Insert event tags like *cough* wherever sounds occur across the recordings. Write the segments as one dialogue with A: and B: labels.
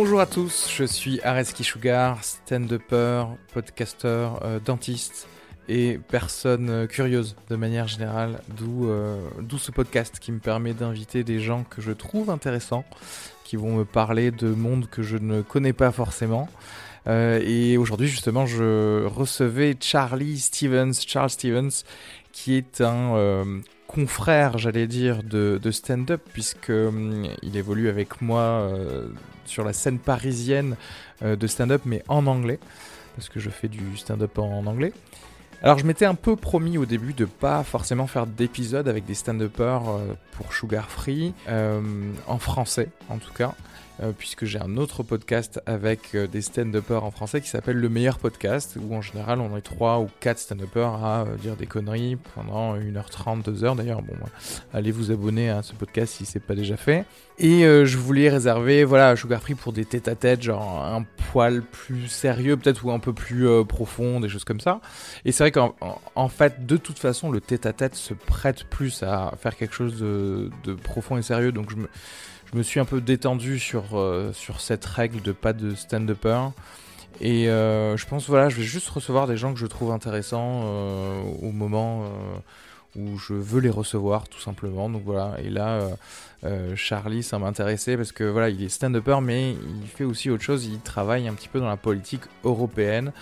A: Bonjour à tous, je suis Areski Sugar, stand-upper, podcaster, euh, dentiste et personne euh, curieuse de manière générale, d'où euh, d'où ce podcast qui me permet d'inviter des gens que je trouve intéressants, qui vont me parler de mondes que je ne connais pas forcément. Et aujourd'hui justement je recevais Charlie Stevens, Charles Stevens, qui est un confrère, j'allais dire, de, de stand-up, puisque hum, il évolue avec moi sur la scène parisienne euh, de stand-up, mais en anglais, parce que je fais du stand-up en, anglais. Alors je m'étais un peu promis au début de pas forcément faire d'épisodes avec des stand-uppers euh, pour Sugar Free, euh, en français en tout cas, euh, puisque j'ai un autre podcast avec euh, des stand-uppers en français qui s'appelle Le Meilleur Podcast, où en général on est trois ou quatre stand-uppers à euh, dire des conneries pendant 1h30, 2h. D'ailleurs, bon, bah, allez vous abonner à ce podcast si c'est pas déjà fait. Et je voulais réserver, voilà, Sugar Free pour des tête-à-tête, genre un poil plus sérieux, peut-être ou un peu plus profond, des choses comme ça. Et c'est vrai qu'en en- en fait, de toute façon, le tête-à-tête se prête plus à faire quelque chose de profond et sérieux. Donc je me, je me suis un peu détendu sur, euh, sur cette règle de pas de stand-upper. Et euh, je pense, voilà, je vais juste recevoir des gens que je trouve intéressants euh, au moment où je veux les recevoir, tout simplement. Donc voilà, et là, euh, Charlie, ça m'intéressait parce que voilà, il est stand-upper, mais il fait aussi autre chose. Il travaille un petit peu dans la politique européenne.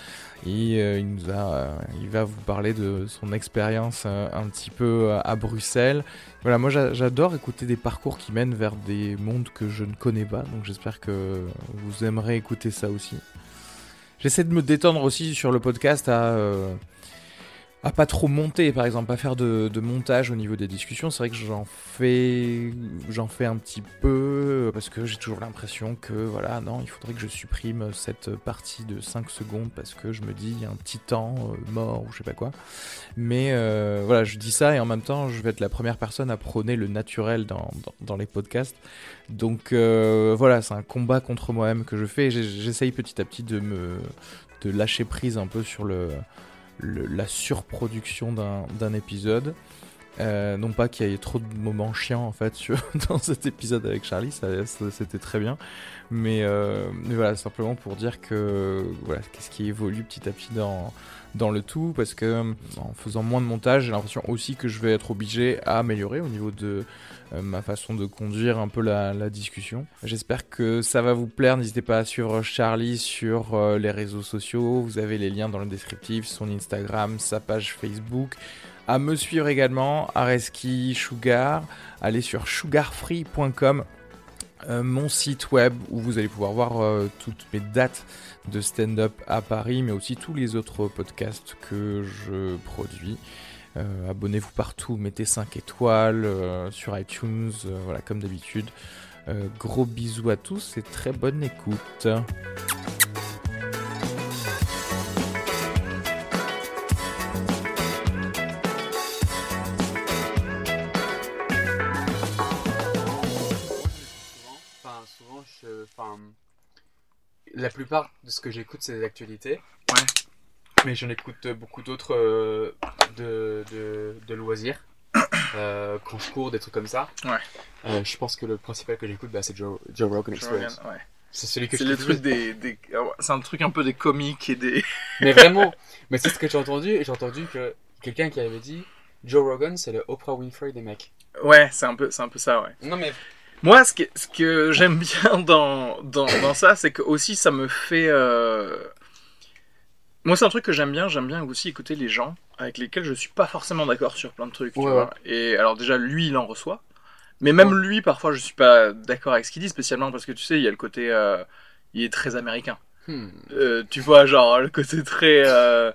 A: Et euh, il euh, il va vous parler de son expérience un petit peu à Bruxelles. Voilà, moi j'a- j'adore écouter des parcours qui mènent vers des mondes que je ne connais pas, donc j'espère que vous aimerez écouter ça aussi. J'essaie de me détendre aussi sur le podcast à, pas trop monter, par exemple, pas faire de, montage au niveau des discussions. C'est vrai que j'en fais, j'en fais un petit peu euh, parce que j'ai toujours l'impression que voilà, non, il faudrait que je supprime cette partie de 5 secondes parce que je me dis il y a un temps euh, mort ou je sais pas quoi. Mais euh, voilà, je dis ça et en même temps, je vais être la première personne à prôner le naturel dans, les podcasts. Donc voilà, c'est un combat contre moi-même que je fais. J'essaye petit à petit de me de lâcher prise un peu sur le, la surproduction d'un épisode. Euh, non pas qu'il y ait trop de moments chiants en fait sur, *laughs* dans cet épisode avec Charlie, c'était très bien. Mais, euh, mais voilà, simplement pour dire que voilà, qu'est-ce qui évolue petit à petit dans, dans le tout, parce que en faisant moins de montage, j'ai l'impression aussi que je vais être obligé à améliorer au niveau de ma façon de conduire un peu la, discussion. J'espère que ça va vous plaire. N'hésitez pas à suivre Charlie sur euh, les réseaux sociaux. Vous avez les liens dans le descriptif, son Instagram, sa page Facebook. À me suivre également, Areski Sugar. Allez sur sugarfree.com, euh, mon site web où vous allez pouvoir voir euh, toutes mes dates de stand-up à Paris, mais aussi tous les autres podcasts que je produis. Euh, Abonnez-vous partout, mettez 5 étoiles euh, sur iTunes, euh, voilà comme d'habitude. Euh, gros bisous à tous et très bonne écoute.
B: enfin, la plupart de ce que j'écoute, c'est des actualités.
A: Ouais.
B: Mais j'en écoute beaucoup d'autres euh, de, de, de loisirs. *coughs* Euh, quand je cours, des trucs comme ça.
A: Ouais.
B: Euh, je pense que le principal que j'écoute, bah, c'est Joe, Joe Rogan Experience.
A: Ouais.
B: C'est celui que
A: C'est le truc des, des... ah c'est un truc un peu des comiques et des. *laughs*
B: Mais vraiment, mais c'est ce que j'ai entendu. Et j'ai entendu que quelqu'un qui avait dit Joe Rogan, c'est le Oprah Winfrey des mecs.
A: Ouais, c'est un peu, c'est un peu ça, ouais.
B: Non, mais.
A: Moi, ce que, ce que j'aime bien dans, dans, dans ça, c'est que aussi ça me fait. euh, Moi, c'est un truc que j'aime bien. J'aime bien aussi écouter les gens avec lesquels je suis pas forcément d'accord sur plein de trucs. tu
B: Ouais,
A: vois. Et alors, déjà, lui, il en reçoit. Mais même
B: Ouais.
A: lui, parfois, je suis pas d'accord avec ce qu'il dit, spécialement parce que tu sais, il y a le côté. euh, Il est très américain.
B: hmm.
A: Euh, tu vois, genre, le côté très. euh,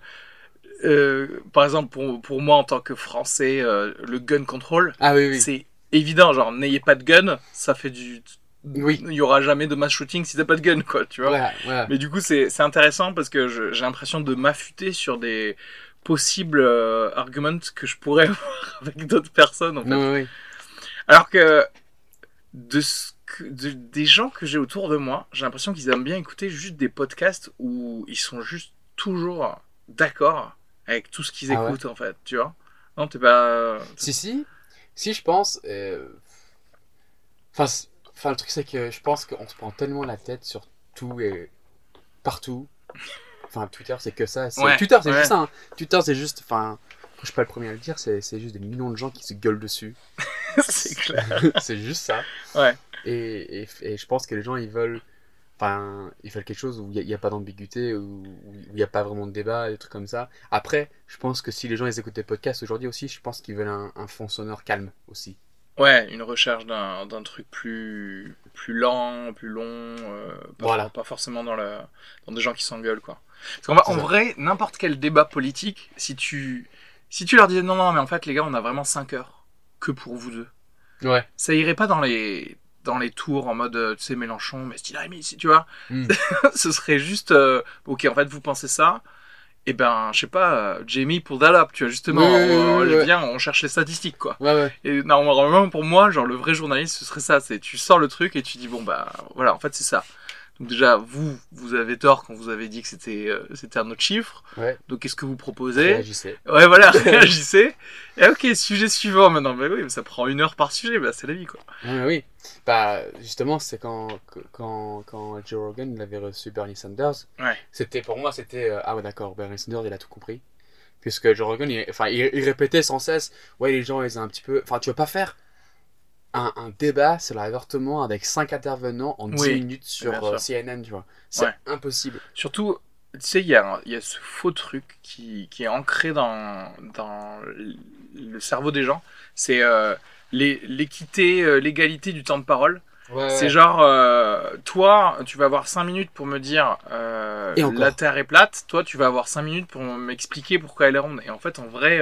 A: par exemple, pour, pour moi, en tant que Français, le gun control,
B: Ah oui, oui.
A: c'est évident. Genre, n'ayez pas de gun, ça fait du.
B: Oui.
A: Il y aura jamais de mass shooting si t'as pas de gun, quoi, tu vois. Mais du coup, c'est c'est intéressant parce que j'ai l'impression de m'affûter sur des possibles euh, arguments que je pourrais *laughs* avoir avec d'autres personnes, en fait.
B: Oui, oui.
A: Alors que de ce que- de- des gens que j'ai autour de moi, j'ai l'impression qu'ils aiment bien écouter juste des podcasts où ils sont juste toujours d'accord avec tout ce qu'ils
B: Ah ouais
A: écoutent, en fait, tu vois. Non, t'es pas.
B: Si, si. Si, je pense. euh, Enfin, enfin, le truc, c'est que je pense qu'on se prend tellement la tête sur tout et partout. Enfin, Twitter, c'est que ça.
A: Ouais,
B: Twitter, c'est
A: ouais.
B: juste ça. hein. Twitter, c'est juste. Enfin, je suis pas le premier à le dire, c'est juste des millions de gens qui se gueulent dessus. *laughs*
A: c'est clair. *laughs*
B: c'est juste ça.
A: Ouais.
B: Et, et, et je pense que les gens, ils veulent. Enfin, ils veulent quelque chose où il n'y a, pas d'ambiguïté, où où il n'y a pas vraiment de débat, des trucs comme ça. Après, je pense que si les gens ils écoutent des podcasts aujourd'hui aussi, je pense qu'ils veulent un, un fond sonore calme aussi.
A: Ouais, une recherche d'un d'un truc plus, plus lent, plus long, euh, pas,
B: Voilà.
A: pas forcément dans, le, dans des gens qui s'engueulent, quoi. Parce qu'en en vrai, n'importe quel débat politique, si tu, si tu leur disais non, non, mais en fait, les gars, on a vraiment 5 heures que pour vous deux,
B: Ouais.
A: ça irait pas dans les, dans les tours en mode, euh, tu sais, Mélenchon, mais style Rémi, si tu vois.
B: Mm. *laughs*
A: Ce serait juste, euh, ok, en fait, vous pensez ça, et ben, je sais pas, Jamie, that up, tu vois, justement,
B: Oui,
A: on,
B: oui, oui.
A: viens, on cherche les statistiques, quoi.
B: Ouais, ouais.
A: Et normalement, pour moi, genre le vrai journaliste, ce serait ça. C'est tu sors le truc et tu dis bon bah voilà, en fait c'est ça. Donc déjà vous, vous avez tort quand vous avez dit que c'était euh, c'était un autre chiffre.
B: Ouais.
A: Donc qu'est-ce que vous proposez
B: Réagissez.
A: Ouais voilà, *laughs* réagissez. Et ok, sujet suivant maintenant. Bah oui, mais ça prend une heure par sujet, bah c'est la vie quoi.
B: Oui. Bah, justement, c'est quand, quand, quand Joe Rogan avait reçu Bernie Sanders.
A: Ouais.
B: C'était, pour moi, c'était. euh, ah ouais, d'accord, Bernie Sanders, il a tout compris. Puisque Joe Rogan, il, enfin, il, il répétait sans cesse Ouais, les gens, ils ont un petit peu. Enfin, tu veux pas faire? Un, un débat sur l'avortement avec 5 intervenants en 10
A: Oui,
B: minutes sur
A: bien
B: euh. CNN, tu vois. C'est
A: Ouais.
B: impossible.
A: Surtout, tu sais, il y, a y ce faux truc qui, qui est ancré dans, dans le cerveau des gens. C'est euh, l'équité, euh, l'égalité du temps de parole.
B: Ouais,
A: C'est genre, euh, toi, tu vas avoir 5 minutes pour me dire la Terre est plate. Toi, tu vas avoir 5 minutes pour m'expliquer pourquoi elle est ronde. Et en fait, en vrai,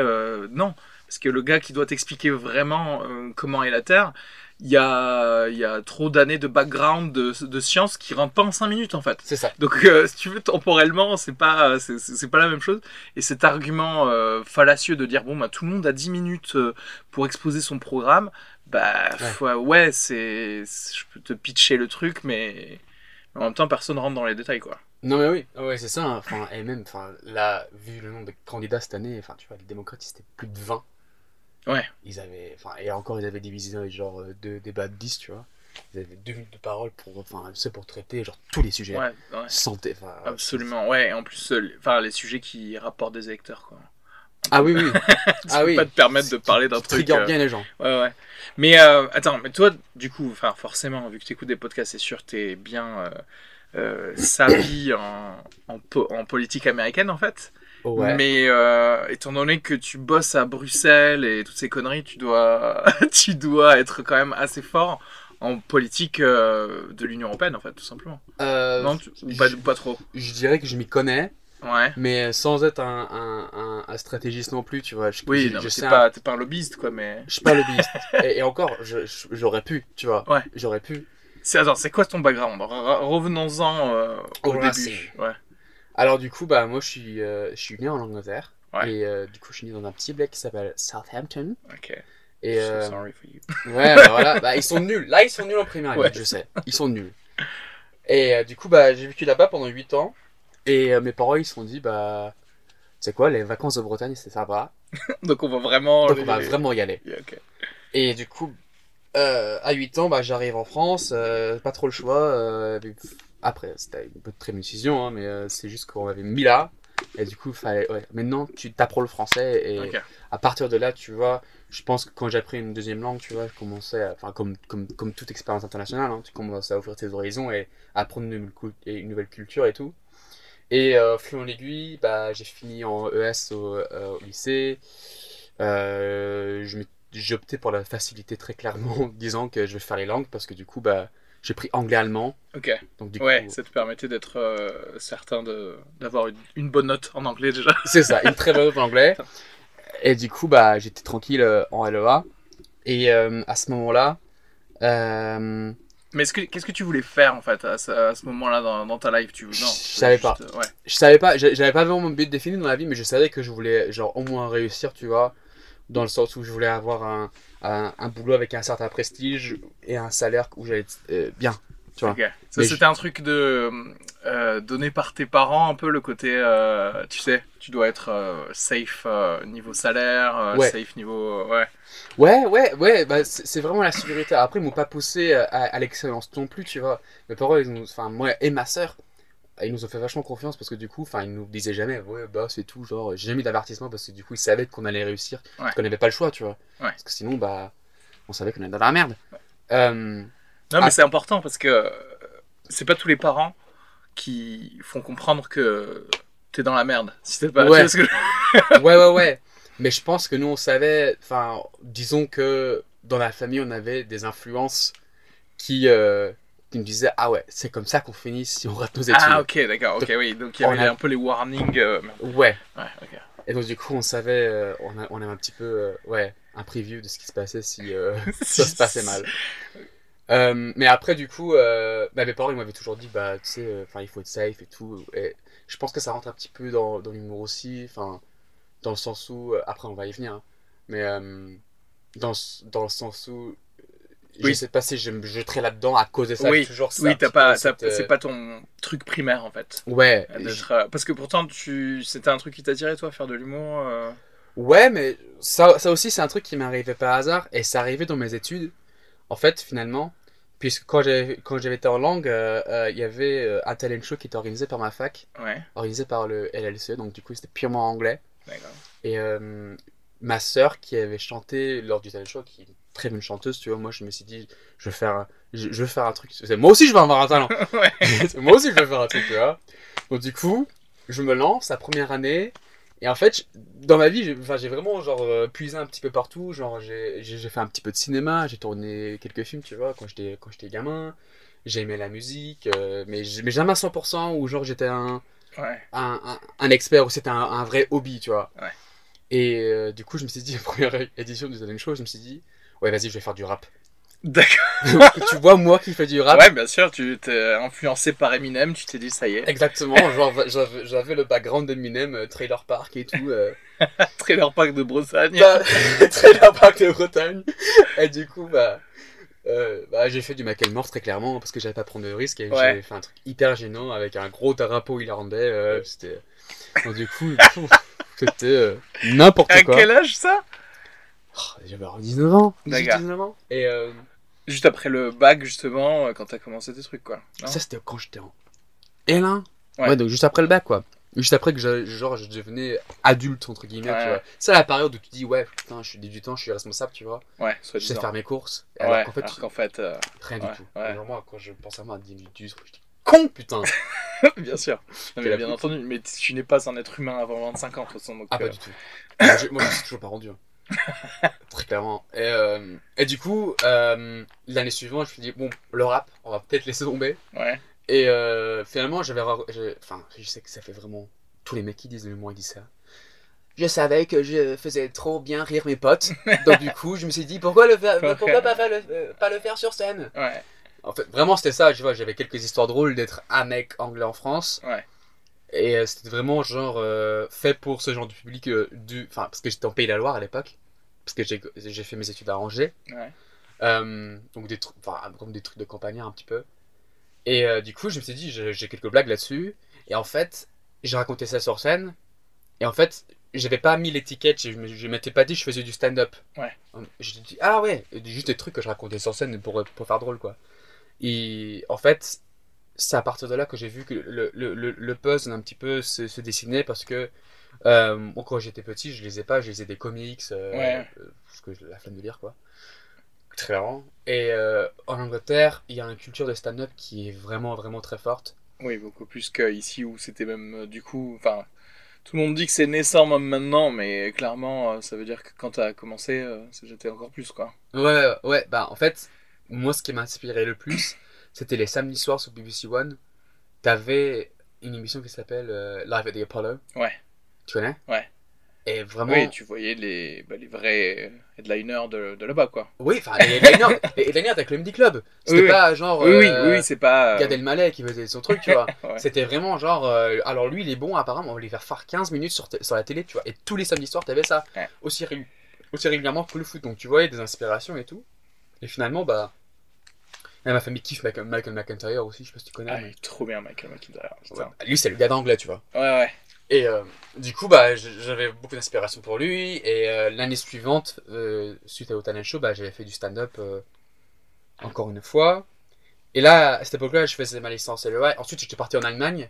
A: non. Parce que le gars qui doit t'expliquer vraiment euh, comment est la Terre, il y a, y a trop d'années de background de, de science qui rentrent pas en 5 minutes, en fait.
B: C'est ça.
A: Donc, euh, si tu veux, temporellement, c'est pas, c'est, c'est pas la même chose. Et cet argument euh, fallacieux de dire, bon, bah, tout le monde a 10 minutes euh, pour exposer son programme, bah, ouais, ouais c'est, c'est- je peux te pitcher le truc, mais en même temps, personne rentre dans les détails, quoi.
B: Non mais oui, ouais, c'est ça. hein. Enfin, et même, enfin, là, vu le nombre de candidats cette année, enfin, tu vois, les démocrates, c'était plus de 20.
A: Ouais.
B: Ils avaient, enfin, et encore, ils avaient divisé dans les genre euh, deux débats de 10, tu vois. Ils avaient deux minutes de parole pour, enfin, c'est pour traiter genre tous les sujets.
A: Ouais, ouais.
B: Santé, enfin.
A: Absolument, ouais. Et en plus, euh, les- enfin, les sujets qui rapportent des électeurs, quoi.
B: Ah oui, oui. *laughs* Ah oui.
A: pas te permettre de parler d'un truc.
B: trigger
A: euh,
B: bien les gens.
A: Ouais, ouais. Mais euh, attends, mais toi, du coup, enfin, forcément, vu que tu écoutes des podcasts, c'est sûr, t'es bien euh, euh, *clears throat* en, en, po- en politique américaine, en fait.
B: Ouais.
A: Mais euh, étant donné que tu bosses à Bruxelles et toutes ces conneries, tu dois, *laughs* tu dois être quand même assez fort en politique euh, de l'Union Européenne, en fait, tout simplement.
B: Euh,
A: non, tu- pas, trop.
B: Je dirais que je m'y connais,
A: Ouais.
B: mais sans être un, un, un, un stratégiste non plus, tu vois. Je,
A: Oui,
B: je,
A: non,
B: je sais
A: pas, t'es pas un lobbyiste, quoi, mais.
B: Je suis pas lobbyiste. *laughs* et, et encore, j'aurais pu, tu vois.
A: Ouais.
B: J'aurais pu.
A: C'est, attends, c'est quoi ton background? Re- re- Revenons-en euh, au début. Ouais.
B: Alors du coup, bah moi je suis, euh, je suis né en Angleterre.
A: Ouais.
B: Et euh, du coup, je suis né dans un petit bled qui s'appelle Southampton.
A: Ok.
B: Et
A: So
B: euh,
A: sorry for you.
B: ouais, bah, *laughs* voilà, bah, ils sont nuls. Là, ils sont nuls en ligue,
A: Ouais.
B: je sais. Ils sont nuls. Et euh, du coup, bah, j'ai vécu là-bas pendant 8 ans. Et mes parents, ils se sont dit, bah, tu sais quoi, les vacances de Bretagne, c'est sympa. *laughs*
A: Donc on va vraiment.
B: Donc on va vraiment y aller.
A: Yeah.
B: Et du coup, à 8 ans, bah, j'arrive en France, pas trop le choix. Après, c'était une peu de très bonne décision, hein, mais euh, c'est juste qu'on m'avait mis là. Et du coup, fallait, ouais, maintenant, tu t'apprends le français. Et à partir de là, tu vois, je pense que quand j'ai appris une deuxième langue, tu vois, je commençais, enfin, comme, comme, comme toute expérience internationale, hein, tu commences à ouvrir tes horizons et à apprendre une nouvelle, une culture et tout. Et euh, fil en aiguille, bah, j'ai fini en ES au, euh, au lycée. Euh, j'ai opté pour la facilité très clairement, en disant que je vais faire les langues parce que du coup, bah, j'ai pris anglais-allemand.
A: Ok.
B: Donc du
A: Ouais,
B: coup,
A: ça te permettait d'être euh, certain d'avoir une, une bonne note en anglais déjà. *laughs*
B: C'est ça, une très bonne note en anglais. Et du coup, bah, j'étais tranquille euh, en LEA. Et euh, à ce moment-là, euh,
A: Mais est-ce que- qu'est-ce que tu voulais faire en fait à ce, à ce moment-là dans, dans ta life tu... Non,
B: Je savais
A: juste,
B: pas.
A: Ouais.
B: je savais pas, j'a- j'avais pas vraiment mon but défini dans la vie, mais je savais que je voulais, genre, au moins réussir, tu vois, dans le sens où je voulais avoir un, un, un boulot avec un certain prestige et un salaire où j'allais être euh, bien, tu vois.
A: Ça c'était un truc de euh, donné par tes parents un peu le côté euh, tu sais tu dois être euh, safe niveau salaire
B: Ouais.
A: safe niveau ouais
B: Ouais, ouais, ouais, bah, c'est vraiment la sécurité. Après, ils m'ont pas poussé à, à l'excellence non plus, tu vois. Mes parents, ils nous, enfin, moi et ma sœur, ils nous ont fait vachement confiance parce que du coup, enfin, ils nous disaient jamais, ouais, bah, c'est tout, genre, j'ai jamais mis d'avertissement parce que du coup, ils savaient qu'on allait réussir,
A: Ouais.
B: qu'on n'avait pas le choix, tu vois.
A: Ouais.
B: Parce que sinon, bah, on savait qu'on était dans la merde. Euh,
A: non mais
B: Ah.
A: c'est important parce que euh, c'est pas tous les parents qui font comprendre que t'es dans la merde si t'es pas que
B: ouais, ouais, ouais. Mais je pense que nous, on savait, enfin, disons que dans la famille, on avait des influences qui, euh, qui nous disaient, ah ouais, c'est comme ça qu'on finit si on rate nos études.
A: ah ok d'accord ok oui donc il y avait
B: a-
A: un peu les warnings euh.
B: Ouais.
A: ouais ok
B: Et donc, du coup, on savait, euh, on, a, on avait un petit peu, euh, ouais, un preview de ce qui se passait si *laughs* *laughs* ça se passait mal. Mais après, du coup, bah, mes parents, ils m'avaient toujours dit, bah, tu sais, enfin, il faut être safe et tout. Et je pense que ça rentre un petit peu dans, dans l'humour aussi, enfin, dans le sens où, après, on va y venir, hein, mais dans, dans le sens où, je
A: Oui.
B: sais pas si je me jeterais là-dedans à cause de ça.
A: Oui,
B: toujours ça,
A: oui t'as pas
B: cette, euh,
A: c'est pas ton truc primaire en fait
B: Ouais.
A: Euh, parce que pourtant tu c'était un truc qui t'attirait toi faire de l'humour euh,
B: Ouais, mais ça, ça aussi, c'est un truc qui m'est arrivé par hasard et c'est arrivé dans mes études. En fait, finalement, puisque quand j'avais quand j'avais été en langue, euh, euh, il y avait un talent show qui était organisé par ma fac,
A: ouais
B: organisé par le LLCE, donc du coup, c'était purement anglais.
A: d'accord
B: Et ma sœur qui avait chanté lors du talent show, qui est une très bonne chanteuse, tu vois, moi je me suis dit, je vais faire, un- je, je vais faire un truc. C'est- Moi aussi, je vais avoir un talent. *laughs* Moi aussi, je vais faire un truc, tu vois. Donc, du coup, je me lance la première année. Et en fait, dans ma vie, j'ai enfin, vraiment genre euh, puisé un petit peu partout. Genre, j'ai fait un petit peu de cinéma, j'ai tourné quelques films, tu vois, quand j'étais quand j'étais gamin. J'ai aimé la musique, euh, mais, mais jamais à 100% où genre j'étais un,
A: ouais
B: un, un, un expert, où c'était un, un vrai hobby, tu vois.
A: Ouais.
B: Et euh, du coup, je me suis dit, *laughs* première édition du Talent Show, je me suis dit, ouais, vas-y, je vais faire du rap.
A: d'accord *laughs*
B: tu vois, moi qui fais du rap,
A: ouais bien sûr tu t'es influencé par Eminem tu t'es dit ça y est
B: Exactement, *laughs* genre j'avais le background d'Eminem, euh, Trailer Park et tout. Euh,
A: trailer park de Bretagne
B: bah, Trailer Park de Bretagne. Et du coup, bah, euh, bah j'ai fait du Macklemore très clairement parce que j'avais pas prendre de risque et
A: Ouais.
B: j'ai fait un truc hyper gênant avec un gros drapeau irlandais. c'était. Donc, du coup, c'était euh, n'importe
A: à
B: quoi.
A: quel âge ça?
B: Oh, J'avais alors 19 ans. 18,
A: D'accord.
B: 19 ans. Et euh,
A: juste après le bac justement euh, quand t'as commencé tes trucs quoi non?
B: Ça, c'était quand j'étais en L1.
A: Ouais.
B: Ouais. donc juste après le bac, quoi. Juste après que je, genre, je devenais adulte, entre guillemets,
A: Ouais.
B: tu vois. C'est la période où tu dis, ouais, putain, je suis 18 ans, je suis responsable, tu vois.
A: ouais soit
B: Je sais faire mes courses.
A: ouais
B: Alors qu'en fait,
A: alors qu'en fait euh,
B: rien
A: ouais,
B: du tout.
A: ouais.
B: Genre, moi, quand je pense à moi à 18, 18, je dis, con, putain. *laughs*
A: bien sûr Non, mais bien entendu mais tu n'es pas un être humain avant 25 ans de toute façon donc
B: Ah,
A: euh,
B: pas du tout. moi, je- moi, je me suis toujours pas rendu. hein. *laughs* Très clairement. Et, euh, et du coup, euh, l'année suivante, je me suis dit, bon, le rap, on va peut-être laisser tomber.
A: ouais
B: Et euh, finalement, j'avais. Enfin, je sais que ça fait vraiment. Tous les mecs qui disent le mot, ils disent ça. Je savais que je faisais trop bien rire mes potes. *laughs* Donc, du coup, je me suis dit, pourquoi, le faire, pourquoi pas, le, pas le faire sur scène?
A: Ouais
B: En fait, vraiment, c'était ça. Tu vois, j'avais quelques histoires drôles d'être un mec anglais en France.
A: Ouais.
B: Et euh, c'était vraiment genre euh, fait pour ce genre de public euh, du. Enfin, parce que j'étais en Pays de la Loire à l'époque. Parce que j'ai fait mes études à Angers.
A: ouais
B: donc des trucs, enfin comme des trucs de campagnard un petit peu. Et du coup, je me suis dit, j'ai quelques blagues là-dessus. Et en fait, j'ai raconté ça sur scène. Et en fait, j'avais pas mis l'étiquette, je, je m'étais pas dit que je faisais du stand-up.
A: Ouais.
B: J'ai dit, ah ouais, juste des trucs que je racontais sur scène pour, pour faire drôle, quoi. Et en fait, c'est à partir de là que j'ai vu que le, le, le, le puzzle un petit peu se, se dessiner parce que euh, quand j'étais petit, je lisais pas, je lisais des comics, euh,
A: Ouais.
B: euh, parce que j'ai la flemme de lire, quoi. Très rarement. Et euh, en Angleterre, il y a une culture de stand-up qui est vraiment, vraiment très forte.
A: Oui, beaucoup plus qu'ici où c'était même euh, du coup. Enfin, tout le monde dit que c'est naissant même maintenant, mais clairement, euh, ça veut dire que quand t'as commencé, euh, c'était encore plus quoi.
B: Ouais, ouais, bah en fait, moi ce qui m'a inspiré le plus, c'était les samedis soirs sur BBC One. T'avais une émission qui s'appelle euh, Live at the Apollo.
A: Ouais.
B: Tu connais?
A: Ouais.
B: Et vraiment.
A: Oui, tu voyais les, bah, les vrais headliners de, de là-bas quoi.
B: Oui, enfin, les headliners, *laughs* les headliners avec le Comedy Club. C'était
A: Oui,
B: pas genre.
A: oui, oui,
B: euh,
A: oui, c'est pas. euh,
B: Gad Elmaleh qui faisait son truc, tu vois. *laughs*
A: ouais.
B: C'était vraiment genre. euh, alors lui, il est bon, apparemment, on va lui faire faire 15 minutes sur, sur la télé, tu vois. Et tous les samedis soirs, t'avais ça.
A: Ouais.
B: Aussi, aussi régulièrement que le foot. Donc tu voyais des inspirations et tout. Et finalement, bah. Et ma famille kiffe Michael, Michael McIntyre aussi, je sais pas si tu connais.
A: Ah,
B: mais-
A: il est trop bien Michael McIntyre.
B: Ouais, lui, c'est le gars d'anglais, tu vois.
A: Ouais, ouais.
B: Et euh, du coup, bah, j'avais beaucoup d'inspiration pour lui. Et euh, l'année suivante, euh, suite au talent show, bah, j'avais fait du stand-up encore une fois. Et là, à cette époque-là, je faisais ma licence LEA. Ensuite, j'étais parti en Allemagne.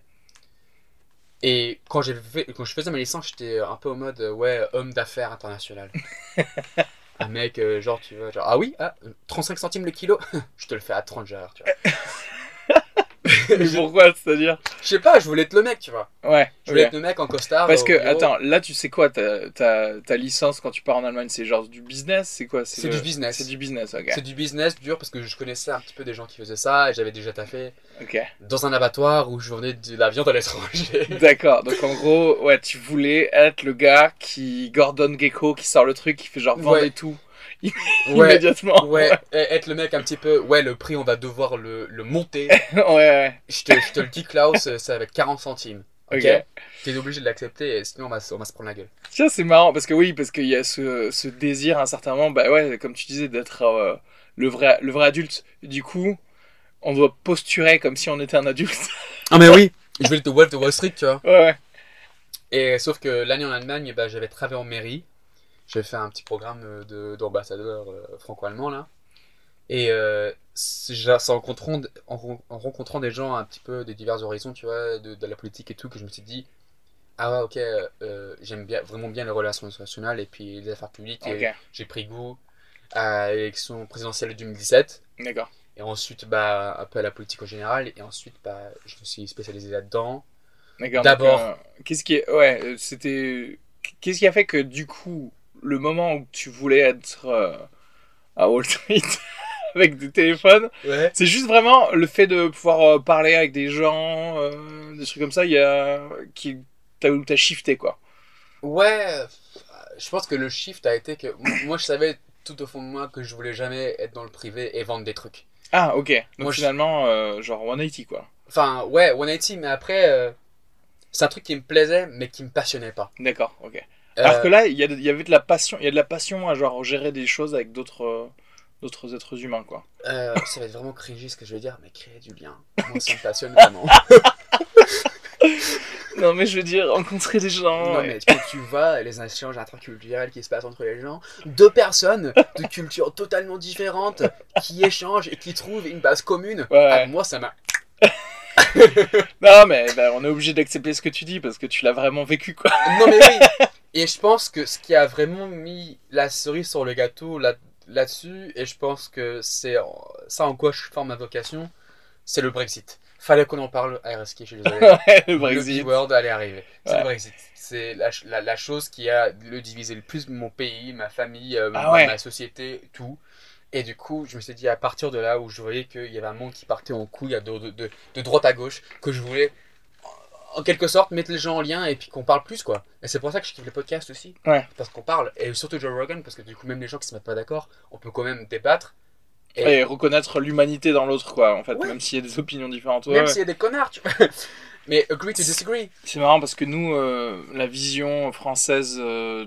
B: Et quand, fait, quand je faisais ma licence, j'étais un peu en mode, ouais, homme d'affaires international. *laughs* un mec, euh, genre, tu vois, genre, ah oui, ah, 35 centimes le kilo, *laughs* je te le fais à 30 genre, tu vois. *laughs*
A: Mais pourquoi, c'est-à-dire
B: Je sais pas, je voulais être le mec, tu vois.
A: Ouais.
B: Je voulais être le mec en costard.
A: Parce que,
B: bureau.
A: attends, là, tu sais quoi, ta, ta, ta licence quand tu pars en Allemagne, c'est genre du business C'est quoi
B: C'est
A: le-
B: du business.
A: C'est du business, ok.
B: C'est du business dur parce que je connaissais un petit peu des gens qui faisaient ça et j'avais déjà taffé
A: Ok.
B: dans un abattoir où je vendais de la viande à l'étranger. *laughs*
A: D'accord, donc en gros, ouais, tu voulais être le gars qui, Gordon Gecko, qui sort le truc, qui fait genre vendre
B: Ouais.
A: et tout *laughs* immédiatement.
B: ouais, et être le mec un petit peu, ouais, le prix on va devoir le, le monter. *laughs*
A: ouais, ouais.
B: Je te, je te le dis, Klaus, euh, c'est avec 40 centimes. Ok.
A: Ok.
B: T'es obligé de l'accepter et sinon on va, se- on va se prendre la gueule.
A: Tiens, c'est marrant parce que oui, parce qu'il y a ce, ce désir à un certain moment, bah ouais, comme tu disais, d'être euh, le, vrai, le vrai adulte. Du coup, on doit posturer comme si on était un adulte.
B: Ah, mais oui! Je être Wolf de Wall Street, tu vois.
A: ouais, ouais.
B: Et sauf que l'année en Allemagne, bah, j'avais travaillé en mairie. J'avais fait un petit programme euh, de- d'ambassadeur euh, franco-allemand là. Et euh, en rencontrant, en, ren- en rencontrant des gens un petit peu de divers horizons, tu vois, de, de la politique et tout, que je me suis dit, ah ouais, ok, euh, j'aime bien, vraiment bien les relations internationales et puis les affaires publiques. Et
A: Ok,
B: j'ai pris goût à l'élection présidentielle de 2017.
A: d'accord.
B: Et ensuite, bah, un peu à la politique en général. Et ensuite, bah, je me suis spécialisé là-dedans.
A: D'accord.
B: D'abord-
A: euh, qu'est-ce qui est. Ouais, c'était. Qu'est-ce qui a fait que du coup, le moment où tu voulais être euh, à Wall Street *laughs* avec des téléphones,
B: Ouais.
A: c'est juste vraiment le fait de pouvoir euh, parler avec des gens, euh, des trucs comme ça, il y a. qui t'as où t'as shifté quoi.
B: Ouais, je pense que le shift a été que moi je savais tout au fond de moi que je voulais jamais être dans le privé et vendre des trucs.
A: Ah, ok. Donc
B: Moi, je-
A: finalement, euh, genre 180 quoi.
B: Enfin, ouais, 180, mais après, euh, c'est un truc qui me plaisait mais qui me passionnait pas.
A: D'accord, ok.
B: Euh,
A: Alors que là, il y, avait de la passion, il y a de la passion à genre gérer des choses avec d'autres euh, d'autres êtres humains quoi.
B: euh, ça va être vraiment cringy ce que je vais dire, mais créer du lien. Moi ça me passionne *laughs* vraiment.
A: Non mais je veux dire rencontrer des gens.
B: non, mais quand tu vois les échanges interculturels qui se passent entre les gens, deux personnes de cultures totalement différentes qui échangent et qui trouvent une base commune,
A: Ouais.
B: ah, moi ça m'a. *laughs*
A: Non mais bah, on est obligé d'accepter ce que tu dis parce que tu l'as vraiment vécu quoi.
B: Non mais oui *laughs* Et je pense que ce qui a vraiment mis la cerise sur le gâteau là, là-dessus, et je pense que c'est ça en quoi je forme ma vocation, c'est le Brexit. Fallait qu'on en parle à RSK, je suis désolé. *laughs*
A: Le
B: Le
A: Brexit.
B: B-word allait arriver. C'est
A: Ouais.
B: le Brexit. C'est la, la, la chose qui a le divisé le plus mon pays, ma famille, euh,
A: Ah
B: ma, société, tout. Et du coup, je me suis dit à partir de là où je voyais qu'il y avait un monde qui partait en couille de, de, de, de droite à gauche, que je voulais en quelque sorte mettre les gens en lien et puis qu'on parle plus quoi. Et c'est pour ça que je kiffe les podcasts aussi.
A: Ouais.
B: Parce qu'on parle. Et surtout Joe Rogan, parce que du coup, même les gens qui se mettent pas d'accord, on peut quand même débattre. Et
A: Et reconnaître l'humanité dans l'autre quoi en fait
B: Ouais.
A: même s'il y a des opinions différentes. Ouais,
B: même s'il y a des connards, tu vois. *laughs* Mais agree to disagree.
A: C'est marrant parce que nous euh, la vision française euh,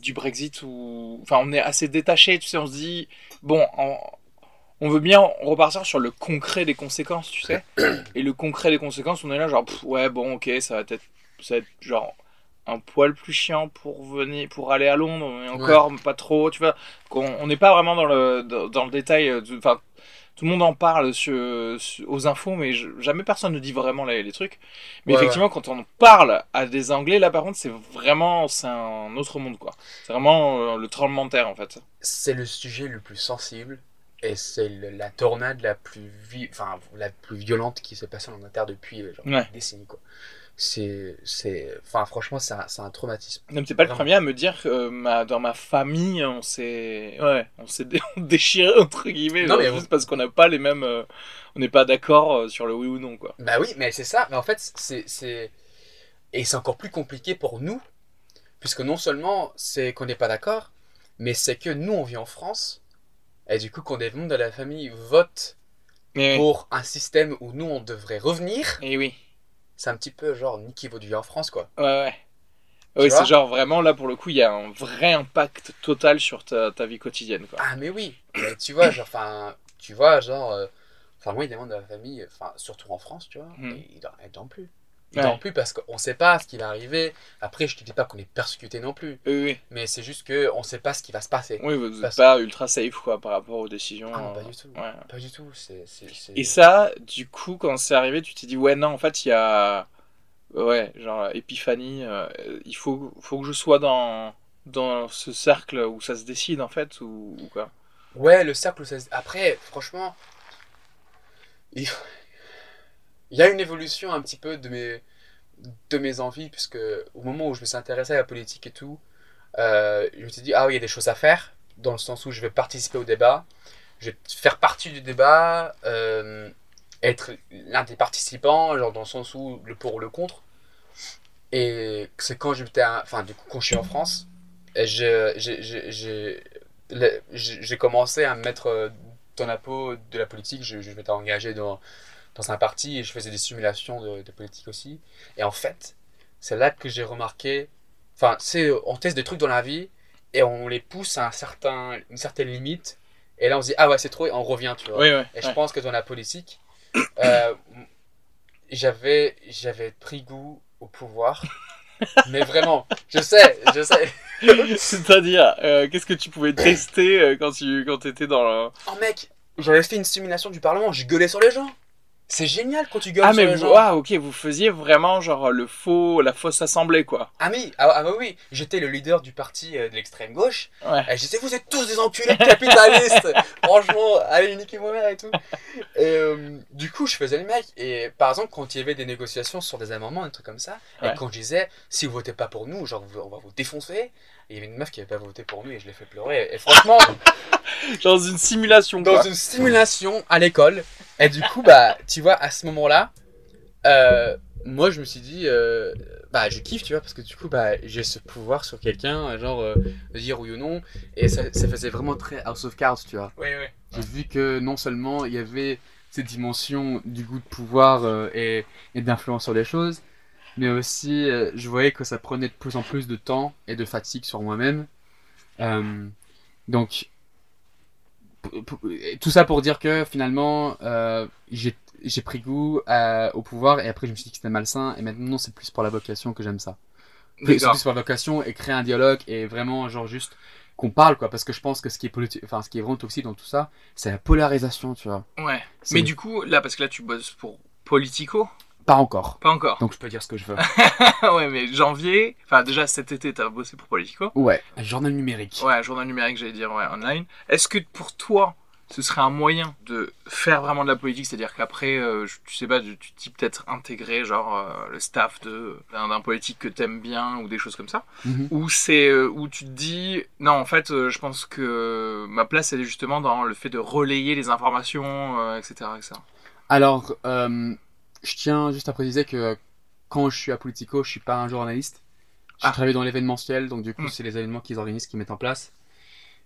A: du Brexit où enfin on est assez détaché tu sais on se dit bon en- on veut bien repartir sur le concret des conséquences, tu sais. *clears throat* Et le concret des conséquences, on est là genre, pff, ouais, bon, ok, ça va être, ça va être genre un poil plus chiant pour venir, pour aller à Londres, mais encore pas trop, tu vois. qu'on- On n'est pas vraiment dans le, dans, dans le détail. euh, Enfin, tout le monde en parle sur, sur- aux infos, mais je- jamais personne ne dit vraiment les, les trucs. Mais
B: Ouais,
A: effectivement, quand on parle à des Anglais, là par contre, c'est vraiment, c'est un autre monde, quoi. C'est vraiment euh, le tremblement de terre, en fait.
B: C'est le sujet le plus sensible et c'est la tornade la plus, vi- enfin, la plus violente qui s'est passée en Angleterre depuis euh, genre,
A: Ouais.
B: des décennies. Quoi. C'est, c'est, enfin, franchement, c'est un, un traumatisme.
A: Non, t'es pas le premier à me dire que euh, ma, dans ma famille, on s'est, ouais, on s'est dé- *laughs* déchiré entre guillemets,
B: Non,
A: genre,
B: mais
A: juste parce qu'on n'a pas les mêmes, euh, on n'est pas d'accord euh, sur le oui ou non, quoi.
B: Bah oui, mais c'est ça. Mais en fait, c'est, c'est... Et c'est encore plus compliqué pour nous, puisque non seulement c'est qu'on n'est pas d'accord, mais c'est que nous, on vit en France, et du coup, quand des membres de la famille votent
A: Mais
B: pour un système où nous, on devrait revenir,
A: et oui,
B: c'est un petit peu genre votre vie en France, quoi.
A: ouais, ouais.
B: Tu
A: Oui,
B: vois
A: c'est genre vraiment là pour le coup, il y a un vrai impact total sur ta, ta vie quotidienne, quoi.
B: Ah, mais oui. Mais tu vois, genre, enfin, tu vois, genre, euh, enfin, moi, il y a des membres de la famille, enfin, surtout en France, tu vois,
A: Mhm.
B: et ils dorment plus. Ils
A: Ouais.
B: plus parce qu'on sait pas ce qui va arriver. Après, je te dis pas qu'on est persécuté non plus,
A: Oui, oui,
B: mais c'est juste que on sait pas ce qui va se passer.
A: oui, vous n'êtes pas ultra safe, quoi, par rapport aux décisions.
B: Ah non, pas
A: euh,
B: du tout.
A: ouais.
B: Pas du tout. C'est, c'est, c'est-
A: Et ça, du coup, quand c'est arrivé, tu t'es dit, ouais, non, en fait, il y a. Ouais, genre, épiphanie, euh, il faut, faut que je sois dans, dans ce cercle où ça se décide, en fait, ou, ou quoi.
B: Ouais, le cercle, où ça se- après, franchement, il... il y a une évolution un petit peu de mes, de mes envies, puisque au moment où je me suis intéressé à la politique et tout, euh, je me suis dit, ah oui, il y a des choses à faire, dans le sens où je vais participer au débat, je vais faire partie du débat, euh, être l'un des participants, genre dans le sens où le pour ou le contre. Et c'est quand j'étais, enfin, du coup, quand je suis en France, j'ai commencé à me mettre euh, dans la peau de la politique. Je, je m'étais engagé dans, dans un parti et je faisais des simulations de, de politique aussi. Et en fait, c'est là que j'ai remarqué. Enfin, c'est on teste des trucs dans la vie et on les pousse à un certain, une certaine limite. Et là, on se dit, ah ouais, c'est trop, et on revient, tu vois.
A: Oui, oui.
B: Et je pense que dans la politique, euh, j'avais, j'avais pris goût au pouvoir. *laughs* Mais vraiment, je sais, je sais.
A: C'est-à-dire, euh, qu'est-ce que tu pouvais tester euh, quand tu quand étais dans le...
B: Oh mec, j'avais fait une simulation du Parlement, je gueulais sur les gens. C'est génial quand tu gueules
A: Ah,
B: sur
A: mais
B: les
A: vous,
B: gens.
A: ah, ok, vous faisiez vraiment, genre, le faux, la fausse assemblée, quoi.
B: Ah oui, ah, ah bah oui, j'étais le leader du parti euh, de l'extrême gauche.
A: Ouais.
B: Et je disais, vous êtes tous des enculés capitalistes. *laughs* Franchement, allez niquer vos mères et tout. Et, euh, du coup, je faisais le mec. Et par exemple, quand il y avait des négociations sur des amendements, des trucs comme ça,
A: Ouais.
B: et quand je disais, si vous votez pas pour nous, genre, on va vous défoncer. Et il y avait une meuf qui avait pas voté pour nous et je l'ai fait pleurer. Et franchement, *laughs*
A: Dans une simulation,
B: dans
A: quoi.
B: une simulation à l'école. Et du coup, bah, tu vois, à ce moment-là, euh, moi, je me suis dit, euh, bah, je kiffe, tu vois, parce que du coup, bah, j'ai ce pouvoir sur quelqu'un, genre, euh, de dire oui ou non. Et ça, ça faisait vraiment très House of Cards, tu vois.
A: Oui, oui.
B: J'ai vu que non seulement il y avait cette dimension du goût de pouvoir et, et d'influence sur les choses, mais aussi je voyais que ça prenait de plus en plus de temps et de fatigue sur moi-même. Donc, tout ça pour dire que finalement, euh, j'ai pris goût à- au pouvoir et après je me suis dit que c'était malsain et maintenant c'est plus pour la vocation que j'aime ça. C'est plus pour la vocation et créer un dialogue et vraiment genre juste qu'on parle quoi parce que je pense que ce qui est politi- enfin ce qui est vraiment toxique dans tout ça c'est la polarisation tu vois
A: Ouais. Mais du coup, là, parce que là, tu bosses pour Politico
B: pas encore
A: Pas encore.
B: donc je peux dire ce que je veux *laughs*
A: ouais, mais janvier, enfin, déjà cet été, t'as bossé pour Politico.
B: ouais un journal numérique
A: Ouais, un journal numérique, j'allais dire, ouais, online. Est-ce que pour toi, ce serait un moyen de faire vraiment de la politique? C'est-à-dire qu'après, euh, je- tu sais pas, tu dis peut-être intégrer, genre, euh, le staff de- d'un politique que t'aimes bien ou des choses comme ça
B: Mhm.
A: Ou c'est euh, où tu te dis, non, en fait, je pense que ma place, elle est justement dans le fait de relayer les informations, etc., etc.
B: alors je tiens juste à préciser que quand je suis à Politico je suis pas un journaliste je
A: Ah.
B: travaille dans l'événementiel donc du coup
A: Hmm.
B: c'est les événements qu'ils organisent qu'ils mettent en place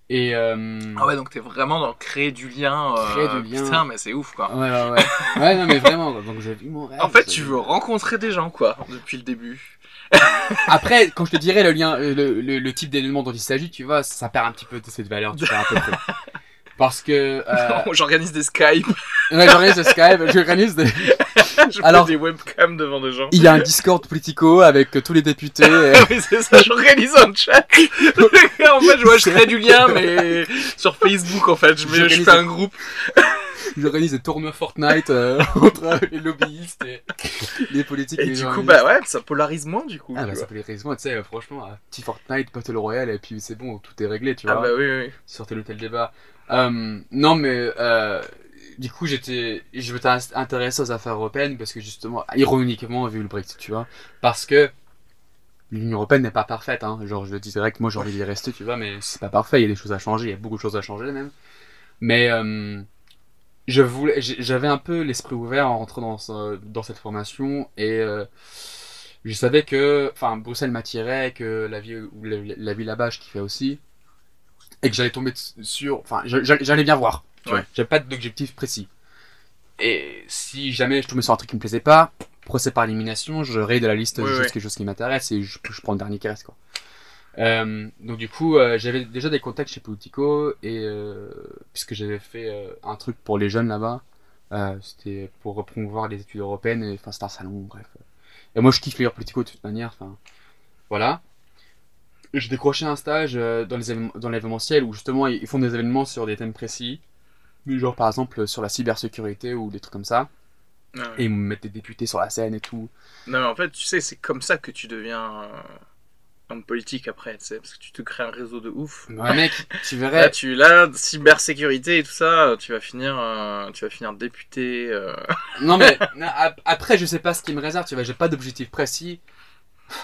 B: et euh,
A: Ah ouais, donc t'es vraiment dans créer du lien. euh,
B: Créer du lien.
A: Putain, mais c'est ouf, quoi.
B: ouais ouais ouais *laughs* ouais non mais vraiment donc j'ai vu mon rêve
A: En fait, tu veux rencontrer des gens, quoi, depuis le début. *laughs*
B: Après, quand je te dirai le lien, euh, le, le, le type d'élément dont il s'agit, tu vois, ça perd un petit peu de cette valeur, tu vois, un peu. *laughs* Parce que. Euh...
A: J'organise des Skype.
B: ouais, j'organise des Skype, j'organise des. *laughs*
A: je Alors, des webcams devant des gens.
B: Il y a un Discord politico avec tous les députés. *laughs* Et...
A: oui, c'est ça, j'organise un chat. *laughs* en fait, je, vois, je crée du lien, mais sur Facebook, en fait, je, mets, je fais un groupe.
B: J'organise des tournois Fortnite euh, entre les lobbyistes et les politiques.
A: Et, du coup, bah ouais, ça polarise moins, du coup.
B: Ah, bah ça polarise moins, tu sais, franchement, un petit Fortnite, Battle Royale, et puis c'est bon, tout est réglé, tu ah vois.
A: Ah bah oui, oui.
B: Sortez le tel débat. Euh, non, mais euh, du coup, j'étais, je m'étais intéressé aux affaires européennes parce que justement, ironiquement, vu le Brexit, tu vois, parce que l'Union européenne n'est pas parfaite, hein. Genre, je le dis direct, moi j'ai envie d'y rester, tu vois, mais c'est pas parfait. Il y a des choses à changer, il y a beaucoup de choses à changer même. Mais euh, je voulais, j'avais un peu l'esprit ouvert en rentrant dans, dans cette formation et euh, je savais que, enfin, Bruxelles m'attirait, que la vie, la, la vie là-bas, je kiffais aussi et que j'allais tomber sur. Enfin, j'allais bien voir. Ouais. J'avais pas d'objectif précis. Et si jamais je tombais sur un truc qui me plaisait pas, procès par élimination, je raye de la liste juste quelque chose qui m'intéresse et je, prends le dernier qui reste, quoi. Euh, donc du coup, euh, j'avais déjà des contacts chez Politico et euh, puisque j'avais fait un truc pour les jeunes là-bas, c'était pour promouvoir les études européennes. Et, enfin, c'était un salon, bref. Et moi, je kiffe lire Politico de toute manière. Enfin, voilà j'ai décroché un stage dans les dans l'événementiel où justement ils font des événements sur des thèmes précis, genre par exemple sur la cybersécurité ou des trucs comme ça. Ah et ils me mettent des députés sur la scène et tout.
A: Non, mais en fait, tu sais, c'est comme ça que tu deviens homme politique après, tu sais, parce que tu te crées un réseau de ouf.
B: Ouais, mec, tu *laughs* verrais.
A: Là, tu, là, cybersécurité et tout ça, tu vas finir, euh, tu vas finir député. Euh.
B: Non, mais *laughs* après, je sais pas ce qui me réserve, tu vois, j'ai pas d'objectif précis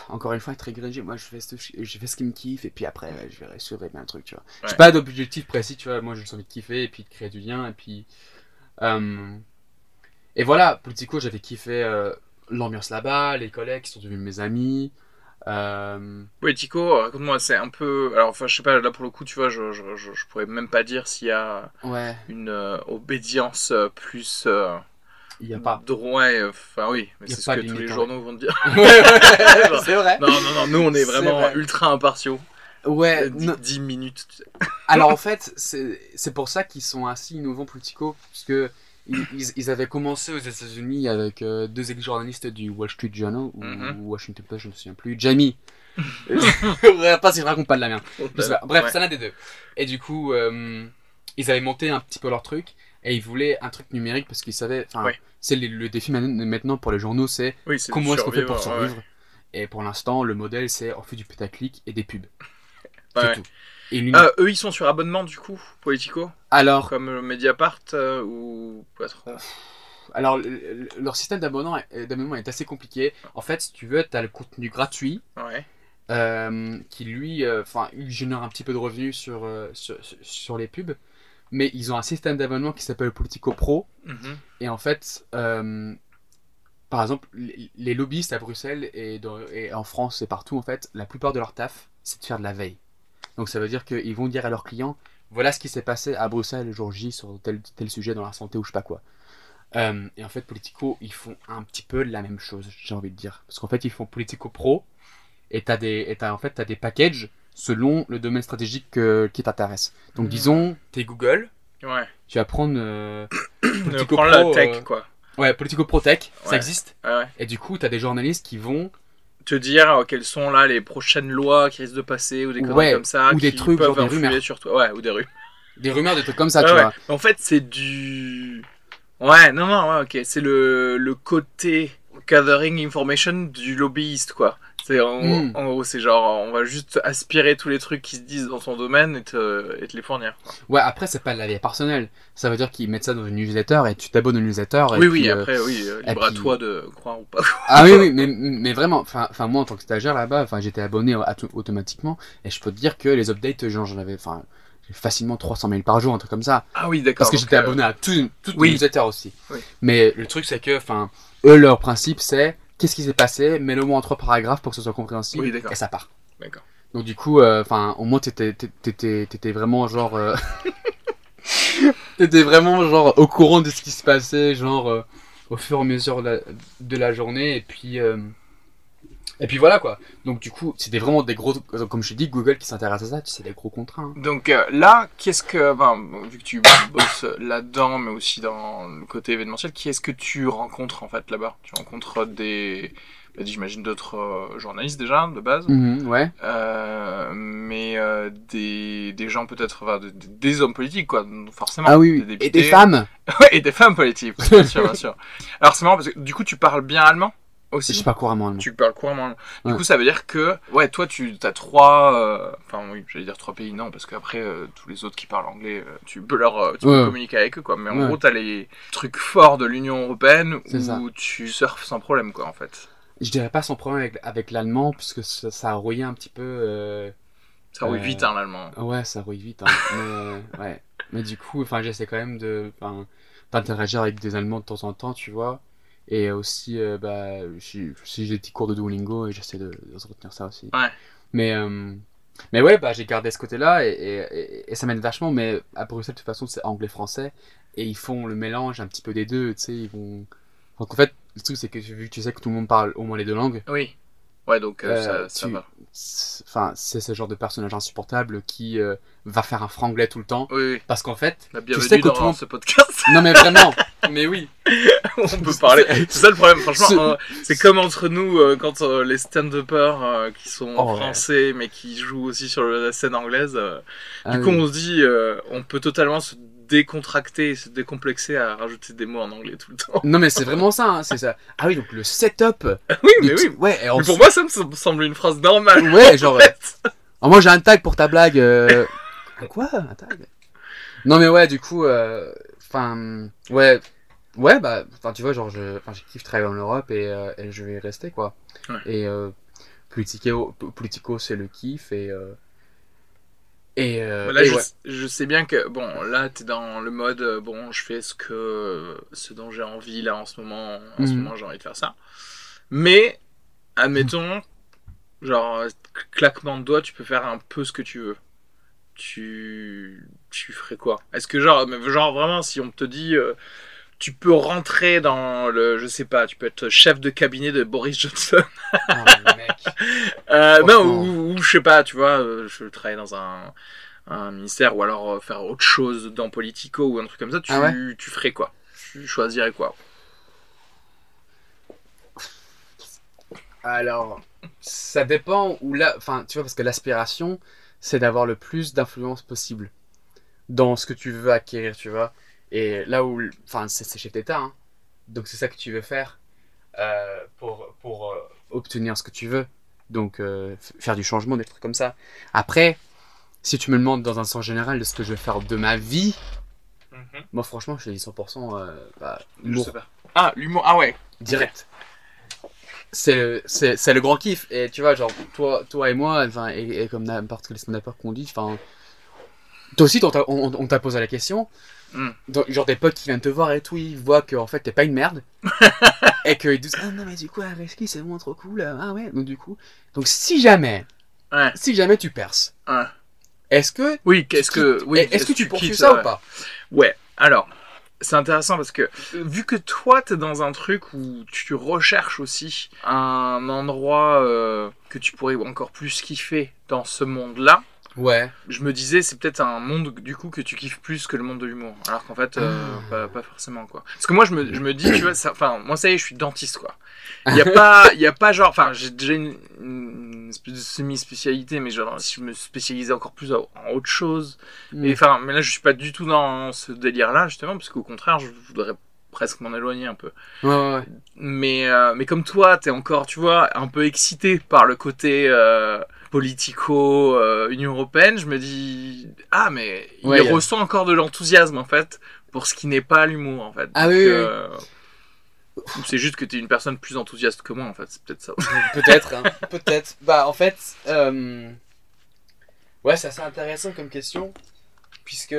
B: encore une fois, être agrégé, moi je fais, ce, je fais ce qui me kiffe et puis après je verrai sur un truc, tu vois. J'ai pas d'objectif précis, tu vois, moi j'ai envie de kiffer et puis de créer du lien et puis. Euh, et voilà, Politico, j'avais kiffé euh, l'ambiance là-bas, les collègues qui sont devenus mes amis. Euh...
A: Politico, raconte-moi, c'est un peu. Alors, enfin, je sais pas, là pour le coup, tu vois, je, je, je, je pourrais même pas dire s'il y a
B: ouais.
A: une euh, obédience plus
B: il n'y a pas.
A: Ouais, enfin oui, mais c'est ce que tous les journaux vont dire. *laughs*
B: c'est vrai.
A: Non, non, non, nous on est vraiment ultra impartiaux.
B: Ouais,
A: 10, minutes.
B: Alors en *laughs* fait, c'est pour ça qu'ils sont assez innovants politico, parce que ils, ils, avaient commencé aux États-Unis avec euh, deux ex-journalistes du Wall Street Journal ou, mm-hmm. Washington Post, je ne me souviens plus. Jamie. *laughs* pas si je raconte pas de la merde. Bref, ça n'a des deux. Et du coup, euh, ils avaient monté un petit peu leur truc et ils voulaient un truc numérique parce qu'ils savaient. Enfin, c'est le, défi maintenant pour les journaux, c'est comment est-ce qu'on fait pour survivre. Et pour l'instant, le modèle, c'est on fait du putaclic et des pubs. *laughs*
A: C'est tout. Et euh, eux, ils sont sur abonnement du coup, Politico
B: Alors.
A: Comme Mediapart euh, ou pas trop
B: Alors, leur système d'abonnement est assez compliqué. En fait, si tu veux, tu as le contenu gratuit. Euh, qui lui, enfin, génère un petit peu de revenus sur, sur, sur les pubs mais ils ont un système d'abonnement qui s'appelle Politico Pro. Mhm. Et en fait, euh, par exemple, les, lobbyistes à Bruxelles et, en France et partout, en fait, la plupart de leur taf, c'est de faire de la veille. Donc ça veut dire qu'ils vont dire à leurs clients, voilà ce qui s'est passé à Bruxelles le jour J sur tel, tel sujet dans la santé ou je sais pas quoi. Euh, et en fait, Politico, ils font un petit peu la même chose, j'ai envie de dire. Parce qu'en fait, ils font Politico Pro, et t'as des, et as, en fait, as des packages selon le domaine stratégique qui t'intéresse. Donc, hmm. disons, t'es Google.
A: Ouais.
B: Tu vas prendre euh, *coughs*
A: Politico Pro, la tech, euh, quoi.
B: Ouais, Politico Pro Tech, ça existe. Et du coup, t'as des journalistes qui vont
A: te dire euh, quelles sont là les prochaines lois qui risquent de passer ou des conneries comme ça
B: ou des trucs
A: peuvent
B: genre des rumeurs
A: sur toi ouais ou des rumeurs
B: des rumeurs des trucs comme *laughs* ça tu vois
A: en fait c'est du ouais non non ouais, ok c'est le le côté gathering information du lobbyiste quoi c'est en, gros, c'est genre, on va juste aspirer tous les trucs qui se disent dans son domaine et te, et te les fournir.
B: Ouais, après, c'est pas de la vie personnelle. Ça veut dire qu'ils mettent ça dans une newsletter et tu t'abonnes une newsletter.
A: oui, oui, euh, après, oui, euh, libre à toi de croire ou pas. *laughs*
B: ah oui, oui, mais, mais vraiment, enfin, moi, en tant que stagiaire là-bas, enfin, j'étais abonné automatiquement et je peux te dire que les updates, genre, j'en avais, enfin, facilement 300 mails par jour, un truc comme ça.
A: Ah oui, d'accord.
B: Parce que j'étais abonné à tout, toutes les newsletters aussi. Mais le truc, c'est que, enfin, eux, leur principe, c'est qu'est-ce qui s'est passé, mets-le-moi en trois paragraphes pour que ce soit compréhensible, et ça part.
A: D'accord.
B: Donc du coup, euh, enfin, au moins t'étais, t'étais, vraiment genre, euh... *laughs* t'étais vraiment genre au courant de ce qui se passait, genre euh, au fur et à mesure de la, journée, et puis, Et puis voilà quoi. Donc du coup, c'était vraiment des gros, comme je te dis, Google qui s'intéresse à ça, c'est des gros contrats. hein.
A: Donc euh, là, qu'est-ce que, enfin, vu que tu bosses là-dedans, mais aussi dans le côté événementiel, qui est-ce que tu rencontres en fait là-bas? Tu rencontres des, bah, j'imagine d'autres euh, journalistes déjà de base,
B: Mhm, ouais.
A: euh, mais euh, des, des gens peut-être, enfin, des, des hommes politiques quoi, forcément.
B: Ah oui.
A: Des
B: Et des femmes. *laughs*
A: Ouais, et des femmes politiques, bien sûr, bien sûr. Alors c'est marrant parce que du coup tu parles bien allemand? Aussi.
B: Je parle couramment allemand.
A: Tu parles couramment allemand. Du
B: Ouais.
A: coup, ça veut dire que, ouais, toi, tu as trois, euh, enfin oui, j'allais dire trois pays, non, parce qu'après, euh, tous les autres qui parlent anglais, euh, tu peux leur, euh, peux communiquer avec eux, quoi. Mais en
B: Ouais.
A: gros, t'as les trucs forts de l'Union Européenne
B: ça.
A: où tu surfes sans problème, quoi, en fait.
B: Je dirais pas sans problème avec, avec l'allemand, puisque ça, ça a rouillé un petit peu. euh,
A: Ça roule
B: Euh,
A: vite, hein, l'allemand.
B: Ouais, ça rouille vite. Hein. Mais, ouais. Mais du coup, enfin, j'essaie quand même de, enfin, d'interagir avec des Allemands de temps en temps, tu vois. Et aussi, euh, bah, si, j'ai des petits cours de Duolingo, et j'essaie de, de retenir ça aussi.
A: Ouais.
B: Mais, euh, mais ouais, bah, j'ai gardé ce côté-là et, et, et- et ça m'aide vachement. Mais à Bruxelles, de toute façon, c'est anglais-français. Et ils font le mélange un petit peu des deux, tu sais. Ils vont. Donc en fait, le truc, c'est que vu que tu sais que tout le monde parle au moins les deux langues,
A: Oui. Ouais, donc, euh,
B: Euh,
A: ça, ça
B: tu-
A: va.
B: enfin, c'est ce genre de personnage insupportable qui euh, va faire un franglais tout le temps.
A: Oui, oui.
B: Parce qu'en fait,
A: La
B: sais
A: bienvenue
B: que
A: dans
B: tout le monde-
A: ce podcast. *laughs*
B: non mais vraiment, mais oui. *laughs*
A: On peut parler. C'est ça le problème, franchement.
B: Ce-
A: euh, c'est comme entre nous euh, quand euh, les stand-uppers euh, qui sont
B: Oh, ouais.
A: français mais qui jouent aussi sur la scène anglaise. euh,
B: Ah
A: du coup,
B: oui.
A: on se dit, euh, on peut totalement se décontracter et se décomplexer à rajouter des mots en anglais tout le temps.
B: Non mais c'est vraiment ça, hein, c'est ça. Ah oui, donc le setup. *laughs*
A: oui,
B: de
A: mais oui.
B: Ouais,
A: Mais pour moi, ça me sem- semble une phrase normale.
B: Ouais, genre.
A: en fait.
B: Oh, moi j'ai un tag pour ta blague. euh, Quoi Un tag? Non mais ouais, du coup, euh, enfin, ouais, ouais, bah, enfin tu vois, genre, je, je kiffe travailler en Europe et, euh, et je vais y rester quoi.
A: Ouais.
B: Et euh, Politico, Politico c'est le kiff et euh, et, euh, et
A: je,
B: ouais.
A: je sais bien que bon, là, t'es dans le mode euh, bon, je fais ce que ce dont j'ai envie là en ce moment. En ce
B: Mhm.
A: moment, j'ai envie de faire ça. Mais admettons, genre claquement de doigts, tu peux faire un peu ce que tu veux. Tu tu ferais quoi? Est-ce que genre, genre vraiment, si on te dit euh, tu peux rentrer dans le, je sais pas, tu peux être chef de cabinet de Boris Johnson.
B: Ah.
A: Euh, non,
B: Franchement.
A: ou, ou je sais pas, tu vois, euh, je travaille dans un, un ministère ou alors euh, faire autre chose dans Politico ou un truc comme ça, tu,
B: Ah ouais
A: tu ferais quoi? Tu choisirais quoi?
B: Alors, ça dépend où là, enfin, tu vois, parce que l'aspiration, c'est d'avoir le plus d'influence possible dans ce que tu veux acquérir, tu vois. Et là où, enfin, c'est c'est chef d'État, hein. donc c'est ça que tu veux faire euh, pour, pour euh, obtenir ce que tu veux. Donc, euh, faire du changement, des trucs comme ça. Après, si tu me demandes dans un sens général de ce que je vais faire de ma vie, moi, franchement, je te dis 100%, euh, bah.
A: Ah, l'humour, ah ouais.
B: direct. C'est le, c'est, c'est le grand kiff. Et tu vois, genre, toi, toi et moi, enfin, et, et comme n'importe quel stand-upper qu'on dit, enfin, toi aussi, on t'a, on, on t'a posé la question.
A: Mm.
B: Donc, genre, des potes qui viennent te voir et tout, ils voient que, en fait, t'es pas une merde. *laughs* et qu'ils disent, ah non, mais du coup, Areski, c'est vraiment trop cool. Ah ouais, donc du coup. Donc, si jamais,
A: Ouais.
B: si jamais tu perces,
A: Ouais.
B: est-ce que.
A: Oui, qu'est-ce que, oui,
B: est-ce que tu poursuis
A: kiffes
B: ça
A: ouais.
B: ou pas?
A: Ouais, alors, c'est intéressant parce que vu que toi, t'es dans un truc où tu recherches aussi un endroit euh, que tu pourrais encore plus kiffer dans ce monde-là,
B: Ouais.
A: je me disais, c'est peut-être un monde du coup que tu kiffes plus que le monde de l'humour. Alors qu'en fait, euh,
B: Ah.
A: pas, pas forcément quoi. Parce que moi, je me, je me dis, tu vois, enfin, moi, ça y est, je suis dentiste quoi. Il y a *laughs* pas, il y a pas genre, enfin, j'ai déjà une, une espèce de semi-spécialité, mais genre, si je me spécialisais encore plus en autre chose,
B: Mm.
A: et enfin, mais là, je suis pas du tout dans ce délire-là, justement, parce qu'au contraire, je voudrais presque m'en éloigner un peu.
B: Ouais, ouais, ouais.
A: Mais, euh, mais comme toi, t'es encore, tu vois, un peu excité par le côté euh, politico, euh, Union Européenne, je me dis, ah, mais il ressent encore de l'enthousiasme, en fait, pour ce qui n'est pas l'humour, en fait.
B: Ah
A: Donc,
B: oui,
A: C'est juste que t'es une personne plus enthousiaste que moi, en fait, c'est peut-être ça. *laughs*
B: Peut-être, hein. peut-être. Bah, en fait, ouais, c'est assez intéressant comme question, puisque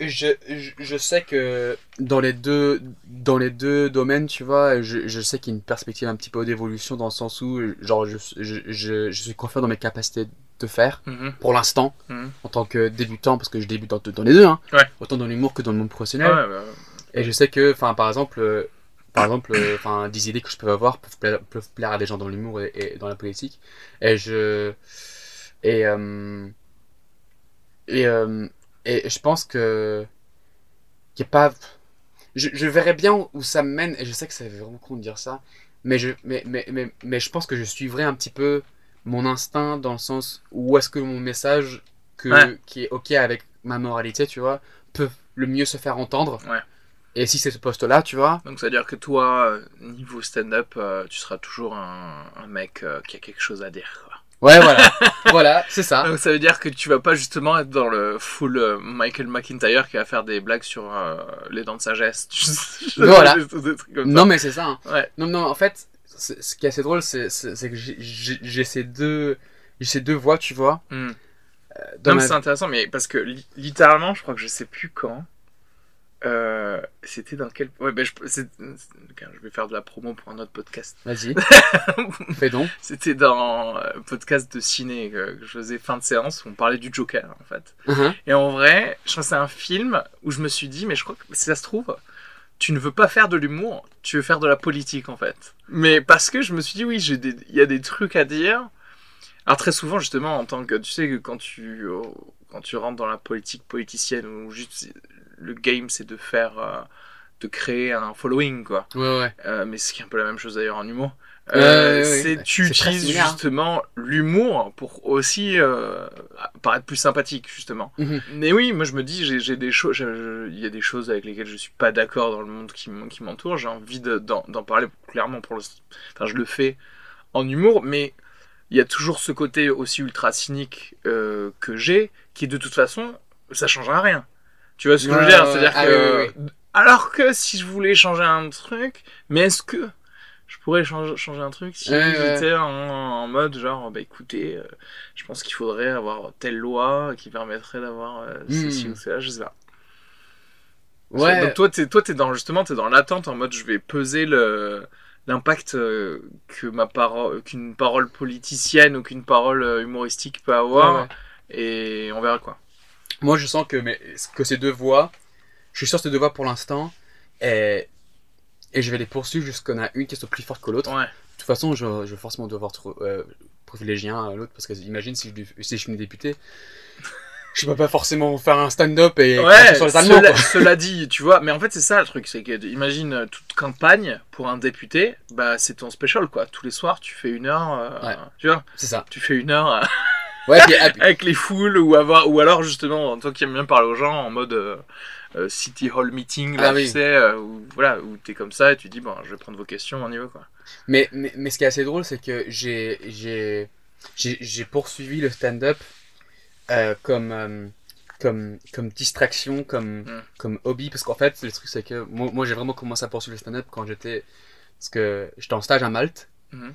B: je, je, je sais que dans les deux, dans les deux domaines, tu vois, je, je sais qu'il y a une perspective un petit peu d'évolution dans le sens où, genre, je, je, suis confiant dans mes capacités de faire,
A: Mhm.
B: pour l'instant,
A: Mhm.
B: en tant que débutant, parce que je débute dans, dans les deux, hein,
A: Ouais.
B: autant dans l'humour que dans le monde
A: Ouais,
B: professionnel.
A: bah,
B: Et je sais que, enfin, par exemple, euh, par exemple, euh, enfin, des idées que je peux avoir peuvent plaire, peuvent plaire à des gens dans l'humour et, et dans la politique. Et je. Et. euh, et, euh, et je pense que. Qu'il n'y a pas. Je, je verrais bien où ça me mène, et je sais que ça fait vraiment con de dire ça, mais je, mais, mais, mais, mais je pense que je suivrai un petit peu mon instinct dans le sens où est-ce que mon message, que,
A: Ouais.
B: qui est ok avec ma moralité, tu vois, peut le mieux se faire entendre.
A: Ouais.
B: Et si c'est ce poste-là, tu vois,
A: Donc, c'est-à-dire que toi, euh, niveau stand-up, euh, tu seras toujours un, un mec euh, qui a quelque chose à dire.
B: Ouais, voilà. voilà, c'est ça.
A: Donc, ça veut dire que tu vas pas justement être dans le full euh, Michael McIntyre qui va faire des blagues sur euh, les dents de sagesse. *laughs*
B: Voilà.
A: des- des trucs comme
B: Non, mais c'est ça. hein.
A: Ouais.
B: Non, non, en fait, ce qui est assez drôle, c'est que j'ai- ces deux, j'ai ces deux voix, tu vois. Dans
A: Non,
B: ma-
A: c'est intéressant, mais parce que li- littéralement, je crois que je sais plus quand. Euh, c'était dans quel. Ouais, ben je, je vais faire de la promo pour un autre podcast.
B: Vas-y. *laughs* Fais donc.
A: C'était dans un podcast de ciné que que je faisais fin de séance où on parlait du Joker en fait.
B: Mhm.
A: Et en vrai, je crois que c'est un film où je me suis dit, mais je crois que si ça se trouve, tu ne veux pas faire de l'humour, tu veux faire de la politique en fait. Mais parce que je me suis dit, oui, j'ai des- il y a des trucs à dire. Alors très souvent, justement, en tant que, tu sais, que quand tu, quand tu rentres dans la politique politicienne ou juste le game, c'est de faire, euh, de créer un following quoi.
B: Ouais, ouais.
A: Euh, mais ce qui est un peu la même chose d'ailleurs en humour. Euh,
B: ouais, ouais.
A: c'est tu utilises
B: hein.
A: justement l'humour pour aussi euh, paraître plus sympathique justement.
B: Mhm.
A: Mais oui, moi je me dis j'ai des choses, il y a des choses avec lesquelles je suis pas d'accord dans le monde qui, m'entoure. J'ai envie de- d'en parler clairement pour le, enfin je le fais en humour, mais il y a toujours ce côté aussi ultra cynique euh, que j'ai, qui de toute façon ça changera rien. Tu vois ce que je veux dire C'est-à-dire
B: ah
A: que
B: oui, oui,
A: alors que si je voulais changer un truc, mais est-ce que je pourrais changer, changer un truc si
B: Ouais, ouais.
A: j'étais en, en mode genre, bah écoutez, euh, je pense qu'il faudrait avoir telle loi qui permettrait d'avoir euh, ceci
B: Hmm.
A: ou cela, je sais pas.
B: Ouais.
A: Donc toi, t'es, toi, t'es dans justement, t'es dans l'attente en mode, je vais peser le l'impact euh, que ma parole, qu'une parole politicienne ou qu'une parole humoristique peut avoir,
B: ouais.
A: et on verra quoi.
B: Moi, je sens que, mais, que ces deux voix, je suis sur ces deux voix pour l'instant, et, et je vais les poursuivre jusqu'à qu'on a une qui soit plus forte que l'autre.
A: Ouais.
B: De toute façon, je, je vais forcément devoir euh, privilégier un à l'autre, parce que imagine si je, si je suis député, *laughs* je peux pas forcément faire un stand-up et
A: Ouais,
B: sur les Allemands,
A: cela, cela dit, tu vois, mais en fait c'est ça le truc, c'est que imagine euh, toute campagne pour un député, bah c'est ton special quoi. Tous les soirs tu fais une heure, euh,
B: Ouais.
A: tu vois,
B: C'est ça.
A: tu fais une heure euh,
B: Ouais, puis, ah,
A: avec les foules ou avoir, ou alors justement toi qui aimes bien parler aux gens en mode euh, euh, city hall meeting, là,
B: Ah
A: tu
B: oui.
A: sais, euh, où voilà, où t'es comme ça et tu dis bon, je vais prendre vos questions, on y va quoi.
B: Mais, mais, mais ce qui est assez drôle, c'est que j'ai, j'ai, j'ai, poursuivi le stand-up euh, comme, comme, comme distraction, comme,
A: Mm.
B: comme hobby. Parce qu'en fait, le truc, c'est que moi, moi j'ai vraiment commencé à poursuivre le stand-up quand j'étais. Parce que j'étais en stage à Malte.
A: Mhm.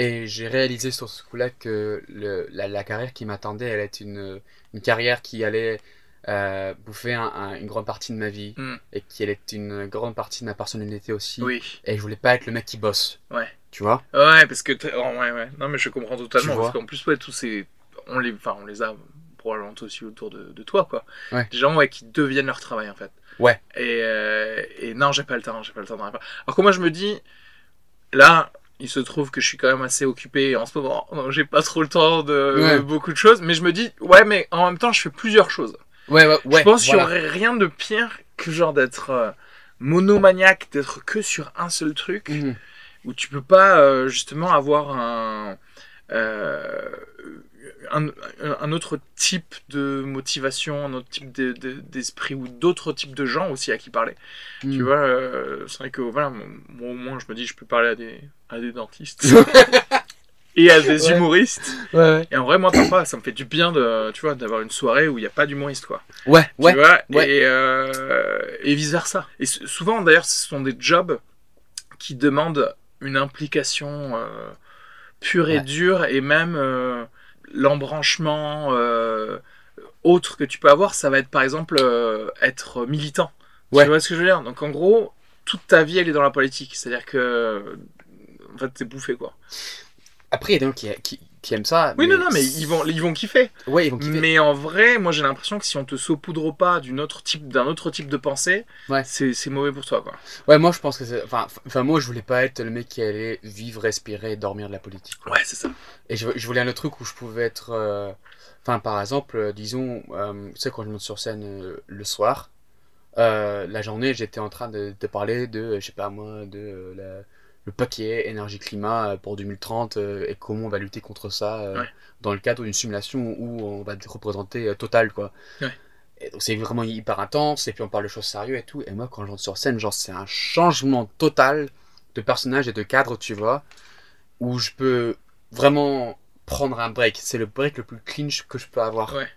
B: Et j'ai réalisé sur ce coup-là que le, la, la carrière qui m'attendait, elle était une, une carrière qui allait euh, bouffer un- un- une grande partie de ma vie.
A: Mm.
B: Et qui allait être une grande partie de ma personnalité aussi.
A: Oui.
B: Et je voulais pas être le mec qui bosse.
A: Ouais.
B: Tu vois?
A: Ouais, parce que oh, ouais, ouais. Non mais je comprends totalement
B: Tu
A: parce qu'en plus ouais tous ces, on les, enfin on les a probablement aussi autour de, de toi quoi.
B: Ouais.
A: Des gens ouais qui deviennent leur travail en fait.
B: Ouais.
A: Et, euh, et non j'ai pas le temps, j'ai pas le temps. d'en. Alors que moi je me dis là. Il se trouve que je suis quand même assez occupé en ce moment. Donc j'ai pas trop le temps de
B: Ouais.
A: beaucoup de choses. Mais je me dis, ouais, mais en même temps, je fais plusieurs choses.
B: Ouais, ouais, ouais.
A: je pense qu'il y aurait rien de pire que genre d'être euh, monomaniaque, d'être que sur un seul truc
B: Mhm.
A: où tu peux pas euh, justement avoir un, euh, un, un autre type de motivation, un autre type de- de- d'esprit ou d'autres types de gens aussi à qui parler. Tu
B: Mhm.
A: vois, euh, c'est vrai que voilà, moi au moins je me dis je peux parler à des, à des dentistes *laughs* et à des
B: Ouais.
A: humoristes.
B: Ouais, ouais.
A: Et en vrai, moi, pas, ça me fait du bien de, tu vois, d'avoir une soirée où il n'y a pas d'humoriste, quoi.
B: Ouais, ouais.
A: Vois et, euh, et vice versa. Et souvent, d'ailleurs, ce sont des jobs qui demandent une implication euh, pure et dure et même euh, l'embranchement euh, autre que tu peux avoir, ça va être par exemple euh, être militant.
B: Ouais.
A: Tu vois ce que je veux dire? Donc en gros, toute ta vie, elle est dans la politique. C'est-à-dire que en fait, t'es bouffé quoi.
B: Après, il y a des gens qui, qui, aiment ça.
A: Oui, non, non, mais ils vont, ils vont kiffer.
B: Ouais, ils vont kiffer.
A: Mais en vrai, moi j'ai l'impression que si on te saupoudre pas d'une autre type, d'un autre type de pensée,
B: Ouais.
A: c'est mauvais pour toi, quoi.
B: Ouais, moi je pense que c'est. Enfin, enfin, moi je voulais pas être le mec qui allait vivre, respirer, dormir de la politique. quoi.
A: Ouais, c'est ça.
B: Et je, je voulais un autre truc où je pouvais être. euh, Enfin, par exemple, euh, disons, euh, tu sais, quand je monte sur scène euh, le soir, la journée, j'étais en train de, de parler de, je sais pas moi, de la- le paquet énergie-climat euh, pour 2030 euh, et comment on va lutter contre ça euh,
A: Ouais.
B: dans le cadre d'une simulation où on va représenter Total, quoi.
A: Ouais.
B: Et donc c'est vraiment hyper intense et puis on parle de choses sérieuses et tout. Et moi, quand je monte sur scène, genre, c'est un changement total de personnage et de cadre, tu vois, où je peux vraiment prendre un break. C'est le break le plus clinch que je peux avoir.
A: Ouais.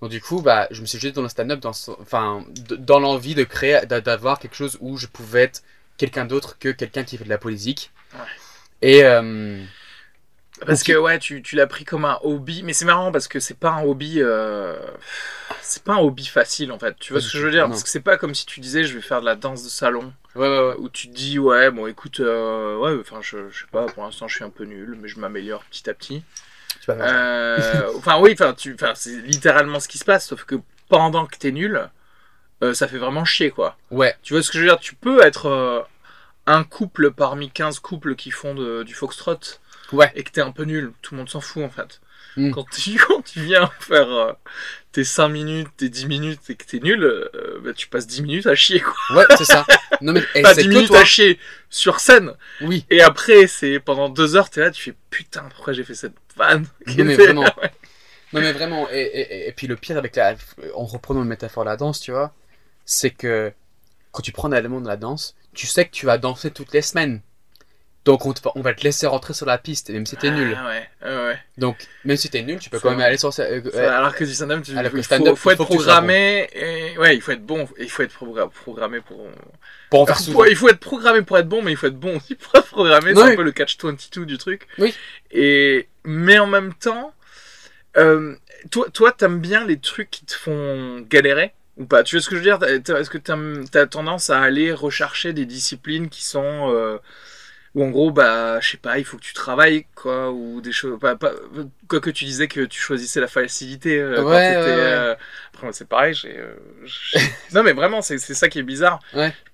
B: Donc du coup, bah, je me suis jeté dans le stand-up, dans, enfin, dans l'envie de créer, d'a- d'avoir quelque chose où je pouvais être quelqu'un d'autre que quelqu'un qui fait de la politique.
A: Ouais.
B: Et euh,
A: Parce que ouais, tu, tu l'as pris comme un hobby, mais c'est marrant parce que c'est pas un hobby, euh, c'est pas un hobby facile en fait. Tu vois ce que je veux dire?
B: Non.
A: Parce que c'est pas comme si tu disais je vais faire de la danse de salon,
B: ouais, ouais, ouais.
A: où tu te dis ouais bon écoute euh, ouais enfin je, je sais pas pour l'instant je suis un peu nul, mais je m'améliore petit à petit.
B: Tu vas faire ça.
A: Euh, *laughs* enfin oui, enfin tu, enfin c'est littéralement ce qui se passe, sauf que pendant que t'es nul, euh, ça fait vraiment chier quoi.
B: Ouais,
A: Tu vois ce que je veux dire? Tu peux être euh, un couple parmi 15 couples qui font de- du foxtrot
B: ouais.
A: et que t'es un peu nul, tout le monde s'en fout en fait.
B: Mm.
A: Quand, tu, *laughs* quand tu viens faire euh, tes 5 minutes, tes 10 minutes et que t'es nul, bah, tu passes 10 minutes à chier quoi.
B: Ouais, c'est ça. Non mais *laughs* et
A: Pas
B: c'est
A: 10
B: que
A: minutes
B: toi.
A: à chier sur scène
B: Oui.
A: et après c'est pendant 2 heures t'es là, tu fais putain pourquoi j'ai fait cette vanne?
B: Non, mais vraiment. *laughs* Non mais vraiment. Et, et, et puis le pire avec la, en reprenant une métaphore de la danse, tu vois, c'est que quand tu prends l'élément de la danse, tu sais que tu vas danser toutes les semaines. Donc on, te- on va te laisser rentrer sur la piste, même si t'es nul.
A: Ah ouais, ouais, ouais.
B: Donc même si t'es nul, tu peux quand même aller sur. euh, euh,
A: Alors que du stand-up, tu-
B: alors que
A: il
B: stand-up,
A: faut, faut
B: il
A: être
B: faut
A: programmé. Et... Ouais, il faut être bon. Il faut être progra- programmé pour.
B: pour en faire souvent.
A: Il faut être programmé pour être bon, mais il faut être bon aussi pour être programmé. C'est
B: Oui.
A: un peu le catch 22 du truc.
B: Oui.
A: Et mais en même temps, euh, toi, toi, t'aimes bien les trucs qui te font galérer? Ou pas Tu vois ce que je veux dire? Est-ce que t'aimes- t'as tendance à aller rechercher des disciplines qui sont euh, où en gros, bah, je sais pas, il faut que tu travailles, quoi, ou des choses. Pas, pas, quoi que tu disais que tu choisissais la facilité euh,
B: Ouais,
A: t'étais,
B: ouais, ouais.
A: euh, Après, c'est pareil, j'ai. euh, *laughs* non, mais vraiment, c'est c'est ça qui est bizarre.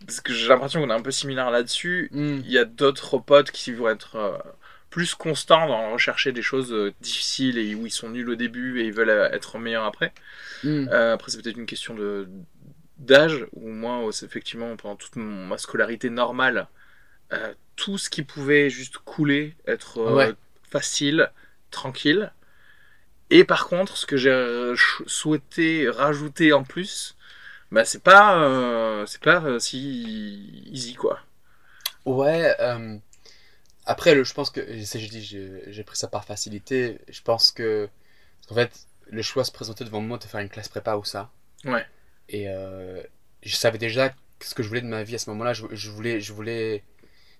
A: Parce que j'ai l'impression qu'on est un peu similaire là-dessus.
B: Hmm.
A: Il y a d'autres potes qui vont être euh, plus constants dans rechercher des choses euh, difficiles et où ils sont nuls au début et ils veulent euh, être meilleurs après.
B: Hmm.
A: Euh, après, c'est peut-être une question de d'âge, ou moi, effectivement, pendant toute mon- ma scolarité normale, euh, tout ce qui pouvait juste couler, être euh,
B: Ouais.
A: facile, tranquille. Et par contre, ce que j'ai souhaité rajouter en plus, bah, c'est pas, c'est pas si easy, quoi.
B: Ouais. Après, le, je pense que je dis, j'ai pris ça par facilité. Je pense que en fait, le choix se présentait devant moi de faire une classe prépa ou ça.
A: Ouais.
B: Et euh, je savais déjà ce que je voulais de ma vie à ce moment-là. Je, je voulais, je voulais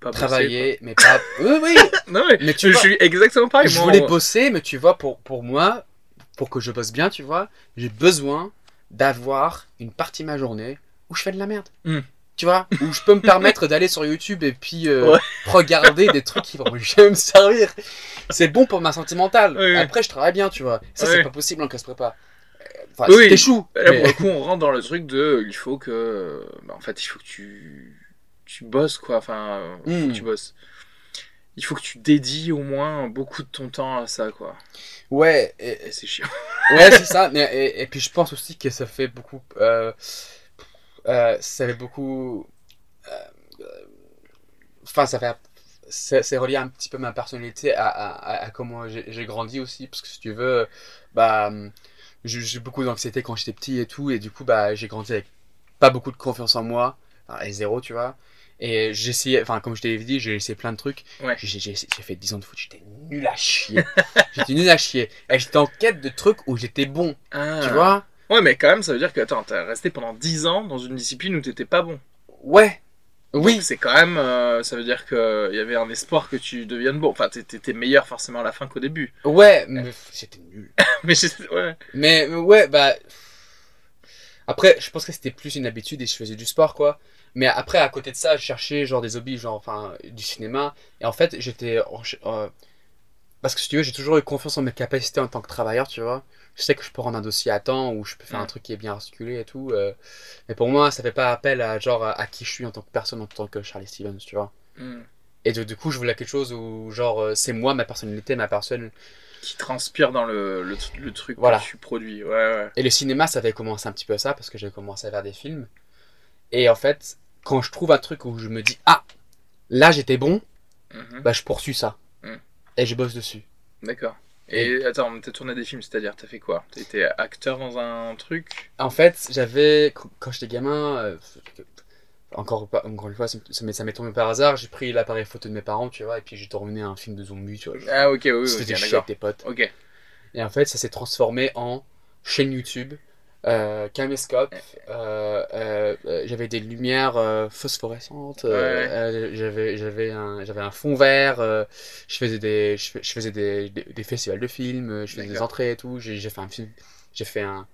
A: Pas bosser,
B: travailler, mais pas. *laughs* Oui, oui.
A: Non, mais,
B: Mais tu
A: je
B: vois-
A: suis exactement pareil.
B: je
A: moi,
B: voulais
A: on-
B: bosser, mais tu vois, pour, pour moi, pour que je bosse bien, tu vois, j'ai besoin d'avoir une partie de ma journée où je fais de la merde.
A: Hmm.
B: Tu vois, où je peux me permettre d'aller sur YouTube et puis euh,
A: Ouais.
B: regarder des trucs qui vont jamais me servir. C'est bon pour ma santé mentale.
A: Oui, oui.
B: Après, je travaille bien, tu vois. Ça,
A: Oui.
B: c'est pas possible en classe prépa. Enfin,
A: Oui.
B: t'échoues.
A: Là,
B: mais-
A: pour le coup, on rentre dans le truc de, il faut que, bah, en fait, il faut que tu, tu bosses quoi. Enfin, il faut
B: Hmm.
A: que tu bosses. Il faut que tu dédies au moins beaucoup de ton temps à ça, quoi.
B: Ouais, et-
A: Et c'est chiant.
B: Ouais, c'est *laughs* ça. Mais, et, et puis je pense aussi que ça fait beaucoup. euh, euh, ça fait beaucoup. euh, Enfin, ça fait. C'est relié un petit peu ma personnalité à, à, à- à comment j'ai grandi aussi. Parce que si tu veux, bah, j'ai beaucoup d'anxiété quand j'étais petit et tout. Et du coup, bah, j'ai grandi avec pas beaucoup de confiance en moi. Et zéro, tu vois. Et j'ai essayé, enfin, comme je t'ai dit, j'ai essayé plein de trucs.
A: Ouais.
B: J'ai fait 10 ans de foot, j'étais nul à chier. *laughs* j'étais nul à chier. Et j'étais en quête de trucs où j'étais bon.
A: Ah.
B: Tu vois
A: Ouais, mais quand même, ça veut dire que, attends, t'as resté pendant 10 ans dans une discipline où t'étais pas bon.
B: Ouais. Oui.
A: C'est quand même, euh, ça veut dire qu'il y avait un espoir que tu deviennes bon. Enfin, t'étais meilleur forcément à la fin qu'au début.
B: Ouais, mais c'était nul. *laughs*
A: Mais ouais.
B: Mais ouais, bah. Après, je pense que c'était plus une habitude et je faisais du sport, quoi. Mais après, à côté de ça, je cherchais genre des hobbies, genre, enfin, du cinéma. Et en fait, j'étais. euh, parce que si tu veux, j'ai toujours eu confiance en mes capacités en tant que travailleur, tu vois. Je sais que je peux rendre un dossier à temps ou je peux faire un truc qui est bien articulé et tout. euh, mais pour moi, ça fait pas appel à genre à qui je suis en tant que personne, en tant que Charlie Stevens, tu vois.
A: Hmm.
B: Et de- du coup, je voulais quelque chose où genre euh, c'est moi, ma personnalité, ma personne.
A: Qui transpire dans le, le, le truc
B: Voilà.
A: que tu produis. Ouais, ouais.
B: Et le cinéma, ça avait commencé un petit peu ça parce que j'ai commencé à faire des films. Et en fait, quand je trouve un truc où je me dis ah là j'étais bon,
A: Mhm.
B: bah je poursuis ça
A: Mm.
B: Et je bosse dessus.
A: D'accord. Et attends, t'as tourné des films, c'est-à-dire, t'as fait quoi? T'as été acteur dans un truc?
B: En fait, j'avais quand j'étais gamin, euh, encore encore une fois, ça m'est tombé par hasard. J'ai pris l'appareil photo de mes parents, tu vois, et puis j'ai tourné un film de zombies, tu vois. genre,
A: Ah, ok, oui, oui,
B: C'était avec tes potes.
A: Ok.
B: Et en fait, ça s'est transformé en chaîne YouTube, euh, caméscope. euh, euh, euh, j'avais des lumières phosphorescentes.
A: Ouais.
B: j'avais j'avais un j'avais un fond vert. je faisais des je, fais- je faisais des, des, des festivals de films. Je faisais des entrées et tout. J'ai fait un film. J'ai fait un,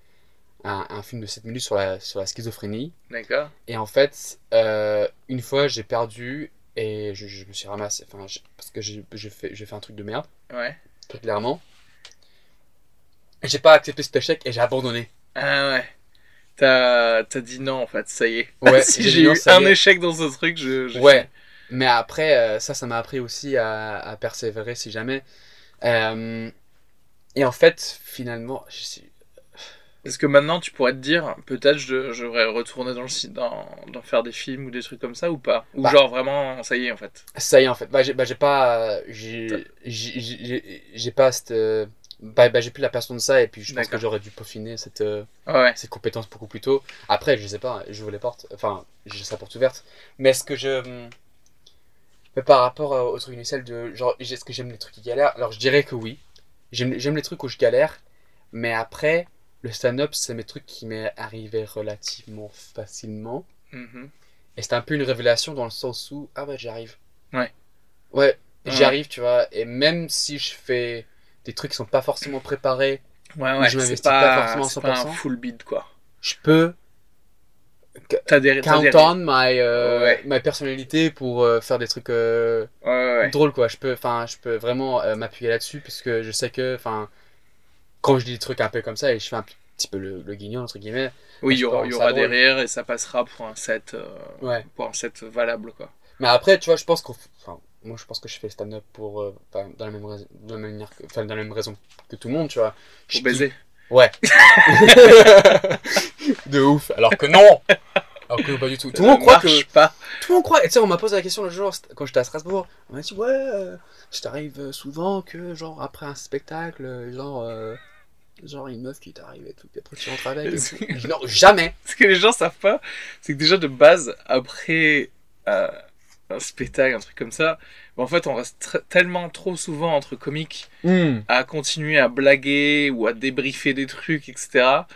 B: un un film de 7 minutes sur la sur la schizophrénie.
A: D'accord.
B: Et en fait, une fois, j'ai perdu et je, je me suis ramassé. Enfin, parce que j'ai fait j'ai fait un truc de merde
A: Ouais.
B: très clairement. J'ai pas accepté cet échec et j'ai abandonné.
A: Ah, ouais. T'as t'as dit non, en fait, ça y est.
B: Ouais, *laughs*
A: si
B: j'ai non,
A: eu un
B: est.
A: échec dans ce truc, je. je
B: Ouais. Mais après, euh, ça, ça m'a appris aussi à, à persévérer si jamais. Euh, et en fait, finalement, je suis...
A: Est-ce que maintenant tu pourrais te dire, peut-être je, je devrais retourner dans le dans, dans faire des films ou des trucs comme ça ou pas? Ou
B: Bah.
A: genre vraiment, ça y est en fait.
B: ça y est en fait. Bah, j'ai bah, pas, j'ai pas cette, euh, bah, bah, j'ai plus la passion de ça et puis je pense que j'aurais dû peaufiner cette, euh,
A: Ouais.
B: ces compétences beaucoup plus tôt. Après, je sais pas, j'ouvre les portes, enfin, j'ai sa porte ouverte. Mais est-ce que je. Mais par rapport au truc initial de genre, est-ce que j'aime les trucs qui galèrent? Alors, je dirais que oui. J'aime les trucs où je galère, mais après, le stand-up, c'est mes trucs qui m'est arrivé relativement facilement.
A: Mhm.
B: Et c'est un peu une révélation dans le sens où, ah ouais, j'y arrive.
A: Ouais.
B: Ouais, j'y
A: Ouais.
B: arrive, tu vois. Et même si je fais des trucs qui sont pas forcément préparés,
A: Ouais, ouais,
B: je m'investis
A: pas,
B: pas forcément à
A: c'est pas un
B: 100%.
A: full beat quoi.
B: je peux
A: T'as des, t'as des-
B: count on my, euh,
A: Ouais.
B: ma personnalité pour euh, faire des trucs euh,
A: Ouais,
B: drôles quoi je peux enfin je peux vraiment euh, m'appuyer là-dessus puisque je sais que enfin quand je dis des trucs un peu comme ça et je fais un petit peu le, le guignol entre guillemets
A: Oui, il y aura, y aura des rires et ça passera pour un set,
B: ouais
A: pour un set valable quoi.
B: mais après tu vois je pense qu'on moi je pense que je fais stand-up pour euh, enfin, dans la même raison dans la même manière que- enfin dans la même raison que tout le monde tu vois
A: Pour
B: Je
A: baiser.
B: Ouais. *laughs* de ouf. Alors que non. Alors que pas du tout. Tout le monde croit que.
A: pas.
B: Tout le monde croit. Et tu sais, on m'a posé la question le jour quand j'étais à Strasbourg. On m'a dit ouais, euh, ça t'arrive euh, souvent que genre après un spectacle, genre euh, genre une meuf qui t'arrive et tout, puis après tu rentres avec. et. Je non, jamais.
A: Ce que les gens savent pas, c'est que déjà de base, après un spectacle, un truc comme ça, bah, en fait, on reste tellement trop souvent entre comiques à continuer à blaguer ou à débriefer des trucs, etc.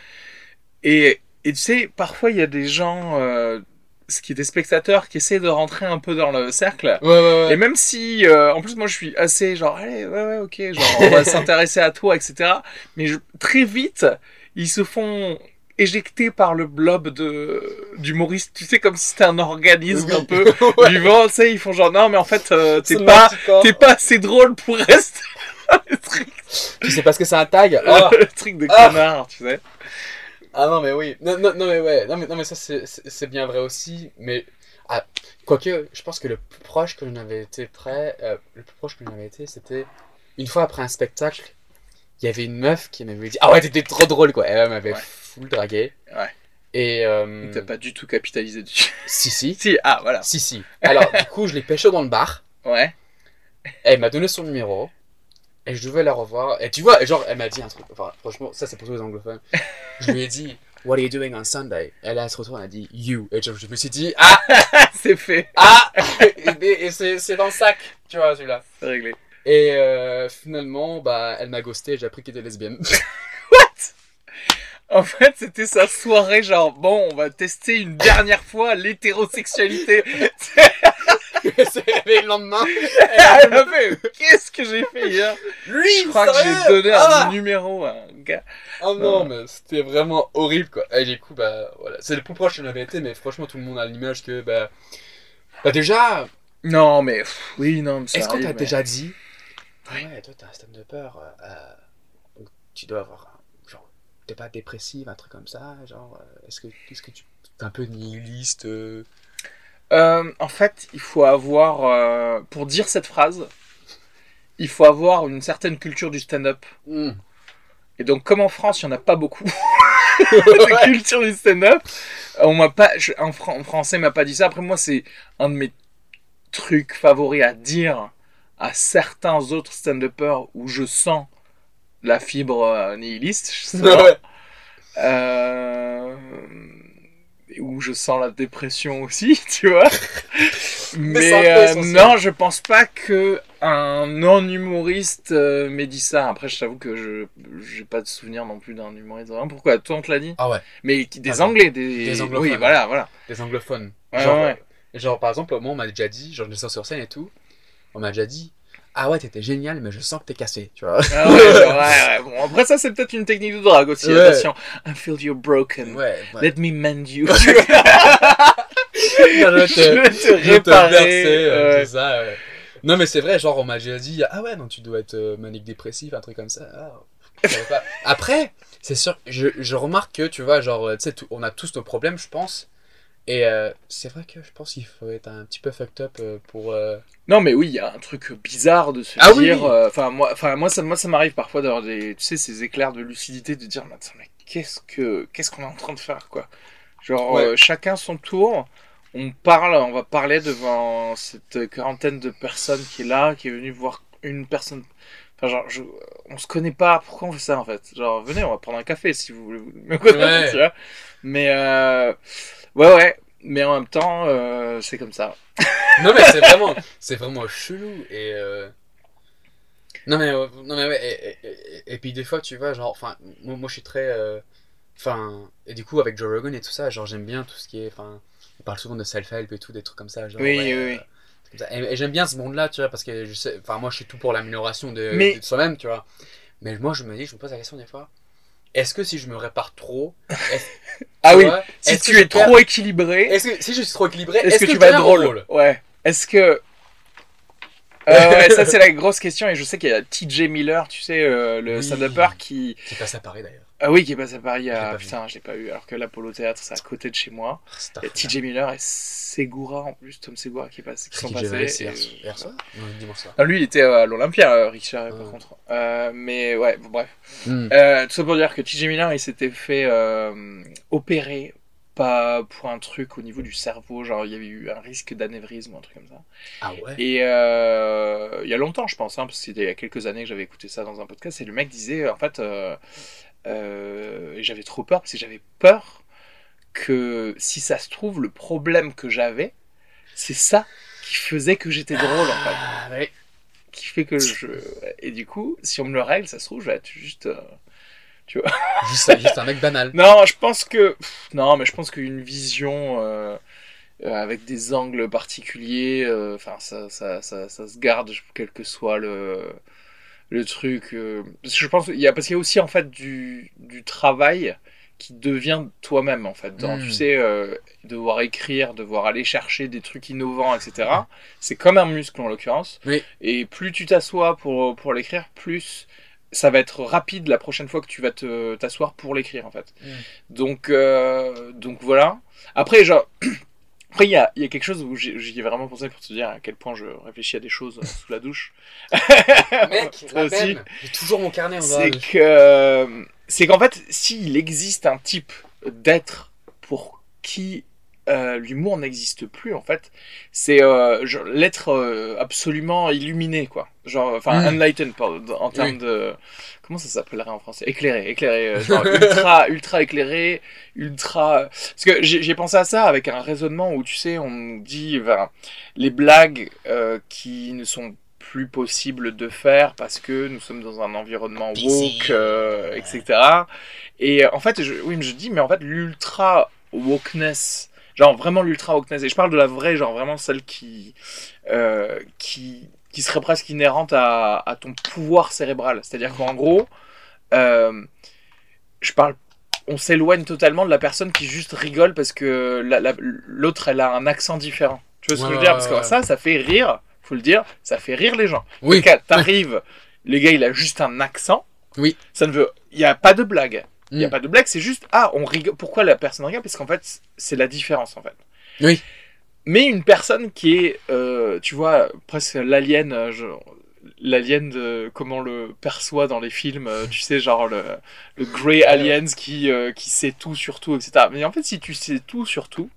A: Et, et tu sais, parfois il y a des gens, euh, ce qui est des spectateurs, qui essaient de rentrer un peu dans le cercle.
B: Ouais, ouais, ouais.
A: Et même si, euh, en plus, moi je suis assez genre, allez, ouais, ouais, ok, genre, on va *laughs* s'intéresser à toi, etc. Mais je- très vite, ils se font éjecter par le blob de d'humoristes, tu sais, comme si c'était un organisme un peu *laughs*
B: Ouais.
A: vivant, tu sais, ils font genre, non, mais en fait, euh, t'es pas, t'es pas assez drôle pour rester *laughs*
B: Puis c'est parce que c'est un tag. Ah. *laughs*
A: le truc de
B: Ah.
A: connard, tu sais.
B: Ah non mais oui, non, non, non mais ouais, non mais, non mais ça c'est bien vrai aussi, mais ah, quoique je pense que le plus proche que j'en avais été prêt, euh, le plus proche que j'en avais été c'était une fois après un spectacle, il y avait une meuf qui m'avait dit ah ouais t'étais trop drôle quoi, elle m'avait
A: Ouais.
B: full dragué.
A: Ouais.
B: Et euh,
A: T'as pas du tout capitalisé dessus.
B: si si *laughs*
A: si, ah, voilà.
B: si si. Alors du coup je l'ai pécho dans le bar,
A: Ouais.
B: elle m'a donné son numéro. Et je devais la revoir. Et tu vois, genre, elle m'a dit un truc. Enfin, franchement, ça c'est pour tous les anglophones. Je lui ai dit, *laughs* What are you doing on Sunday? Elle se retourne, elle a dit, You. Et genre, je me suis dit, *laughs* Ah!
A: c'est fait.
B: Ah! et et c'est dans le sac, tu vois, celui-là.
A: C'est réglé.
B: Et euh, finalement, bah, elle m'a ghosté et j'ai appris qu'elle était lesbienne. *laughs*
A: En fait, c'était sa soirée, genre, bon, on va tester une dernière fois l'hétérosexualité.
B: c'est le lendemain.
A: Elle m'a fait, qu'est-ce que j'ai fait hier?
B: Lui,
A: Je crois que j'ai donné un numéro à un gars.
B: Oh non, mais c'était vraiment horrible, quoi. Et du coup, bah, voilà. C'est le plus proche que j'en avais été, mais franchement, tout le monde a l'image que, bah. Bah, déjà,
A: Non, mais pff, oui, non, mais
B: est-ce qu'on t'a
A: mais-
B: déjà dit ouais, toi, t'es un. Euh, euh, donc tu dois avoir. Genre, t'es pas dépressive, un truc comme ça. Genre, euh, est-ce que, est-ce que tu. T'es un peu nihiliste euh,
A: Euh, en fait, il faut avoir, pour dire cette phrase, il faut avoir une certaine culture du stand-up.
B: hmm.
A: Et donc, comme en France, il n'y en a pas beaucoup *laughs* de culture du stand-up, on m'a pas, je- un, Fran- un Français m'a pas dit ça. Après, moi, c'est un de mes trucs favoris à dire à certains autres stand-uppers où je sens la fibre euh, nihiliste. je sais pas.
B: Ouais.
A: Euh, où je sens la dépression aussi, *laughs* tu vois. *laughs* Mais,
B: peu
A: euh, non, je pense pas que un non-humoriste euh, m'ait dit ça. Après, je t'avoue que je j'ai pas de souvenir non plus d'un humoriste. Hein, Pourquoi? Toi, on te l'a dit?
B: Ah ouais,
A: Mais des
B: Ah,
A: Anglais, des,
B: des anglophones.
A: Oui, voilà, voilà.
B: des anglophones.
A: Ouais,
B: genre,
A: ouais.
B: euh, genre, par exemple, moi, on m'a déjà dit, genre, je descends sur scène et tout, on m'a déjà dit, ah ouais, t'étais génial, mais je sens que t'es cassé, tu vois.
A: Ah ouais, ouais, ouais. *laughs* Bon, après ça, c'est peut-être une technique de drague aussi.
B: Ouais.
A: Attention, I feel you're broken.
B: Ouais.
A: Let me mend you. *laughs*
B: je vais te,
A: Je réparer,
B: verser, c'est ça. Non, mais c'est vrai, genre, on m'a déjà dit, ah ouais, non, tu dois être euh, manique dépressif, un truc comme ça. Ah, pas. Après, c'est sûr, je, je remarque que, tu vois, genre, euh, tu sais, on a tous nos problèmes, je pense. Et euh, c'est vrai que je pense qu'il faut être un petit peu fucked up euh, pour. euh,
A: Non, mais oui, il y a un truc bizarre de se
B: Ah
A: dire.
B: oui.
A: Enfin, moi, enfin, moi, ça, moi, ça m'arrive parfois d'avoir des, tu sais, ces éclairs de lucidité, de dire, mais attends, mais qu'est-ce que, qu'est-ce qu'on est en train de faire, quoi? Genre,
B: Ouais.
A: chacun son tour. On parle, on va parler devant cette quarantaine de personnes qui est là, qui est venue voir une personne. Enfin, genre, je- on se connaît pas. Pourquoi on fait ça en fait? Genre, venez, on va prendre un café si vous voulez me *laughs* connaître,
B: Ouais.
A: tu vois? Mais euh, ouais, ouais. Mais en même temps, euh, c'est comme ça. *laughs*
B: Non mais c'est vraiment, c'est vraiment chelou et euh, non mais euh, non mais ouais et, et- et- et puis des fois tu vois genre enfin moi, moi, je suis très enfin et du coup avec Joe Rogan et tout ça genre j'aime bien tout ce qui est enfin il parle souvent de self help et tout des trucs comme ça genre
A: Oui,
B: ouais,
A: oui, oui.
B: et, j'aime bien ce monde là tu vois parce que je sais enfin moi je suis tout pour l'amélioration de,
A: Mais-
B: de soi-même tu vois mais moi je me dis je me pose la question des fois est-ce que si je me répare trop *laughs*
A: Ah oui,
B: vois,
A: Si tu es
B: perds-
A: trop équilibré,
B: est-ce que si je suis trop équilibré
A: est-ce que, tu vas être drôle, Ouais. Est-ce que. *laughs* Euh, ouais, ça c'est la grosse question et je sais qu'il y a TJ Miller, tu sais, euh, le
B: Oui.
A: stand-upper qui.
B: qui passe à Paris d'ailleurs
A: Ah oui, qui est passé à Paris. À... Putain, je l'ai pas eu. Alors que l'Apollo Théâtre, c'est à côté de chez moi.
B: C'est
A: Il y a TJ Miller et Segura en plus, Tom Segura qui, passe, qui sont passés. Et-
B: hier, soir. Non,
A: lui, il était à l'Olympia, euh, Rick Gervais, par
B: Ah.
A: contre. Euh, mais ouais, bon, bref.
B: Hmm.
A: Euh, tout ça pour dire que TJ Miller, il s'était fait euh, opérer pas pour un truc au niveau du cerveau, genre il y avait eu un risque d'anévrisme ou un truc comme ça.
B: Ah ouais
A: Et euh, il y a longtemps, je pense, hein, parce que c'était il y a quelques années que j'avais écouté ça dans un podcast, et le mec disait, en fait, euh, et j'avais trop peur, parce que j'avais peur que si ça se trouve, le problème que j'avais, c'est ça qui faisait que j'étais drôle, en fait.
B: Ah ouais.
A: Qui fait que je... Et du coup, si on me le règle, ça se trouve, je vais être juste... euh, *laughs*
B: Juste, juste un mec banal. *laughs*
A: Non, je pense que. Non, mais je pense qu'une vision euh, euh, avec des angles particuliers, euh, enfin, ça, ça, ça, ça se garde, quel que soit le, le truc. euh, parce que je pense qu'il y a, parce qu'il y a aussi, en fait, du, du travail qui devient toi-même, en fait. Dans,
B: Mm.
A: Tu sais, euh, devoir écrire, devoir aller chercher des trucs innovants, etc. C'est comme un muscle, en l'occurrence.
B: Oui.
A: Et plus tu t'assois pour, pour l'écrire, plus ça va être rapide la prochaine fois que tu vas te t'asseoir pour l'écrire en fait.
B: Mm.
A: Donc euh, donc voilà. Après genre *clears throat* après il y a, il y a quelque chose où j'y ai vraiment pensé pour te dire à quel point je réfléchis à des choses euh, sous la douche. *laughs*
B: Mec, la
A: aussi.
B: J'ai toujours mon carnet en
A: C'est que c'est qu'en fait s'il existe un type d'être pour qui euh, l'humour n'existe plus en fait. C'est euh, l'être euh, absolument illuminé quoi. Genre enfin
B: Mm.
A: enlightened en termes
B: Oui.
A: de comment ça s'appellerait en français? Éclairé éclairé euh, genre ultra *laughs* ultra éclairé ultra parce que j'ai pensé à ça avec un raisonnement où tu sais on dit ben, les blagues qui ne sont plus possibles de faire parce que nous sommes dans un environnement woke etc et en fait je, oui je dis mais en fait l'ultra wokeness genre vraiment l'ultra wokeness et je parle de la vraie genre vraiment celle qui euh, qui qui serait presque inhérente à, à ton pouvoir cérébral c'est à dire qu'en gros euh, je parle on s'éloigne totalement de la personne qui juste rigole parce que la- la- l'autre elle a un accent différent tu vois ce que je veux dire? parce que ça ça fait rire faut le dire, ça fait rire les gens.
B: Oui.
A: T'arrives, le gars il a juste un accent.
B: Oui.
A: Ça ne veut, il y a pas de blague. Il y a
B: Mm.
A: pas de blague, c'est juste ah on rigole. Pourquoi la personne rigole? Parce qu'en fait c'est la différence en fait.
B: Oui.
A: Mais une personne qui est, euh, tu vois, presque l'alien, euh, je- l'alien de comment on le perçoit dans les films, euh, tu sais, genre le, le Grey Aliens qui, euh, qui sait tout sur tout, etc. Mais en fait, si tu sais tout sur tout,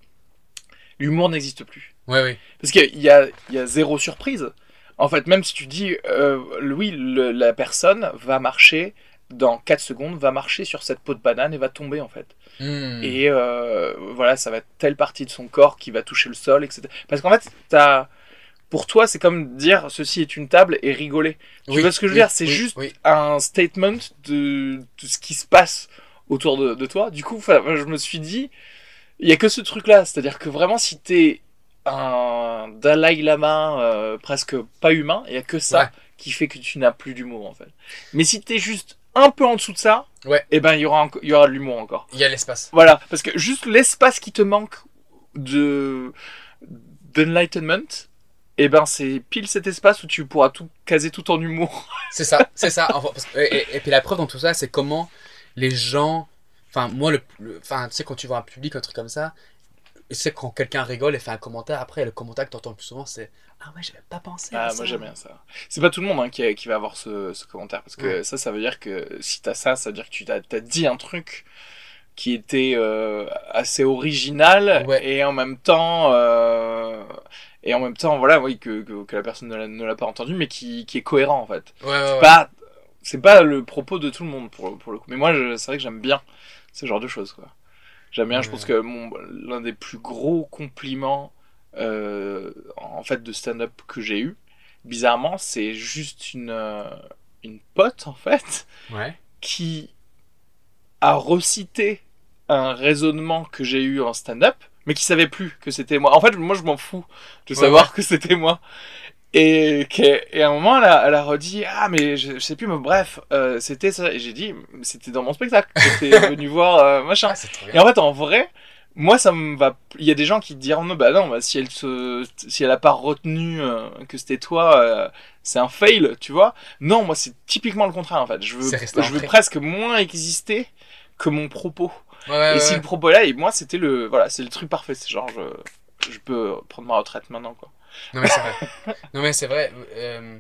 A: l'humour n'existe plus.
B: Ouais, oui.
A: Parce qu'il y a, il y a zéro surprise. En fait, même si tu dis, euh, oui, le- la personne va marcher dans 4 secondes, va marcher sur cette peau de banane et va tomber en fait.
B: Hmm.
A: Et euh, voilà, ça va être telle partie de son corps qui va toucher le sol, etc. Parce qu'en fait, t'as... pour toi, c'est comme dire ceci est une table et rigoler. Tu
B: Oui,
A: vois ce que je veux
B: oui,
A: dire? C'est
B: oui,
A: juste un statement de, de ce qui se passe autour de, de toi. Du coup, je me suis dit, il y a que ce truc-là. C'est-à-dire que vraiment, si t'es un Dalai Lama euh, presque pas humain, il y a que ça
B: Ouais.
A: qui fait que tu n'as plus d'humour en fait. Mais si t'es juste un peu en dessous de ça,
B: Ouais.
A: et ben il y aura il y aura de l'humour encore.
B: Il y a l'espace.
A: Voilà, parce que juste l'espace qui te manque de d'enlightenment, et ben c'est pile cet espace où tu pourras tout caser tout en humour. *laughs*
B: C'est ça, c'est ça. Et, et- et puis la preuve dans tout ça, c'est comment les gens. Enfin, moi, le, enfin, tu sais, quand tu vois un public, un truc comme ça, tu sais, quand quelqu'un rigole et fait un commentaire, après, le commentaire que tu entends le plus souvent, c'est Ah ouais, j'avais pas pensé à
A: Ah,
B: ça.
A: moi j'aime bien ça. C'est pas tout le monde hein, qui, qui va avoir ce, ce commentaire, parce que ça, ça veut dire que si t'as ça, ça veut dire que tu t'as as dit un truc qui était euh, assez original
B: Ouais.
A: et en même temps euh, et en même temps voilà oui que, que, que la personne ne l'a- pas entendu mais qui, qui est cohérent en fait
B: Ouais, ouais,
A: c'est
B: ouais.
A: pas c'est pas le propos de tout le monde pour, pour le coup mais moi c'est vrai que j'aime bien ce genre de choses quoi j'aime bien je pense que mon l'un des plus gros compliments euh, en fait de stand-up que j'ai eu bizarrement c'est juste une euh, une pote en fait
B: Ouais.
A: qui a recité un raisonnement que j'ai eu en stand-up, mais qui savait plus que c'était moi. En fait, moi, je m'en fous de
B: Ouais,
A: savoir que c'était moi. Et, et à un moment, elle a, elle a redit Ah, mais je, je sais plus, mais bref, euh, c'était ça. Et j'ai dit C'était dans mon spectacle. J'étais *laughs* venu voir euh, machin.
B: Ah,
A: Et en fait, en vrai, moi, ça me va. Il y a des gens qui te diront non, bah non, bah, si elle se, si elle a pas retenu euh, que c'était toi, euh, c'est un fail, tu vois. Non, moi, c'est typiquement le contraire en fait. Je veux, je veux presque moins exister que mon propos.
B: Ouais, ouais,
A: et si le propos est là, et moi, c'était le, voilà, c'est le truc parfait. C'est genre, je, je peux prendre ma retraite maintenant, quoi.
B: Non, mais c'est vrai. *laughs* non, mais c'est vrai. euh,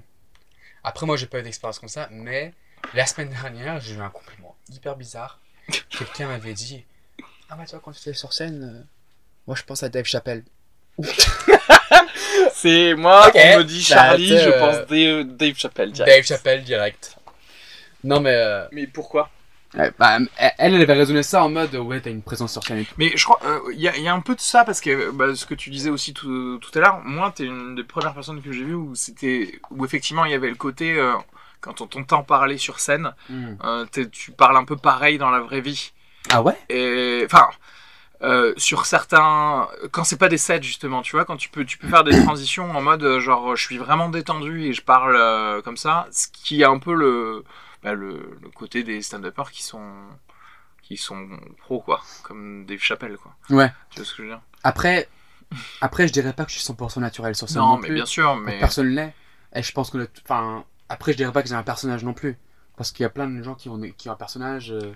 B: Après, moi, j'ai pas eu d'expérience comme ça, mais la semaine dernière, j'ai eu un compliment hyper bizarre. *laughs* Quelqu'un m'avait dit Ah, bah, toi, quand tu étais sur scène, euh, moi, je pense à Dave Chappelle. *laughs*
A: C'est moi, on me dit
B: Bah,
A: Charlie, je
B: euh,
A: pense Dave, Dave Chappelle. direct.
B: Dave Chappelle direct. Non, mais. euh,
A: Mais pourquoi?
B: bah, elle, elle avait raisonné ça en mode Ouais, t'as une présence sur scène.
A: Mais je crois, il y, a, y a un peu de ça parce que bah, ce que tu disais aussi tout, tout à l'heure, moi, t'es une des premières personnes que j'ai vues où c'était, où effectivement il y avait le côté euh, quand on t'entend parler sur scène,
B: Hmm.
A: euh, tu parles un peu pareil dans la vraie vie.
B: Ah ouais?
A: Et enfin, euh, sur certains, quand c'est pas des sets justement, tu vois, quand tu peux, tu peux faire des *coughs* transitions en mode euh, genre je suis vraiment détendu et je parle euh, comme ça, ce qui est un peu le, bah, le, le côté des stand-uppers qui sont qui sont pros quoi, comme Dave Chappelle quoi.
B: Ouais.
A: Tu vois ce que je veux dire?
B: Après, après, je dirais pas que je suis 100% naturel sur scène.
A: Non,
B: Non,
A: mais
B: plus.
A: bien sûr, mais
B: Personne l'est. Et je pense que. Enfin, après, je dirais pas que j'ai un personnage non plus. Parce qu'il y a plein de gens qui ont, qui ont un personnage euh,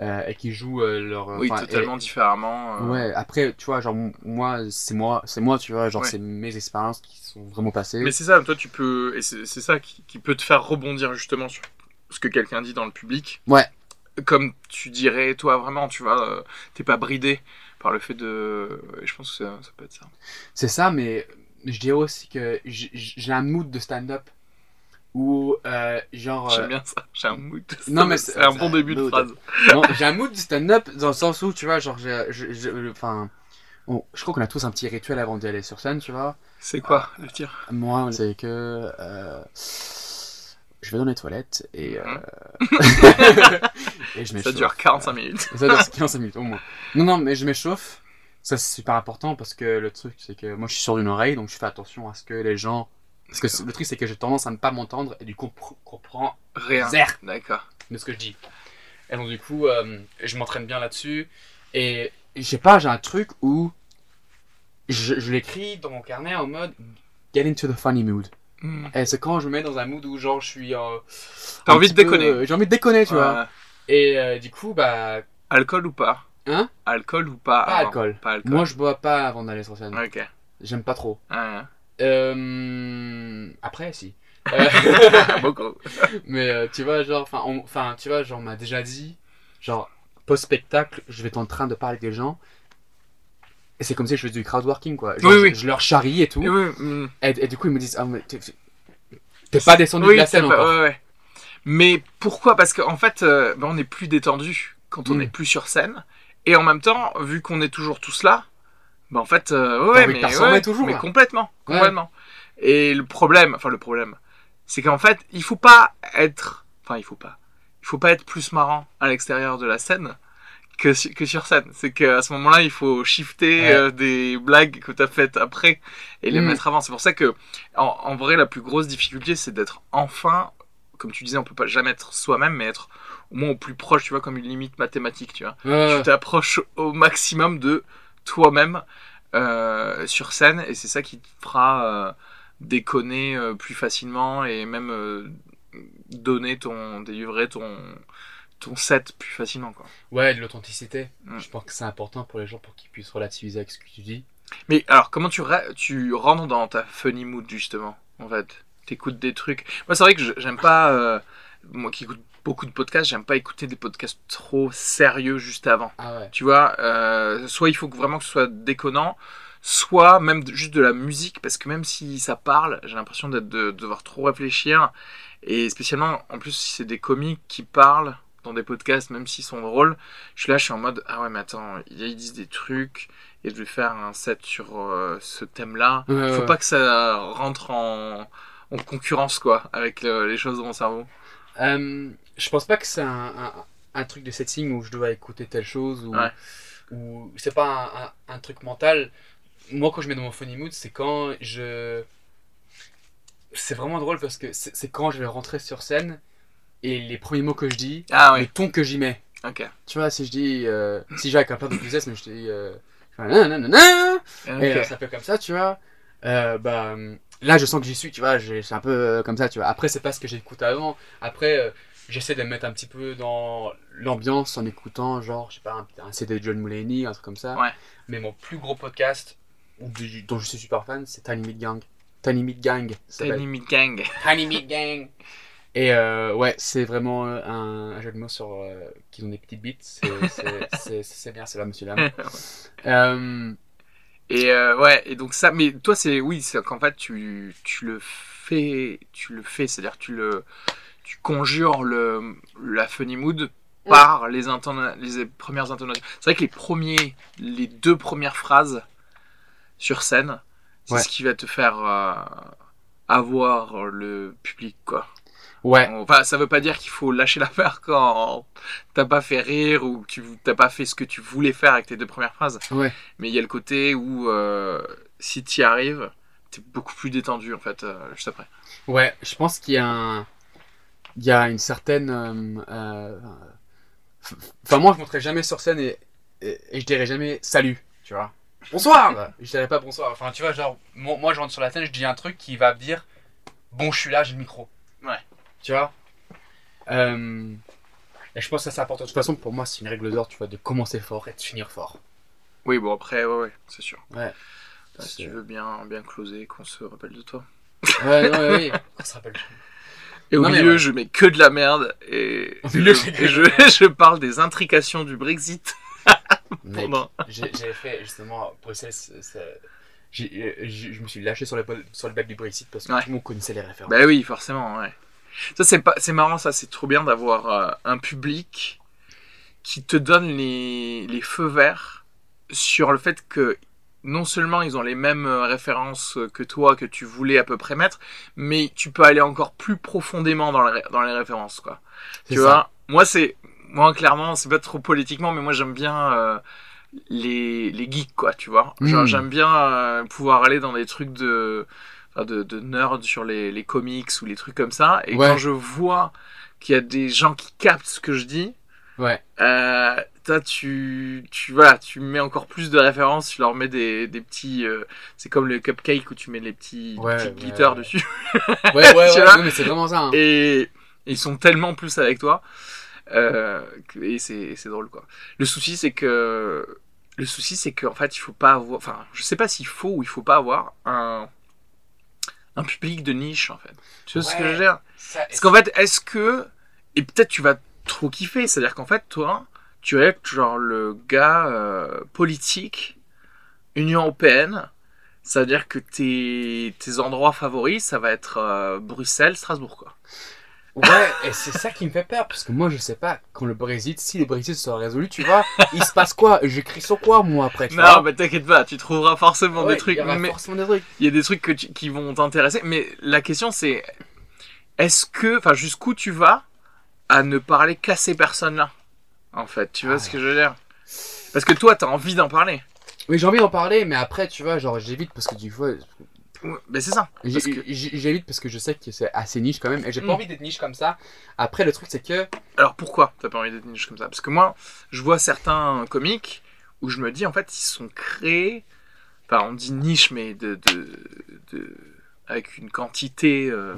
B: euh, et qui jouent euh, leur.
A: oui, totalement
B: et-
A: différemment. euh,
B: Ouais, après, tu vois, genre, moi, c'est moi, c'est moi, tu vois, genre,
A: Ouais.
B: c'est mes expériences qui sont vraiment passées.
A: Mais c'est ça, toi tu peux, et c'est ça qui, qui peut te faire rebondir justement sur ce que quelqu'un dit dans le public.
B: Ouais.
A: Comme tu dirais, toi vraiment, tu vois, t'es pas bridé par le fait de. et je pense que ça, ça peut être ça.
B: C'est ça, mais je dirais aussi que j'ai un mood de stand-up où, euh, genre.
A: J'aime
B: euh,
A: bien ça, j'ai un mood.
B: Non, mais
A: c'est un bon début de phrase.
B: j'ai un mood de stand-up dans le sens où, tu vois, genre, je- enfin. bon, je crois qu'on a tous un petit rituel avant d'y aller sur scène, tu vois.
A: C'est quoi le tir?
B: Moi, c'est que euh, je vais dans les toilettes et, euh, *laughs* et je m'échauffe.
A: Mhm. Ça dure 45 minutes.
B: Ça dure 45 minutes au moins. Non, non, mais je m'échauffe. Ça, c'est super important parce que le truc, c'est que moi, je suis sur une oreille, donc je fais attention à ce que les gens. Parce que le truc, c'est que j'ai tendance à ne pas m'entendre et du coup, on comprend
A: Rien. D'accord.
B: de ce que je dis. Et donc, du coup, euh, je m'entraîne bien là-dessus. Et je sais pas, j'ai un truc où je, je l'écris dans mon carnet en mode get into the funny mood.
A: Hmm.
B: Et c'est quand je me mets dans un mood où genre je suis. euh,
A: T'as envie de
B: peu,
A: déconner.
B: euh, J'ai envie de déconner, tu
A: Ouais.
B: vois. Et euh, du coup, bah.
A: Alcool ou pas?
B: Hein?
A: Alcool ou pas
B: Pas alcool.
A: Pas alcool.
B: Moi, je bois pas avant d'aller sur scène.
A: Ok.
B: J'aime pas trop.
A: Ouais.
B: Euh... Après, si. *laughs*
A: Beaucoup. *laughs*
B: Mais euh, tu vois, genre, enfin, tu vois, genre, on m'a déjà dit, genre, post-spectacle, je vais être en train de parler avec des gens. Et c'est comme si je faisais du crowdworking, quoi. Genre,
A: Oui,
B: je,
A: oui.
B: je leur charrie et tout.
A: Oui, hmm.
B: Et, et du coup, ils me disent, ah, mais t'es- pas descendu de la scène encore.
A: ouais, ouais. Mais pourquoi? Parce qu'en fait, euh, ben, on est plus détendu quand on
B: Mm.
A: n'est plus sur scène. Et en même temps, vu qu'on est toujours tous là, ben en fait, euh, ouais, mais, ouais,
B: toujours,
A: mais complètement,
B: Ouais.
A: complètement. Et le problème, enfin le problème, c'est qu'en fait, il faut pas être, enfin il faut pas, il faut pas être plus marrant à l'extérieur de la scène que, su- que sur scène. C'est qu'à ce moment-là, il faut shifter
B: Ouais.
A: euh, des blagues que t'as faites après et les
B: Mm.
A: mettre avant. C'est pour ça que, en, en vrai, la plus grosse difficulté, c'est d'être enfin, comme tu disais, on peut pas jamais être soi-même, mais être au moins au plus proche, tu vois, comme une limite mathématique, tu vois. Tu t'approches au maximum de toi-même euh, sur scène et c'est ça qui te fera euh, déconner euh, plus facilement et même donner ton délivrer ton ton set plus facilement quoi.
B: Ouais, de l'authenticité.
A: Mm.
B: Je pense que c'est important pour les gens pour qu'ils puissent relativiser avec ce que tu dis.
A: Mais alors comment tu tu rentres dans ta funny mood justement en fait? T'écoutes des trucs. Moi c'est vrai que j'aime pas moi qui écoute beaucoup de podcasts, j'aime pas écouter des podcasts trop sérieux juste avant.
B: Ah ouais.
A: Tu vois, euh, soit il faut vraiment que ce soit déconnant, soit même juste de la musique, parce que même si ça parle, j'ai l'impression d'être de, de devoir trop réfléchir. Et spécialement, en plus, si c'est des comiques qui parlent dans des podcasts, même s'ils sont drôles, je suis là, je suis en mode ah ouais, mais attends, ils disent des trucs et je vais faire un set sur euh, ce thème-là.
B: Ouais,
A: faut
B: ouais.
A: pas que ça rentre en, en concurrence quoi avec le- les choses de mon cerveau.
B: Euh, je pense pas que c'est un, un, un truc de setting où je dois écouter telle chose ou,
A: Ouais.
B: ou c'est pas un, un- truc mental. Moi, quand je mets dans mon funny mood, c'est quand je. C'est vraiment drôle parce que c'est quand je vais rentrer sur scène et les premiers mots que je dis,
A: Ah
B: le
A: ouais,
B: ton que j'y mets.
A: ok.
B: Tu vois, si je dis. euh, si j'ai avec un plein d'enthousiasme, je dis. Euh, nanana,
A: Ok.
B: et euh, ça fait comme ça, tu vois. Euh, bah, là, je sens que j'y suis, tu vois. C'est un peu euh, comme ça, tu vois. Après, c'est pas ce que j'écoute avant. Après, euh, j'essaie de me mettre un petit peu dans l'ambiance en écoutant, genre, je sais pas, un, un CD de John Mulaney, un truc comme ça.
A: Ouais.
B: Mais mon plus gros podcast, dont je suis super fan, c'est Tiny Meat Gang. Tiny Meat Gang.
A: Tiny Meat Gang. *laughs*
B: Tiny Meat Gang. Et euh, ouais, c'est vraiment un, un jeu de mots sur qu'ils ont des petites bites. C'est- *laughs* bien, c'est là, monsieur dame. *laughs*
A: Et euh, ouais, et donc ça, mais toi c'est oui, c'est qu'en fait tu, tu le fais, tu le fais, c'est-à-dire tu le, tu conjures le la funny mood par les, intona- les premières intonations. C'est vrai que les premiers, les deux premières phrases sur scène, c'est
B: Ouais.
A: ce qui va te faire euh, avoir le public quoi.
B: Ouais,
A: Enfin, ça veut pas dire qu'il faut lâcher l'affaire quand t'as pas fait rire ou que tu t'as pas fait ce que tu voulais faire avec tes deux premières phrases.
B: ouais.
A: Mais il y a le côté où euh, si t'y arrives, t'es beaucoup plus détendu en fait euh, juste après.
B: Ouais, je pense qu'il y a un... Il y a une certaine... euh, euh, Enfin, moi, je monterai jamais sur scène et, et, et je dirais jamais salut, tu vois. Bonsoir Je dirais pas bonsoir. Enfin, tu vois, genre, moi, moi, je rentre sur la scène, je dis un truc qui va me dire Bon, je suis là, j'ai le micro. Tu vois Euh, Et je pense que ça, c'est important. De toute façon, pour moi, c'est une règle d'or, tu vois, de commencer fort et de finir fort.
A: Oui, bon après, ouais, ouais, c'est sûr.
B: Ouais.
A: Bah, si tu veux bien, bien closer, qu'on se rappelle de toi.
B: Ouais, non, ouais. *laughs* On se rappelle.
A: Et au
B: Non,
A: milieu,
B: ouais.
A: je mets que de la merde et, *laughs*
B: Au milieu,
A: je, et je, *laughs* je parle des intrications du Brexit. Pendant-
B: j'ai fait justement Bruxelles. euh, Je me suis lâché sur le, sur le bac du Brexit parce que
A: Ouais.
B: tout le monde connaissait les références.
A: Bah oui, forcément, ouais. Ça, c'est pas, c'est marrant, ça, c'est trop bien d'avoir euh, un public qui te donne les, les feux verts sur le fait que non seulement ils ont les mêmes euh, références que toi, que tu voulais à peu près mettre, mais tu peux aller encore plus profondément dans les, ré- dans les références, quoi. Tu
B: ça.
A: vois, moi, c'est, moi, clairement, c'est pas trop politiquement, mais moi, j'aime bien euh, les, les geeks, quoi, tu vois. Genre,
B: Mm.
A: j'aime bien euh, pouvoir aller dans des trucs de, de, de nerd sur les, les comics ou les trucs comme ça. Et
B: Ouais.
A: quand je vois qu'il y a des gens qui captent ce que je dis,
B: Ouais.
A: euh, toi, tu, tu, voilà, tu mets encore plus de références, tu leur mets des, des petits. euh, c'est comme le cupcake où tu mets les petits, les petits
B: ouais,
A: glitters
B: ouais.
A: dessus. *laughs*
B: Ouais, ouais, *laughs* ouais, mais c'est vraiment ça. hein.
A: Et, et ils sont tellement plus avec toi. euh, que- et c'est c'est drôle, quoi. Le souci, c'est que. Le souci, c'est qu'en fait, il faut pas avoir. Enfin, je sais pas s'il faut ou il faut pas avoir un. Un public de niche, en fait. Tu vois ce que je veux dire
B: Ça-
A: Parce qu'en fait, est-ce que. Et peut-être tu vas trop kiffer. C'est-à-dire qu'en fait, toi, tu être genre le gars euh, politique, Union Européenne. C'est-à-dire que tes, tes endroits favoris, ça va être euh, Bruxelles, Strasbourg, quoi.
B: Ouais, et c'est ça qui me fait peur, parce que moi, je sais pas, quand le Brexit, si le Brexit sera résolu, tu vois, il se passe quoi? J'écris sur quoi, moi, après, tu
A: Non,
B: vois?
A: mais t'inquiète pas, tu trouveras forcément
B: Ouais,
A: des trucs.
B: Il y aura
A: mais
B: forcément des trucs.
A: il y a des trucs que tu- qui vont t'intéresser. Mais la question, c'est est-ce que. Enfin, jusqu'où tu vas à ne parler qu'à ces personnes-là En fait, tu vois
B: Ah.
A: ce que je veux dire? Parce que toi, t'as envie d'en parler.
B: Oui, j'ai envie d'en parler, mais après, tu vois, genre, j'évite parce que du coup,
A: Ouais, Ben, c'est ça.
B: j'évite parce que je sais que c'est assez niche quand même, et j'ai
A: Mm.
B: pas envie d'être niche comme ça. Après, le truc, c'est que.
A: Alors pourquoi t'as pas envie d'être niche comme ça? Parce que moi, je vois certains comiques où je me dis en fait ils sont créés, enfin on dit niche mais de, de, de- avec une quantité euh,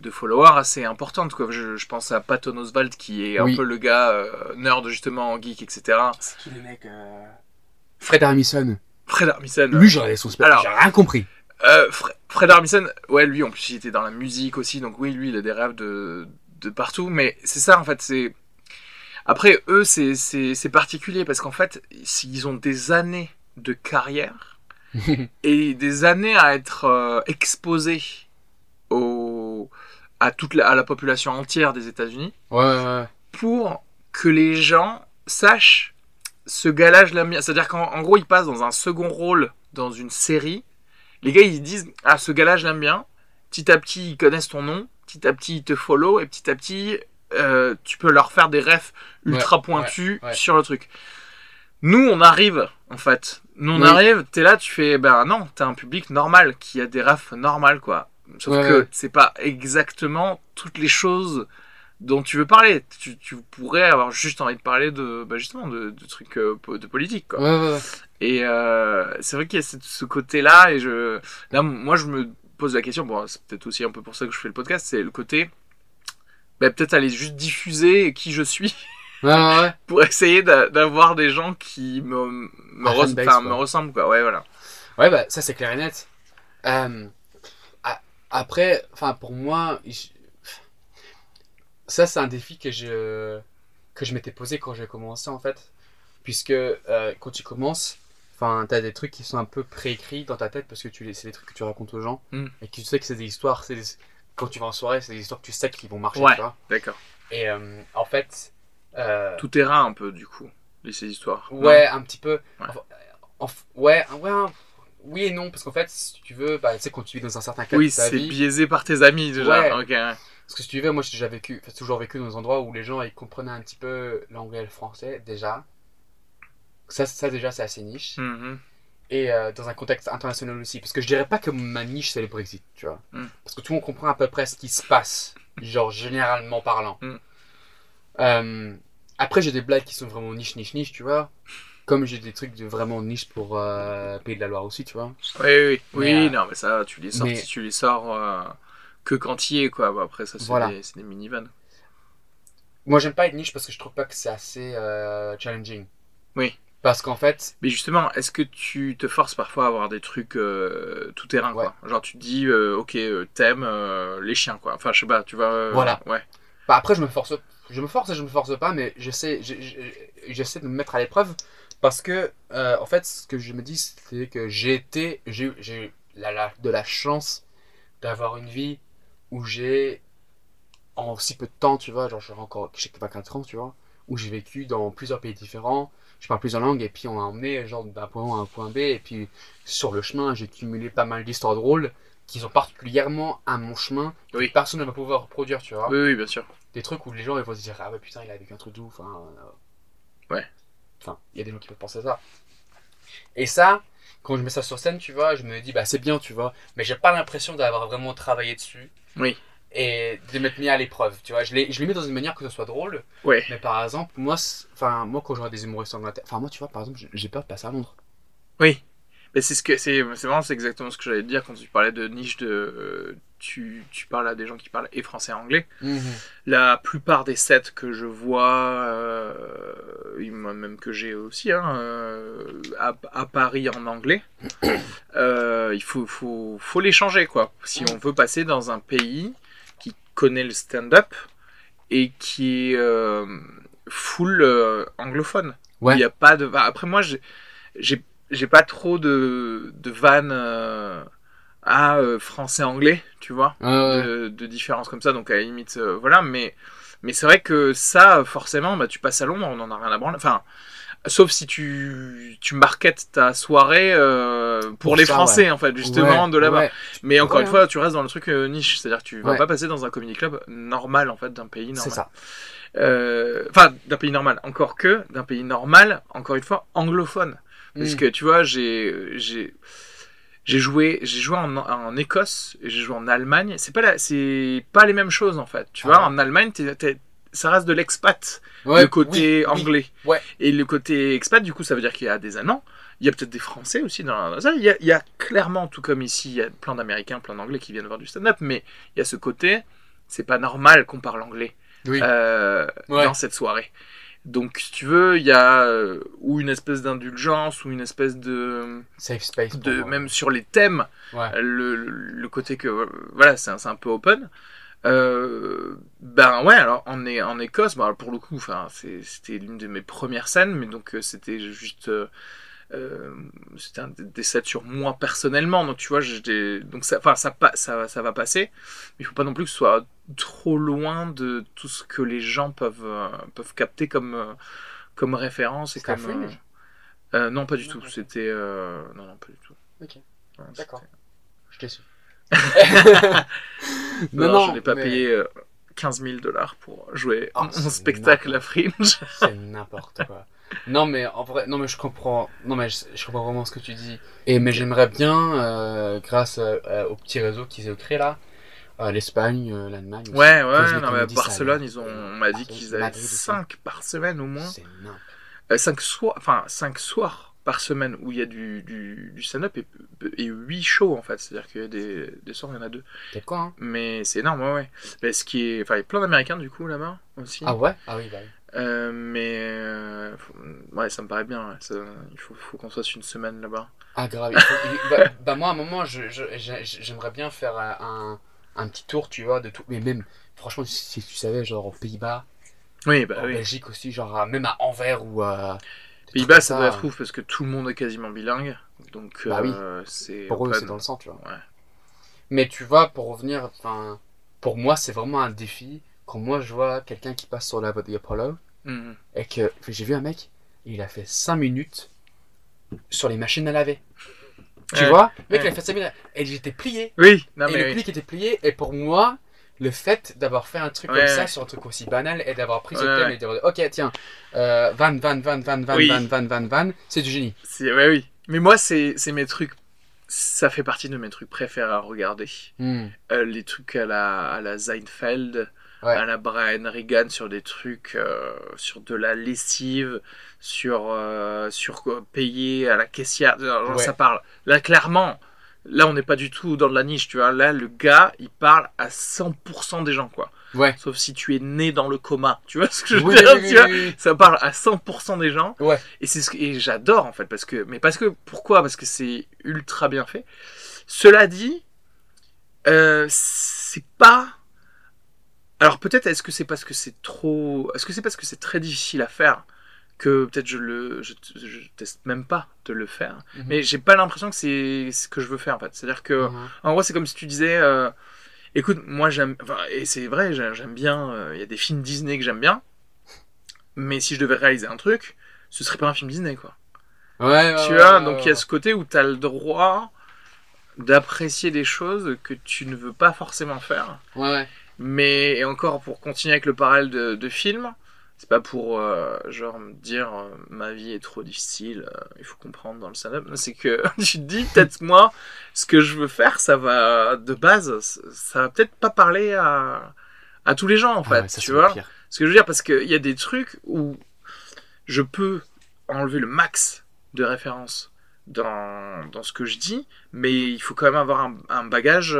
A: de followers assez importante quoi. Je, je pense à Patton Oswald qui est un
B: Oui.
A: peu le gars euh, nerd justement geek etc.
B: C'est qui le mec Fred Armisen.
A: Fred Armisen.
B: Lui, j'ai son spectacle,
A: Alors-
B: j'ai rien compris.
A: Euh, Fre- Fred Armisen, ouais, lui, en plus, il était dans la musique aussi, donc oui, lui, il a des rêves de, de partout, mais c'est ça, en fait, c'est... Après, eux, c'est, particulier, parce qu'en fait, ils ont des années de carrière, *laughs* et des années à être euh, exposés au, à, toute la, à la population entière des États-Unis,
B: Ouais, ouais, ouais.
A: pour que les gens sachent ce l'aime bien. C'est-à-dire qu'en en gros, il passe dans un second rôle dans une série. Les gars, ils disent Ah, ce gars-là, je l'aime bien. Petit à petit, ils connaissent ton nom. Petit à petit, ils te follow. Et petit à petit, euh, tu peux leur faire des refs ultra
B: Ouais,
A: pointus
B: ouais, ouais.
A: sur le truc. Nous, on arrive, en fait. Nous, on
B: Oui.
A: arrive, t'es là, tu fais Ben non, t'as un public normal qui a des refs normales, quoi. Sauf que c'est pas exactement toutes les choses dont tu veux parler. Tu, tu pourrais avoir juste envie de parler de, bah justement, de, de trucs euh, de politique, quoi.
B: Ouais, ouais, ouais.
A: Et euh, c'est vrai qu'il y a ce, côté-là, et je, là, moi, je me pose la question, bon, c'est peut-être aussi un peu pour ça que je fais le podcast, c'est le côté, bah, peut-être aller juste diffuser qui je suis *laughs* pour essayer d'a- d'avoir des gens qui me, me, res-
B: quoi.
A: me ressemblent, quoi. Ouais, voilà.
B: Ouais, bah, ça c'est clair et net. Euh, après, enfin, pour moi, je- ça c'est un défi que je, que je m'étais posé quand j'ai commencé en fait. Puisque euh, quand tu commences, enfin, t'as des trucs qui sont un peu préécrits dans ta tête parce que tu c'est des trucs que tu racontes aux gens
A: Mm.
B: et que tu sais que c'est des histoires, c'est des- quand tu vas en soirée, c'est des histoires que tu sais qui vont marcher,
A: Ouais.
B: tu vois.
A: D'accord.
B: Et euh, en fait, euh,
A: Tout terrain, un peu, du coup, ces histoires.
B: Ouais, un petit peu.
A: Ouais.
B: En- ouais, ouais, un- oui et non, parce qu'en fait, si tu veux, bah, tu sais, quand tu vis dans un certain cadre
A: oui, c'est biaisé par tes amis, déjà.
B: Ouais.
A: Ok, ouais.
B: Parce que si tu veux, moi j'ai déjà vécu, enfin, toujours vécu dans des endroits où les gens ils comprenaient un petit peu l'anglais et le français, déjà. Ça, ça déjà, c'est assez niche.
A: Mhm.
B: Et euh, dans un contexte international aussi, parce que je dirais pas que ma niche c'est le Brexit, tu vois.
A: Mm.
B: Parce que tout le monde comprend à peu près ce qui se passe, genre généralement parlant.
A: Mm.
B: Euh, après, j'ai des blagues qui sont vraiment niche, niche, niche, tu vois. Comme j'ai des trucs de vraiment niche pour euh, Pays de la Loire aussi, tu vois.
A: Oui, oui, oui.
B: Mais,
A: Oui,
B: euh,
A: non, mais ça, tu les sors,
B: mais-
A: si tu les sors que quand il est, quoi. Après, ça, c'est
B: Voilà.
A: des, des minivans.
B: Moi, j'aime pas être niche parce que je trouve pas que c'est assez euh, challenging.
A: Oui.
B: Parce qu'en fait,
A: Mais justement, est-ce que tu te forces parfois à avoir des trucs euh, tout terrain, quoi? Genre, tu te dis, euh, ok, t'aimes les chiens, quoi. Enfin, je sais pas, tu vas.
B: Voilà.
A: Ouais.
B: bah après, je me force, je me force et je me force pas, mais j'essaie, j'essaie de me mettre à l'épreuve parce que, en fait, ce que je me dis, c'est que j'ai été, j'ai eu la, la- de la chance d'avoir une vie où j'ai, en si peu de temps, tu vois, genre, j'ai encore, j'ai 24 ans, tu vois, où j'ai vécu dans plusieurs pays différents, je parle plusieurs langues, et puis on m'a emmené, genre, d'un point A à un point B, et puis sur le chemin, j'ai cumulé pas mal d'histoires drôles qui sont particulièrement à mon chemin,
A: Oui.
B: que personne ne va pouvoir reproduire, tu vois
A: Oui, oui, bien sûr.
B: des trucs où les gens ils vont se dire ah ouais putain il a vécu un truc de ouf enfin euh,
A: Ouais.
B: enfin il y a des gens qui peuvent penser ça et ça quand je mets ça sur scène tu vois je me dis bah c'est bien tu vois mais j'ai pas l'impression d'avoir vraiment travaillé dessus
A: Oui.
B: et de m'être mis à l'épreuve, tu vois. Je l'ai, je l'ai mis dans une manière que ce soit drôle,
A: Ouais.
B: mais par exemple, moi, enfin, moi quand vois des humoristes en Angleterre, enfin, moi, tu vois, par exemple, j'ai peur de passer à Londres.
A: Oui. Mais c'est ce que c'est vraiment c'est exactement ce que j'allais te dire quand tu parlais de niche de euh, tu, tu parles à des gens qui parlent et français et anglais. La plupart des sets que je vois, euh, même que j'ai aussi, hein, euh, à, à Paris en anglais, *coughs* euh, il faut, faut, faut les changer, quoi. Si on veut passer dans un pays qui connaît le stand-up et qui est full anglophone.
B: Ouais.
A: Il y a pas de... bah, Après, moi, j'ai- j'ai pas trop de, de vannes euh, à euh, français-anglais, tu vois de, de différences comme ça, donc à la limite, euh, voilà, mais, mais c'est vrai que ça, forcément, bah, tu passes à Londres, on en a rien à branler. Enfin, sauf si tu, tu marketes ta soirée euh, pour,
B: Pour
A: les
B: ça,
A: Français, en fait, justement,
B: Ouais,
A: de là-bas.
B: ouais.
A: Mais encore
B: Ouais,
A: une fois, tu restes dans le truc euh, niche, c'est-à-dire que tu vas pas passer dans un comedy club normal, en fait, d'un pays normal.
B: C'est ça.
A: Euh, Enfin, d'un pays normal, encore que d'un pays normal, encore une fois, anglophone. Parce
B: Mm.
A: que tu vois, j'ai j'ai j'ai joué j'ai joué en, en Écosse et j'ai joué en Allemagne. C'est pas la, c'est pas les mêmes choses en fait. Tu
B: Ah
A: vois, en Allemagne, ça reste de l'expat,
B: Ouais,
A: le côté
B: oui, oui.
A: anglais.
B: Ouais.
A: Et le côté expat, du coup, ça veut dire qu'il y a des Allemands. Il y a peut-être des Français aussi dans dans ça. Il y, a, il y a clairement, tout comme ici, il y a plein d'Américains, plein d'Anglais qui viennent voir du stand-up, mais il y a ce côté, c'est pas normal qu'on parle anglais
B: Oui.
A: euh,
B: Ouais.
A: dans cette soirée. Donc, si tu veux, il y a euh, ou une espèce d'indulgence ou une espèce de,
B: Safe space.
A: de
B: moi.
A: même sur les thèmes,
B: Ouais.
A: le, le- le côté que euh, voilà, c'est un, c'est un peu open. Euh, ben ouais, alors en, É- en Écosse, bon, alors, pour le coup, enfin, c'était l'une de mes premières scènes, mais donc euh, c'était juste euh, euh, c'était un des sets sur moi personnellement, donc tu vois, donc ça, enfin, ça, ça, ça va passer, mais il faut pas non plus que ce soit trop loin de tout ce que les gens peuvent euh, peuvent capter comme euh, comme référence et comme euh, euh, non pas du tout, c'était euh, non non pas du tout.
B: Ok.
A: Non,
B: D'accord. Je t'ai su. *laughs*
A: Non, je n'ai pas
B: mais
A: payé euh, 15 000 dollars pour jouer
B: Ah,
A: mon spectacle à Fringe.
B: C'est n'importe quoi. *laughs* Non mais en vrai, non mais je comprends, non mais je, je comprends vraiment ce que tu dis. Et mais j'aimerais bien, euh, grâce euh, euh, au petit réseau qu'ils ont créé là, euh, l'Espagne, euh, l'Allemagne.
A: Ouais, ouais, non, mais
B: ça
A: Barcelone, ils ont, on m'a dit qu'ils avaient
B: Madrid aussi.
A: 5 par semaine au moins.
B: C'est n'importe.
A: 5 soirs, enfin 5 soirs par semaine où il y a du, du, du stand-up et, et 8 shows en fait. C'est-à-dire qu'il y a des, des soirs, il y en a deux.
B: Quoi hein
A: Mais c'est énorme, ouais, ouais. Mais ce qui est. Enfin, il y a plein d'Américains du coup là-bas aussi.
B: Ah ouais? Ah oui, bah oui.
A: Euh, mais. euh, faut- ouais, ça me paraît bien. ouais. Ça- il faut, faut qu'on fasse une semaine là-bas.
B: Ah grave. il faut- il- bah, *laughs* bah, moi à un moment, je- je- j'aimerais bien faire euh, un, un petit tour, tu vois, de tout. Mais même, franchement, si tu savais, genre aux Pays-Bas,
A: Oui, bah
B: en
A: oui.
B: Belgique aussi, genre même à Anvers ou à.
A: Pays-Bas, ça doit être ouf parce que tout le monde est quasiment bilingue. Donc,
B: Bah oui.
A: c'est.
B: Pour eux, c'est dans le sang, tu vois.
A: Ouais.
B: Mais tu vois, pour revenir, pour moi, c'est vraiment un défi. Quand moi, je vois quelqu'un qui passe sur la voie de Apollo
A: Mhm.
B: et que j'ai vu un mec, il a fait 5 minutes sur les machines à laver. Tu
A: Ouais.
B: vois? Le mec,
A: Ouais.
B: il a fait 5 minutes et j'étais plié.
A: Oui, non
B: et
A: mais
B: le
A: oui.
B: pli qui était plié, et pour moi, le fait d'avoir fait un truc
A: Ouais,
B: comme ça sur un truc aussi banal et d'avoir pris ce thème et d'avoir dit, ok, tiens, euh, van, van, van, van, van,
A: Oui.
B: van, van, van, van, c'est du génie.
A: Ouais, oui. Mais moi, c'est c'est mes trucs. Ça fait partie de mes trucs préférés à regarder.
B: Hmm.
A: Euh, les trucs à la, à la Seinfeld,
B: Ouais.
A: à la Brian Regan sur des trucs, euh, sur de la lessive, sur, euh, sur payer à la caissière. Genre,
B: Ouais.
A: ça parle. Là, clairement, là, on n'est pas du tout dans de la niche, tu vois. Là, le gars, il parle à 100% des gens, quoi.
B: Ouais.
A: Sauf si tu es né dans le coma. Tu vois ce que je veux
B: Oui,
A: dire
B: oui, oui,
A: tu vois
B: oui, oui.
A: Ça parle à 100% des gens.
B: Ouais.
A: Et c'est ce que et j'adore en fait parce que mais parce que pourquoi? Parce que c'est ultra bien fait. Cela dit, euh, c'est pas. Alors peut-être est-ce que c'est parce que c'est trop. Est-ce que c'est parce que c'est très difficile à faire que peut-être je le je, je teste même pas de le faire.
B: Mhm.
A: Mais j'ai pas l'impression que c'est ce que je veux faire en fait. C'est-à-dire que
B: Mhm.
A: en gros, c'est comme si tu disais, euh, écoute, moi j'aime, enfin, et c'est vrai, j'ai- j'aime bien, euh, il y a des films Disney que j'aime bien, mais si je devais réaliser un truc, ce serait pas un film Disney, quoi.
B: Ouais,
A: tu
B: ouais,
A: vois,
B: ouais,
A: donc il y a ce côté où tu as le droit d'apprécier des choses que tu ne veux pas forcément faire.
B: Ouais, ouais.
A: Mais et encore pour continuer avec le parallèle de, de film, C'est pas pour euh, genre me dire euh, ma vie est trop difficile, euh, il faut comprendre dans le stand-up. C'est que *laughs* tu te dis peut-être moi, ce que je veux faire, ça va de base, ça- va peut-être pas parler à, à tous les gens en
B: Ah
A: fait,
B: ouais, ça,
A: tu vois. Ce que je veux dire, parce qu'il y a des trucs où je peux enlever le max de références dans, dans ce que je dis, mais il faut quand même avoir un, un bagage.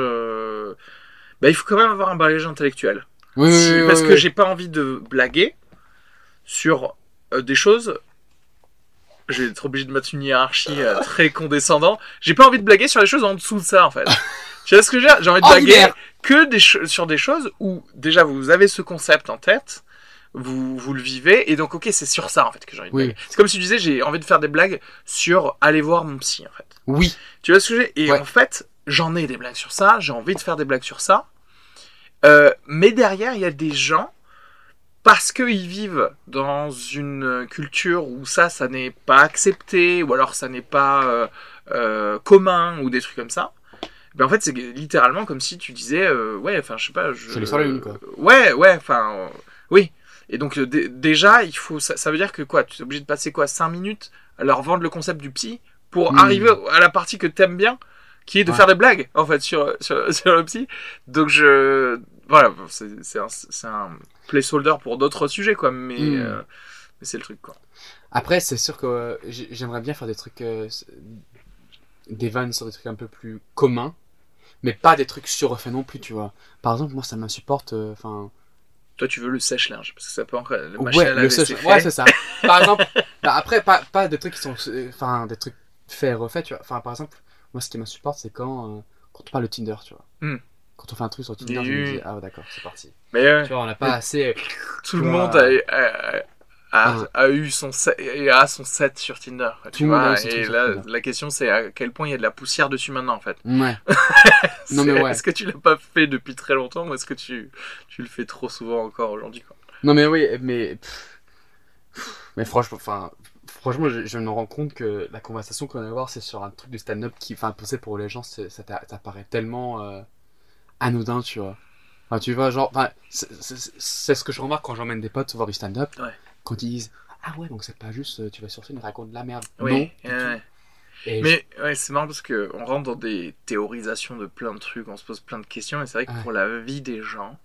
A: Bah, il faut quand même avoir un bagage intellectuel.
B: Oui, oui,
A: Si-
B: oui,
A: parce
B: oui,
A: que j'ai pas envie de blaguer sur euh, des choses. Je vais être obligé de mettre une hiérarchie euh, *laughs* très condescendant. J'ai pas envie de blaguer sur les choses en dessous de ça, en fait. *laughs* tu vois ce que dire? J'ai envie de blaguer que des sur des choses où déjà vous avez ce concept en tête, vous, vous le vivez, et donc ok, c'est sur ça en fait que j'ai envie de blaguer. C'est comme si tu disais j'ai envie de faire des blagues sur aller voir mon psy en fait.
B: Oui.
A: Tu vois ce que j'ai Et
B: Ouais.
A: en fait, j'en ai des blagues sur ça, j'ai envie de faire des blagues sur ça. Euh, mais derrière, il y a des gens, parce qu'ils vivent dans une culture où ça, ça n'est pas accepté, ou alors ça n'est pas euh, euh, commun, ou des trucs comme ça. Ben en fait, c'est littéralement comme si tu disais, ouais, enfin, je sais pas. Je...
B: Lune, quoi.
A: Ouais, ouais, enfin, oui. Et donc, dé- déjà, il faut, ça, ça veut dire que quoi Tu es obligé de passer quoi 5 minutes à leur vendre le concept du psy pour
B: Hmm.
A: arriver à la partie que t'aimes bien, qui est de
B: Ouais.
A: faire des blagues, en fait, sur, sur, *laughs* sur le psy. Donc, je. Voilà, c'est un, un placeholder pour d'autres sujets, quoi, mais,
B: Hmm.
A: euh, mais c'est le truc, quoi.
B: Après, c'est sûr que euh, j'ai- j'aimerais bien faire des trucs. euh, des vannes sur des trucs un peu plus communs. Mais pas des trucs surfaits non plus, tu vois. Par exemple, moi, ça m'insupporte. Enfin.
A: Toi, tu veux le sèche-linge, parce que ça peut encore. Le
B: ouais,
A: à laver,
B: le
A: fait.
B: Ouais, c'est ça. Par exemple, bah, après, pas, pas des trucs qui sont. Enfin, des trucs faits refaits, tu vois. Enfin, par exemple, moi, ce qui m'insupporte, c'est quand, quand on parle de Tinder, tu vois.
A: Hmm.
B: Quand on fait un truc sur Tinder, je me dis, ah, ouais, d'accord, c'est parti.
A: Mais euh,
B: Tu vois, on n'a pas assez. euh, *laughs*
A: tout le monde a, a- a-
B: Ah.
A: a eu son set, et a son set sur Tinder.
B: Tout
A: tu
B: le monde a
A: vois,
B: eu son
A: et là,
B: Tinder.
A: la question c'est à quel point il y a de la poussière dessus maintenant en fait.
B: Ouais. *laughs* Non, mais ouais.
A: Est-ce que tu l'as pas fait depuis très longtemps ou est-ce que tu, tu le fais trop souvent encore aujourd'hui quoi?
B: Non mais oui, mais mais franchement, enfin, franchement, je, je me rends compte que la conversation qu'on va avoir, c'est sur un truc de stand-up qui, enfin, pour les gens, ça, ça paraît tellement euh, anodin, tu vois. Enfin, tu vois, genre, enfin, c'est- ce que je remarque quand j'emmène des potes voir du stand-up,
A: Ouais.
B: quand ils disent, ah ouais, donc c'est pas juste, euh, tu vas sur scène et racontes de la merde.
A: Oui,
B: non. Et
A: Mais ouais, c'est marrant parce que on rentre dans des théorisations de plein de trucs, on se pose plein de questions et c'est vrai que
B: Ouais.
A: pour la vie des gens,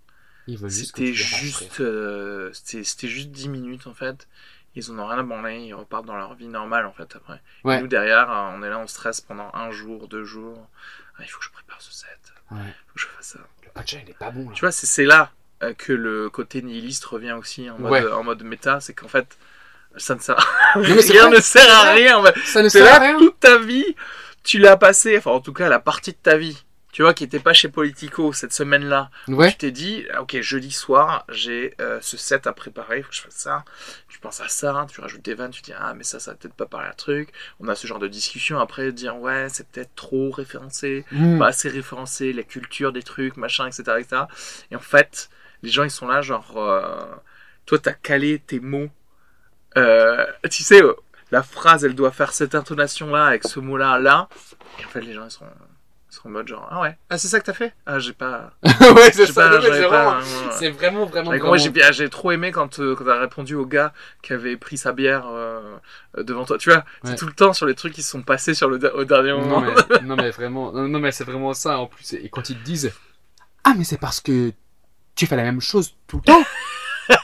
B: juste
A: c'était juste, euh, c'était c'était juste 10 minutes en fait. Ils en ont rien à branler, ils repartent dans leur vie normale en fait après. Et
B: Ouais.
A: nous derrière, euh, on est là, on stresse pendant un jour, deux jours. Il faut que je prépare ce set, il
B: Ouais.
A: faut que je fasse ça.
B: Le patcha, il est pas bon, là.
A: Tu vois, c'est là euh, que le côté nihiliste revient aussi en mode,
B: Ouais.
A: en mode méta, c'est qu'en fait, ça ne sert *laughs*
B: c'est
A: rien
B: vrai,
A: ne sert à rien.
B: Ça ne sert à rien.
A: toute ta vie, tu l'as passé, enfin en tout cas la partie de ta vie, tu vois, qui était pas chez Politico cette semaine-là.
B: Ouais.
A: Tu t'es dit, ah, ok, jeudi soir, j'ai euh, ce set à préparer, il faut que je fasse ça. Tu penses à ça, tu rajoutes des vannes, tu dis, ah, mais ça, ça va peut-être pas parler à truc. On a ce genre de discussion après, de dire, ouais, c'est peut-être trop référencé,
B: Mm.
A: pas assez référencé, la culture des trucs, machin, etc. etc. Et en fait, les gens, ils sont là, genre, euh, toi, t'as calé tes mots. Euh, tu sais, euh, la phrase, elle doit faire cette intonation-là, avec ce mot-là, là. Et en fait, les gens, ils sont, ils sont en mode genre, ah ouais, ah, c'est ça que t'as fait? Ah, j'ai pas. *laughs*
B: ouais, c'est ça. c'est
A: pas,
B: vraiment,
A: euh,
B: c'est vraiment, vraiment.
A: et
B: vraiment-
A: moi, j'ai j'ai trop aimé quand, euh, quand t'as répondu au gars qui avait pris sa bière euh, euh, devant toi. Tu vois, c'est tout le temps sur les trucs qui se sont passés sur le, au dernier moment.
B: Non mais, *laughs* non mais vraiment, non, mais c'est vraiment ça en plus. Et quand ils te disent Ah mais c'est parce que tu fais la même chose tout le temps. *laughs*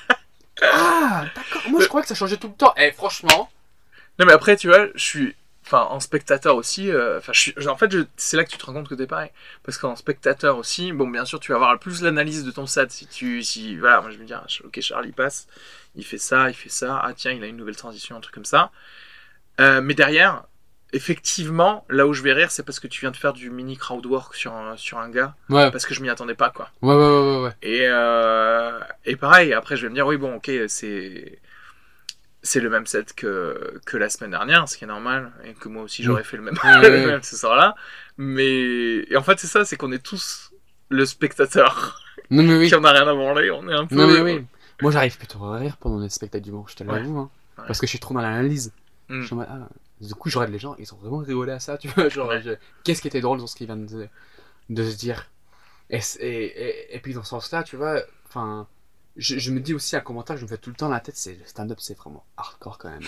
B: ah d'accord. Moi je croyais que ça changeait tout le temps. Eh franchement.
A: Non mais après tu vois, je suis enfin en spectateur aussi euh, enfin je suis en fait c'est là que tu te rends compte que t'es pareil parce qu'en spectateur aussi bon bien sûr tu vas avoir plus l'analyse de ton set si tu si voilà moi je me dis ah, OK Charlie passe il fait ça il fait ça ah tiens il a une nouvelle transition un truc comme ça Euh, mais derrière effectivement là où je vais rire c'est parce que tu viens de faire du mini crowd work sur un, sur un gars
B: Ouais.
A: parce que je m'y attendais pas quoi
B: Ouais ouais ouais ouais. ouais.
A: et, euh, et pareil, après je vais me dire, oui, bon, ok, c'est. C'est le même set que, que la semaine dernière, ce qui est normal, et que moi aussi j'aurais fait le même, *laughs* le même ce soir-là. Mais et en fait, c'est ça, c'est qu'on est tous le spectateur,
B: Non mais oui. *laughs*
A: qui en a rien à branler, on est un peu.
B: Non mais oui. Moi j'arrive plutôt à rire pendant les spectacles d'humour, je te
A: Ouais.
B: l'avoue. Hein,
A: Ouais.
B: Parce que je suis trop dans l'analyse.
A: Mm.
B: Je suis ah, Du coup je regarde les gens, ils ont vraiment rigolé à ça, tu vois. Genre,
A: Ouais.
B: je- qu'est-ce qui était drôle dans ce qu'ils viennent de, de se dire? Et, et, et, et puis dans ce sens-là, tu vois, enfin, je, je me dis aussi un commentaire que je me fais tout le temps la tête, c'est le stand-up, c'est vraiment hardcore quand même.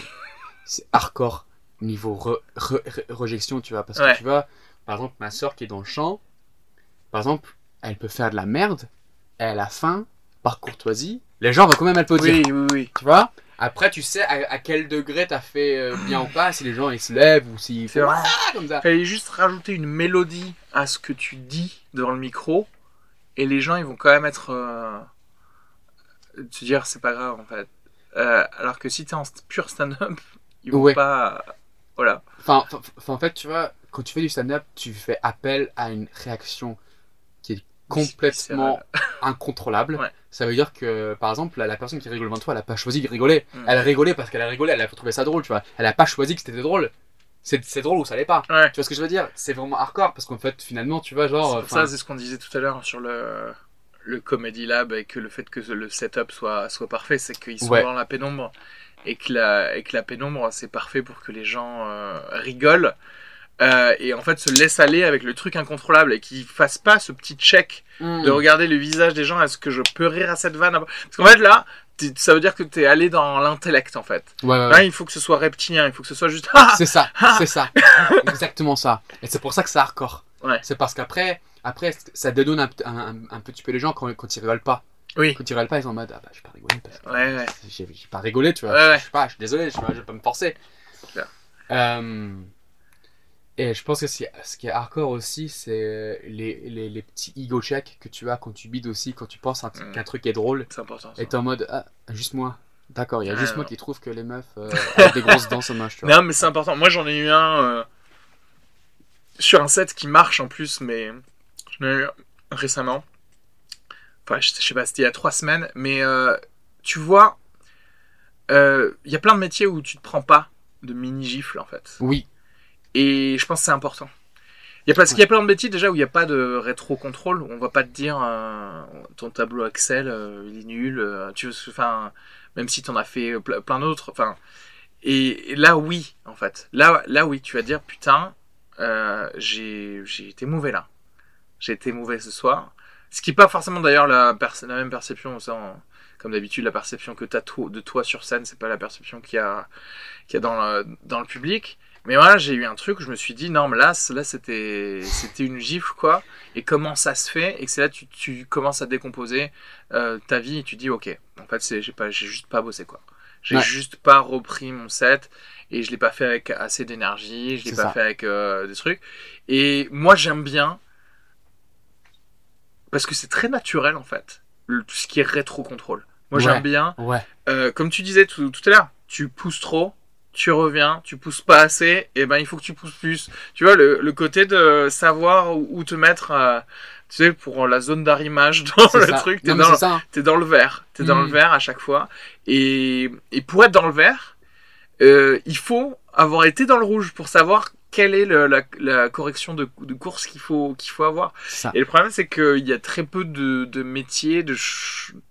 B: c'est hardcore niveau re- re- re- rejection, tu vois. Parce
A: Ouais.
B: que tu vois, par exemple, ma soeur qui est dans le champ, par exemple, elle peut faire de la merde, à la fin, par courtoisie, les gens vont quand même applaudir.
A: Oui, oui, oui.
B: Tu vois? Après, tu sais à, à quel degré t'as fait euh, bien ou pas, si les gens ils se lèvent ou s'ils font. Ah comme ça.
A: Fallait juste rajouter une mélodie à ce que tu dis devant le micro, et les gens, ils vont quand même être. Euh, se dire, c'est pas grave en fait. Euh, alors que si t'es en pur stand-up, *laughs* ils vont
B: Ouais.
A: pas. Voilà.
B: Enfin, en fait, tu vois, quand tu fais du stand-up, tu fais appel à une réaction qui est complètement *laughs* incontrôlable.
A: Ouais.
B: Ça veut dire que, par exemple, la, la personne qui rigole devant toi, elle a pas choisi de rigoler.
A: Mm.
B: Elle a rigolé parce qu'elle a rigolé, elle a trouvé ça drôle, tu vois. Elle a pas choisi que c'était drôle. C'est drôle ou ça l'est pas.
A: Ouais.
B: Tu vois ce que je veux dire? C'est vraiment hardcore parce qu'en fait, finalement, tu vois, genre.
A: ça, c'est ce qu'on disait tout à l'heure sur le, le Comedy Lab et que le fait que le setup soit, soit parfait, c'est qu'ils sont
B: Ouais.
A: dans la pénombre et que la, et que la pénombre, c'est parfait pour que les gens euh, rigolent euh, et en fait se laissent aller avec le truc incontrôlable et qu'ils fassent pas ce petit check
B: mm.
A: de regarder le visage des gens. Est-ce que je peux rire à cette vanne? Parce qu'en fait, là, ça veut dire que tu es allé dans l'intellect en fait.
B: Ouais, ouais,
A: Là,
B: ouais.
A: il faut que ce soit reptilien, il faut que ce soit juste. *laughs* Ah
B: C'est ça, c'est ça. *laughs* Exactement ça. Et c'est pour ça que c'est hardcore. C'est parce qu'après, après, ça dédonne un, un, un- petit peu les gens quand, quand ils rigolent pas?
A: Oui.
B: Quand ils rigolent pas, ils sont en mode Ah bah, j'ai pas rigolé parce que
A: Ouais, ouais.
B: j'ai pas rigolé, tu vois.
A: Ouais, ouais.
B: Je sais pas, je suis désolé, je, je vais pas me forcer. Euh, et je pense que ce qui est- hardcore aussi, c'est les, les, les petits ego checks que tu as quand tu bides aussi, quand tu penses
A: Mm.
B: qu'un truc est drôle.
A: C'est important. ça.
B: Et t'es en mode Ah, juste moi. D'accord, il y a juste
A: non.
B: moi qui trouve que les meufs euh, avec des grosses dents, tu vois.
A: Non, mais c'est important. Moi, j'en ai eu un euh, sur un set qui marche en plus, mais eu récemment. Enfin, je, sais pas, c'était il y a trois semaines, mais euh, tu vois, euh, il y a plein de métiers où tu te prends pas de mini gifles en fait.
B: Oui,
A: Et je pense que c'est important. Il y a, parce qu'il y a plein de métiers déjà où il n'y a pas de rétro-contrôle. On va pas te dire euh, ton tableau Excel, il est nul. tu veux, enfin, même si tu en as fait ple- plein d'autres. Enfin, et, et là, oui, en fait. Là, là oui, tu vas dire putain, j'ai j'ai été mauvais là. J'ai été mauvais ce soir. Ce qui n'est pas forcément d'ailleurs la, même perception. Ça, en- comme d'habitude, la perception que tu as de toi sur scène, c'est pas la perception qu'il y a, qu'il y a dans, le, dans le public. Mais voilà, j'ai eu un truc où je me suis dit, non, mais là, là c'était, une gifle, quoi. Et comment ça se fait? Et que c'est là que tu, tu commences à décomposer euh, ta vie et tu dis, ok, en fait, j'ai, juste pas bossé, quoi. J'ai
B: Ouais.
A: juste pas repris mon set et je l'ai pas fait avec assez d'énergie, je l'ai pas
B: ça.
A: fait avec euh, des trucs. Et moi, j'aime bien, parce que c'est très naturel, en fait, le- tout ce qui est rétro-contrôle. Moi,
B: Ouais.
A: j'aime bien
B: ouais.
A: euh, comme tu disais tout, tout à l'heure, tu pousses trop, tu reviens, tu pousses pas assez, et ben il faut que tu pousses plus. Tu vois, le, le côté de savoir où, te mettre, euh, tu sais, pour la zone d'arrimage *laughs* dans le
B: ça.
A: truc, t'es dans,
B: hein.
A: t'es dans le vert, t'es dans
B: Mhm.
A: le vert à chaque fois. Et, et pour être dans le vert, euh, il faut avoir été dans le rouge pour savoir quelle est le- la, la correction de, de course qu'il faut, qu'il faut avoir.
B: Ça.
A: Et le problème, c'est qu'il y a très peu de, de métiers, de,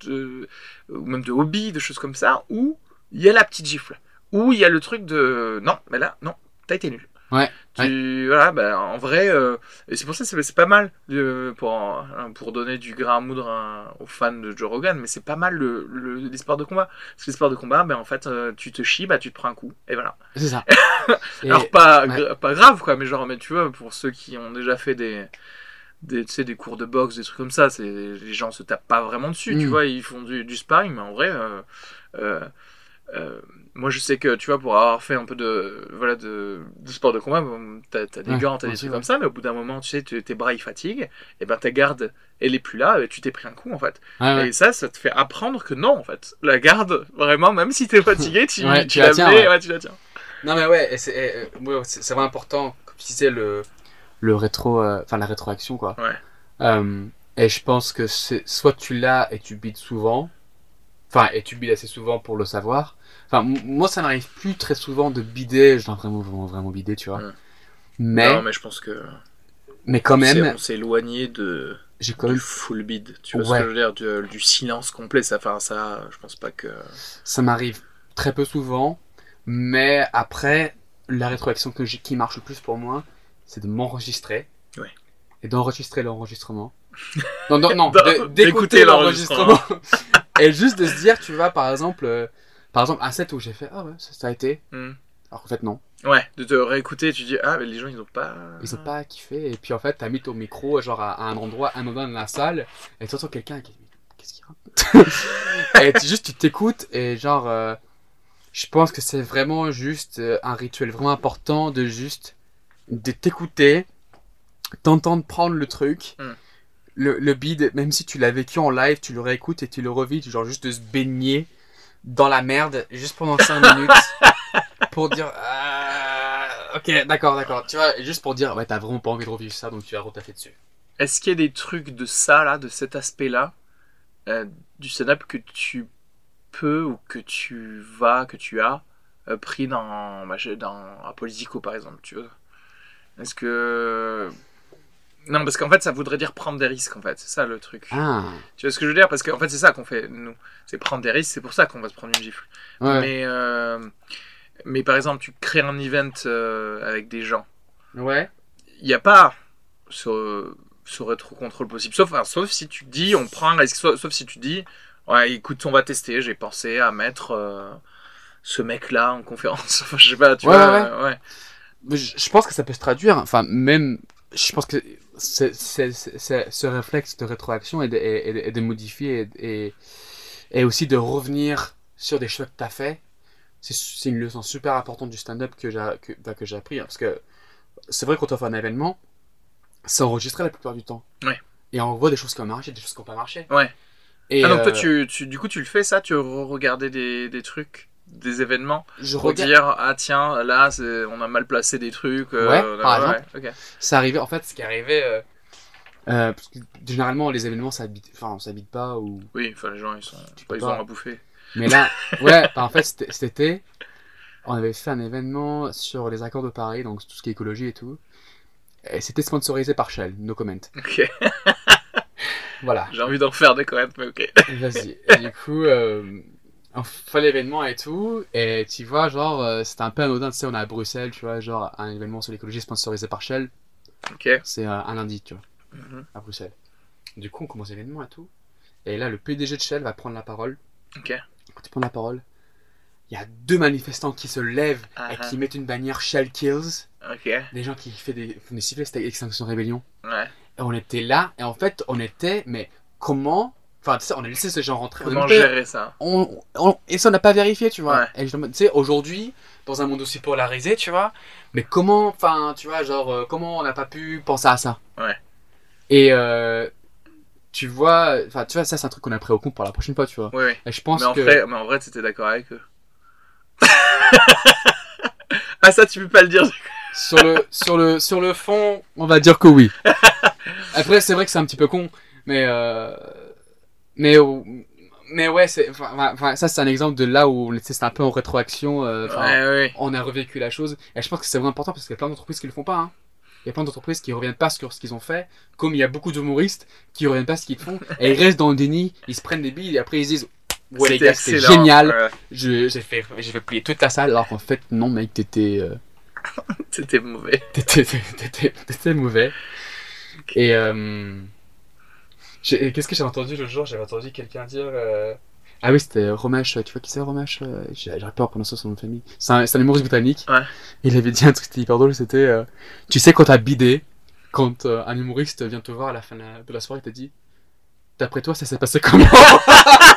A: de- ou même de hobbies, de choses comme ça, où il y a la petite gifle. Où il y a le truc de non, mais là, non, t'as été nul.
B: Ouais,
A: Tu, Voilà, bah, en vrai, euh, et c'est pour ça que c'est c'est pas mal euh, pour, pour donner du grain à moudre à- aux fans de Joe Rogan, mais c'est pas mal le, le- les sports de combat. Parce que les sports de combat, ben, en fait, euh, tu te chies, bah, tu te prends un coup, et voilà.
B: C'est ça. *laughs* Et-
A: Alors pas,
B: ouais.
A: pas grave quoi, mais genre mais tu vois pour ceux qui ont déjà fait des des, tu sais, des cours de boxe, des trucs comme ça, c'est les gens se tapent pas vraiment dessus, tu
B: Mm.
A: vois, ils font du, du sparring, mais en vrai, moi je sais que tu vois pour avoir fait un peu de voilà de, de sport de combat, bon, t'as as des
B: Ouais,
A: gants, t'as des trucs comme ça, mais au bout d'un moment, tu sais, tes bras ils fatiguent, et ben ta garde elle est plus là, et tu t'es pris un coup en fait.
B: Ouais, ouais.
A: Et ça, ça te fait apprendre que non en fait, la garde vraiment, même si t'es fatigué, tu,
B: Ouais,
A: tu
B: tu la
A: la
B: tiens,
A: mets,
B: ouais.
A: tu la tiens.
B: Non mais ouais, c'est euh, c'est vraiment important, comme tu disais, le, le rétro, euh, enfin la rétroaction quoi.
A: Ouais.
B: Euh, et je pense que c'est soit tu l'as et tu bides souvent, enfin et tu bides assez souvent pour le savoir. Enfin moi ça n'arrive plus très souvent de bider, je dois vraiment vraiment vraiment bider, tu vois.
A: Ouais.
B: Mais
A: Non, mais je pense que
B: mais quand
A: on
B: même,
A: on s'est éloigné de
B: j'ai quand
A: du full bid. Tu vois
B: Ouais.
A: ce que je veux dire du, du silence complet. Ça, enfin, ça, je pense pas que.
B: ça m'arrive très peu souvent, mais après la rétroaction que j'ai qui marche le plus pour moi, c'est de m'enregistrer.
A: Ouais.
B: Et d'enregistrer l'enregistrement. non, non, non, *laughs*
A: d'écouter
B: d'écouter l'enregistrement *laughs* et juste de se dire, tu vois, par exemple, euh, par exemple, un set où j'ai fait, ah ouais, ça, ça a été.
A: Hmm.
B: Alors qu'en fait, non.
A: Ouais, de te réécouter, tu dis ah mais les gens ils ont pas.
B: Ils ont pas kiffé. Et puis en fait, t'as mis ton micro, genre, à, à un endroit, un moment dans la salle, et tu entends quelqu'un qui dit, qu'est-ce qu'il raconte? *laughs* Et tu- juste, tu t'écoutes, et genre, euh, je pense que c'est vraiment juste euh, un rituel vraiment important de juste, de t'écouter, t'entendre prendre le truc.
A: Hmm.
B: Le, le beat, même si tu l'as vécu en live, tu le réécoutes et tu le revis, genre juste de se baigner dans la merde, juste pendant 5 minutes, *laughs* pour dire, ah, ok, d'accord, d'accord, tu vois, juste pour dire, ouais, t'as vraiment pas envie de revivre ça, donc tu vas retaffer dessus.
A: Est-ce qu'il y a des trucs de ça là, de cet aspect-là, euh, du stand-up que tu peux ou que tu vas, que tu as euh, pris dans, bah, dans à Politico par exemple, tu vois? Est-ce que non, parce qu'en fait, ça voudrait dire prendre des risques, en fait. C'est ça le truc.
B: Ah,
A: Tu vois ce que je veux dire? Parce qu'en fait, c'est ça qu'on fait, nous. C'est prendre des risques, c'est pour ça qu'on va se prendre une gifle.
B: ouais,
A: Mais, euh, mais par exemple, tu crées un event euh, avec des gens.
B: ouais,
A: Il n'y a pas ce, ce rétro-contrôle possible. Sauf, enfin, sauf si tu dis, on prend un risque. Sauf, sauf si tu dis, ouais, écoute, on va tester. J'ai pensé à mettre euh, ce mec-là en conférence. *laughs* Enfin, je sais pas, tu
B: Ouais,
A: vois.
B: ouais,
A: euh, ouais.
B: Je je pense que ça peut se traduire, enfin, même, je pense que c'est, c'est- c'est- ce réflexe de rétroaction et de, et, et- et de modifier et, aussi de revenir sur des choix que tu as fait, c'est, une leçon super importante du stand-up que j'ai, que, bah, que appris. hein, parce que c'est vrai, quand on fait un événement, c'est enregistré la plupart du temps.
A: Ouais.
B: Et on voit des choses qui ont marché, des choses qui n'ont pas marché.
A: Ouais.
B: Et,
A: ah, donc toi,
B: euh,
A: tu, tu, du coup, tu le fais ça? Tu regardais des, des trucs, des événements
B: je
A: pour
B: regarde,
A: dire, ah tiens, là, on a mal placé des trucs. euh,
B: Ouais, par
A: ouais, ok.
B: ça arrivait, en fait, ce qui arrivait, euh, euh, parce que généralement, les événements, ça habite, enfin, on s'habite pas ou,
A: Oui, enfin, les gens, ils, sont,
B: Tu
A: ils
B: pas.
A: ont à bouffer.
B: Mais là, ouais, *laughs* bah, en fait, cet été, on avait fait un événement sur les accords de Paris, donc tout ce qui est écologie et tout. Et c'était sponsorisé par Shell, no comment.
A: Ok, *laughs*
B: Voilà,
A: j'ai envie d'en faire des quand même, mais ok.
B: vas-y. Du coup, euh, on fait l'événement et tout, et tu vois, genre, euh, c'était un peu anodin, tu sais, on est à Bruxelles, tu vois, genre, un événement sur l'écologie sponsorisé par Shell,
A: Ok.
B: c'est euh, un lundi, tu vois,
A: Mhm.
B: à Bruxelles. Du coup, on commence l'événement et tout, et là, le PDG de Shell va prendre la parole.
A: Ok.
B: Quand il prend la parole, il y a deux manifestants qui se lèvent
A: Ah,
B: et
A: ah.
B: qui mettent une bannière Shell Kills.
A: Ok.
B: Des gens qui font des, font des sifflets, c'était Extinction Rébellion.
A: Ouais.
B: Et on était là, et en fait, on était, mais comment Enfin, tu sais, on a laissé ces gens rentrer.
A: Comment gérer ça?
B: on, on- Et ça, on n'a pas vérifié, tu vois.
A: Ouais.
B: Et je me- tu sais, aujourd'hui, dans un monde aussi polarisé, tu vois, mais comment, enfin, tu vois, genre, euh, comment on n'a pas pu penser à ça?
A: Ouais.
B: Et euh, tu vois, enfin, tu vois, ça, c'est un truc qu'on a pris au compte pour la prochaine fois, tu vois.
A: Oui, oui.
B: Et je pense
A: Mais en,
B: que.
A: vrai, mais en vrai, t'étais d'accord avec eux. *laughs* ah, ça, tu peux pas le dire.
B: sur le sur le sur le fond, on va dire que oui. *laughs* Après, c'est vrai que c'est un petit peu con, mais euh, mais mais ouais, c'est enfin, ça c'est un exemple de là où c'est un peu en rétroaction. euh,
A: Ouais, ouais.
B: On a revécu la chose et je pense que c'est vraiment important parce qu'il y a plein d'entreprises qui le font pas. Hein. Il y a plein d'entreprises qui reviennent pas sur ce qu'ils ont fait, comme il y a beaucoup d'humoristes qui reviennent pas ce qu'ils font *laughs* et ils restent dans le déni, ils se prennent des billes et après ils se disent ouais les gars
A: excellent.
B: génial,
A: Ouais.
B: je j'ai fait j'ai fait plier toute la salle alors qu'en fait non mec t'étais euh, *laughs*
A: C'était mauvais.
B: T'étais- T'étais t'étais mauvais. Et euh, qu'est-ce que j'ai entendu l'autre jour? J'avais entendu quelqu'un dire. euh, Ah oui, c'était Romesh. Tu vois qui c'est Romesh j'ai- J'arrive pas à prononcer son nom de famille. C'est un, c'est un humoriste britannique.
A: Ouais.
B: Il avait dit un truc qui était hyper drôle. C'était euh, Tu sais, quand t'as bidé, quand euh, un humoriste vient te voir à la fin de la, de la soirée, il te dit D'après toi, ça s'est passé comment? *laughs*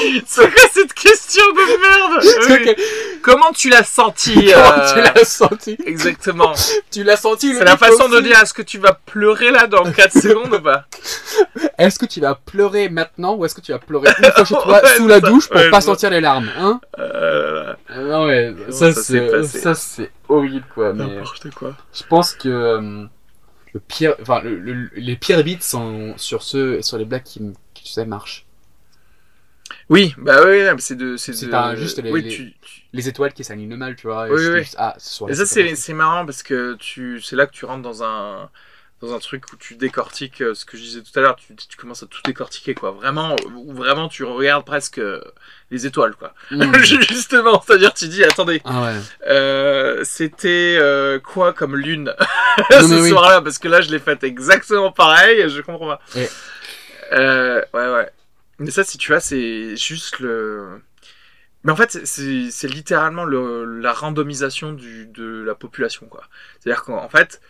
B: *laughs*
A: C'est quoi cette question de merde *laughs*
B: C'est
A: Oui.
B: que-
A: Comment tu l'as senti
B: Comment
A: euh, *laughs*
B: tu l'as senti?
A: Exactement.
B: Tu l'as senti
A: C'est la façon de dire est-ce que tu vas pleurer là dans 4 secondes ou pas?
B: Est-ce que tu vas pleurer maintenant ou est-ce que tu vas pleurer une fois chez toi
A: Ouais,
B: sous la
A: ça-
B: douche pour
A: ouais,
B: pas sentir les larmes hein?
A: Euh,
B: Euh, Non ouais,
A: Comment
B: ça, c'est horrible quoi. Mais
A: N'importe quoi.
B: je pense que euh, le pire, enfin le, le- les pires beats sont sur ceux sur les blagues qui, qui tu sais marchent.
A: Oui, bah oui, mais c'est de. C'est de...
B: juste les-
A: Oui,
B: les-
A: tu- tu-
B: Les étoiles qui s'alignent mal, tu vois.
A: Oui, oui.
B: Ah, ce
A: Et ça, c'est marrant parce que tu, c'est là que tu rentres dans un, dans un truc où tu décortiques euh, ce que je disais tout à l'heure. Tu, tu commences à tout décortiquer, quoi. Vraiment, où vraiment tu regardes presque euh, les étoiles, quoi.
B: Mmh. *laughs*
A: Justement, c'est-à-dire, tu dis, attendez,
B: Ah ouais.
A: euh, c'était euh, quoi comme lune *laughs* ce
B: oui.
A: soir-là? Parce que là, je l'ai faite exactement pareil, je comprends pas.
B: Et-
A: Euh, ouais, ouais. Mais ça, si tu vois, c'est juste le. Mais en fait, c'est- littéralement le, la randomisation du, de la population, quoi. C'est-à-dire qu'en en fait,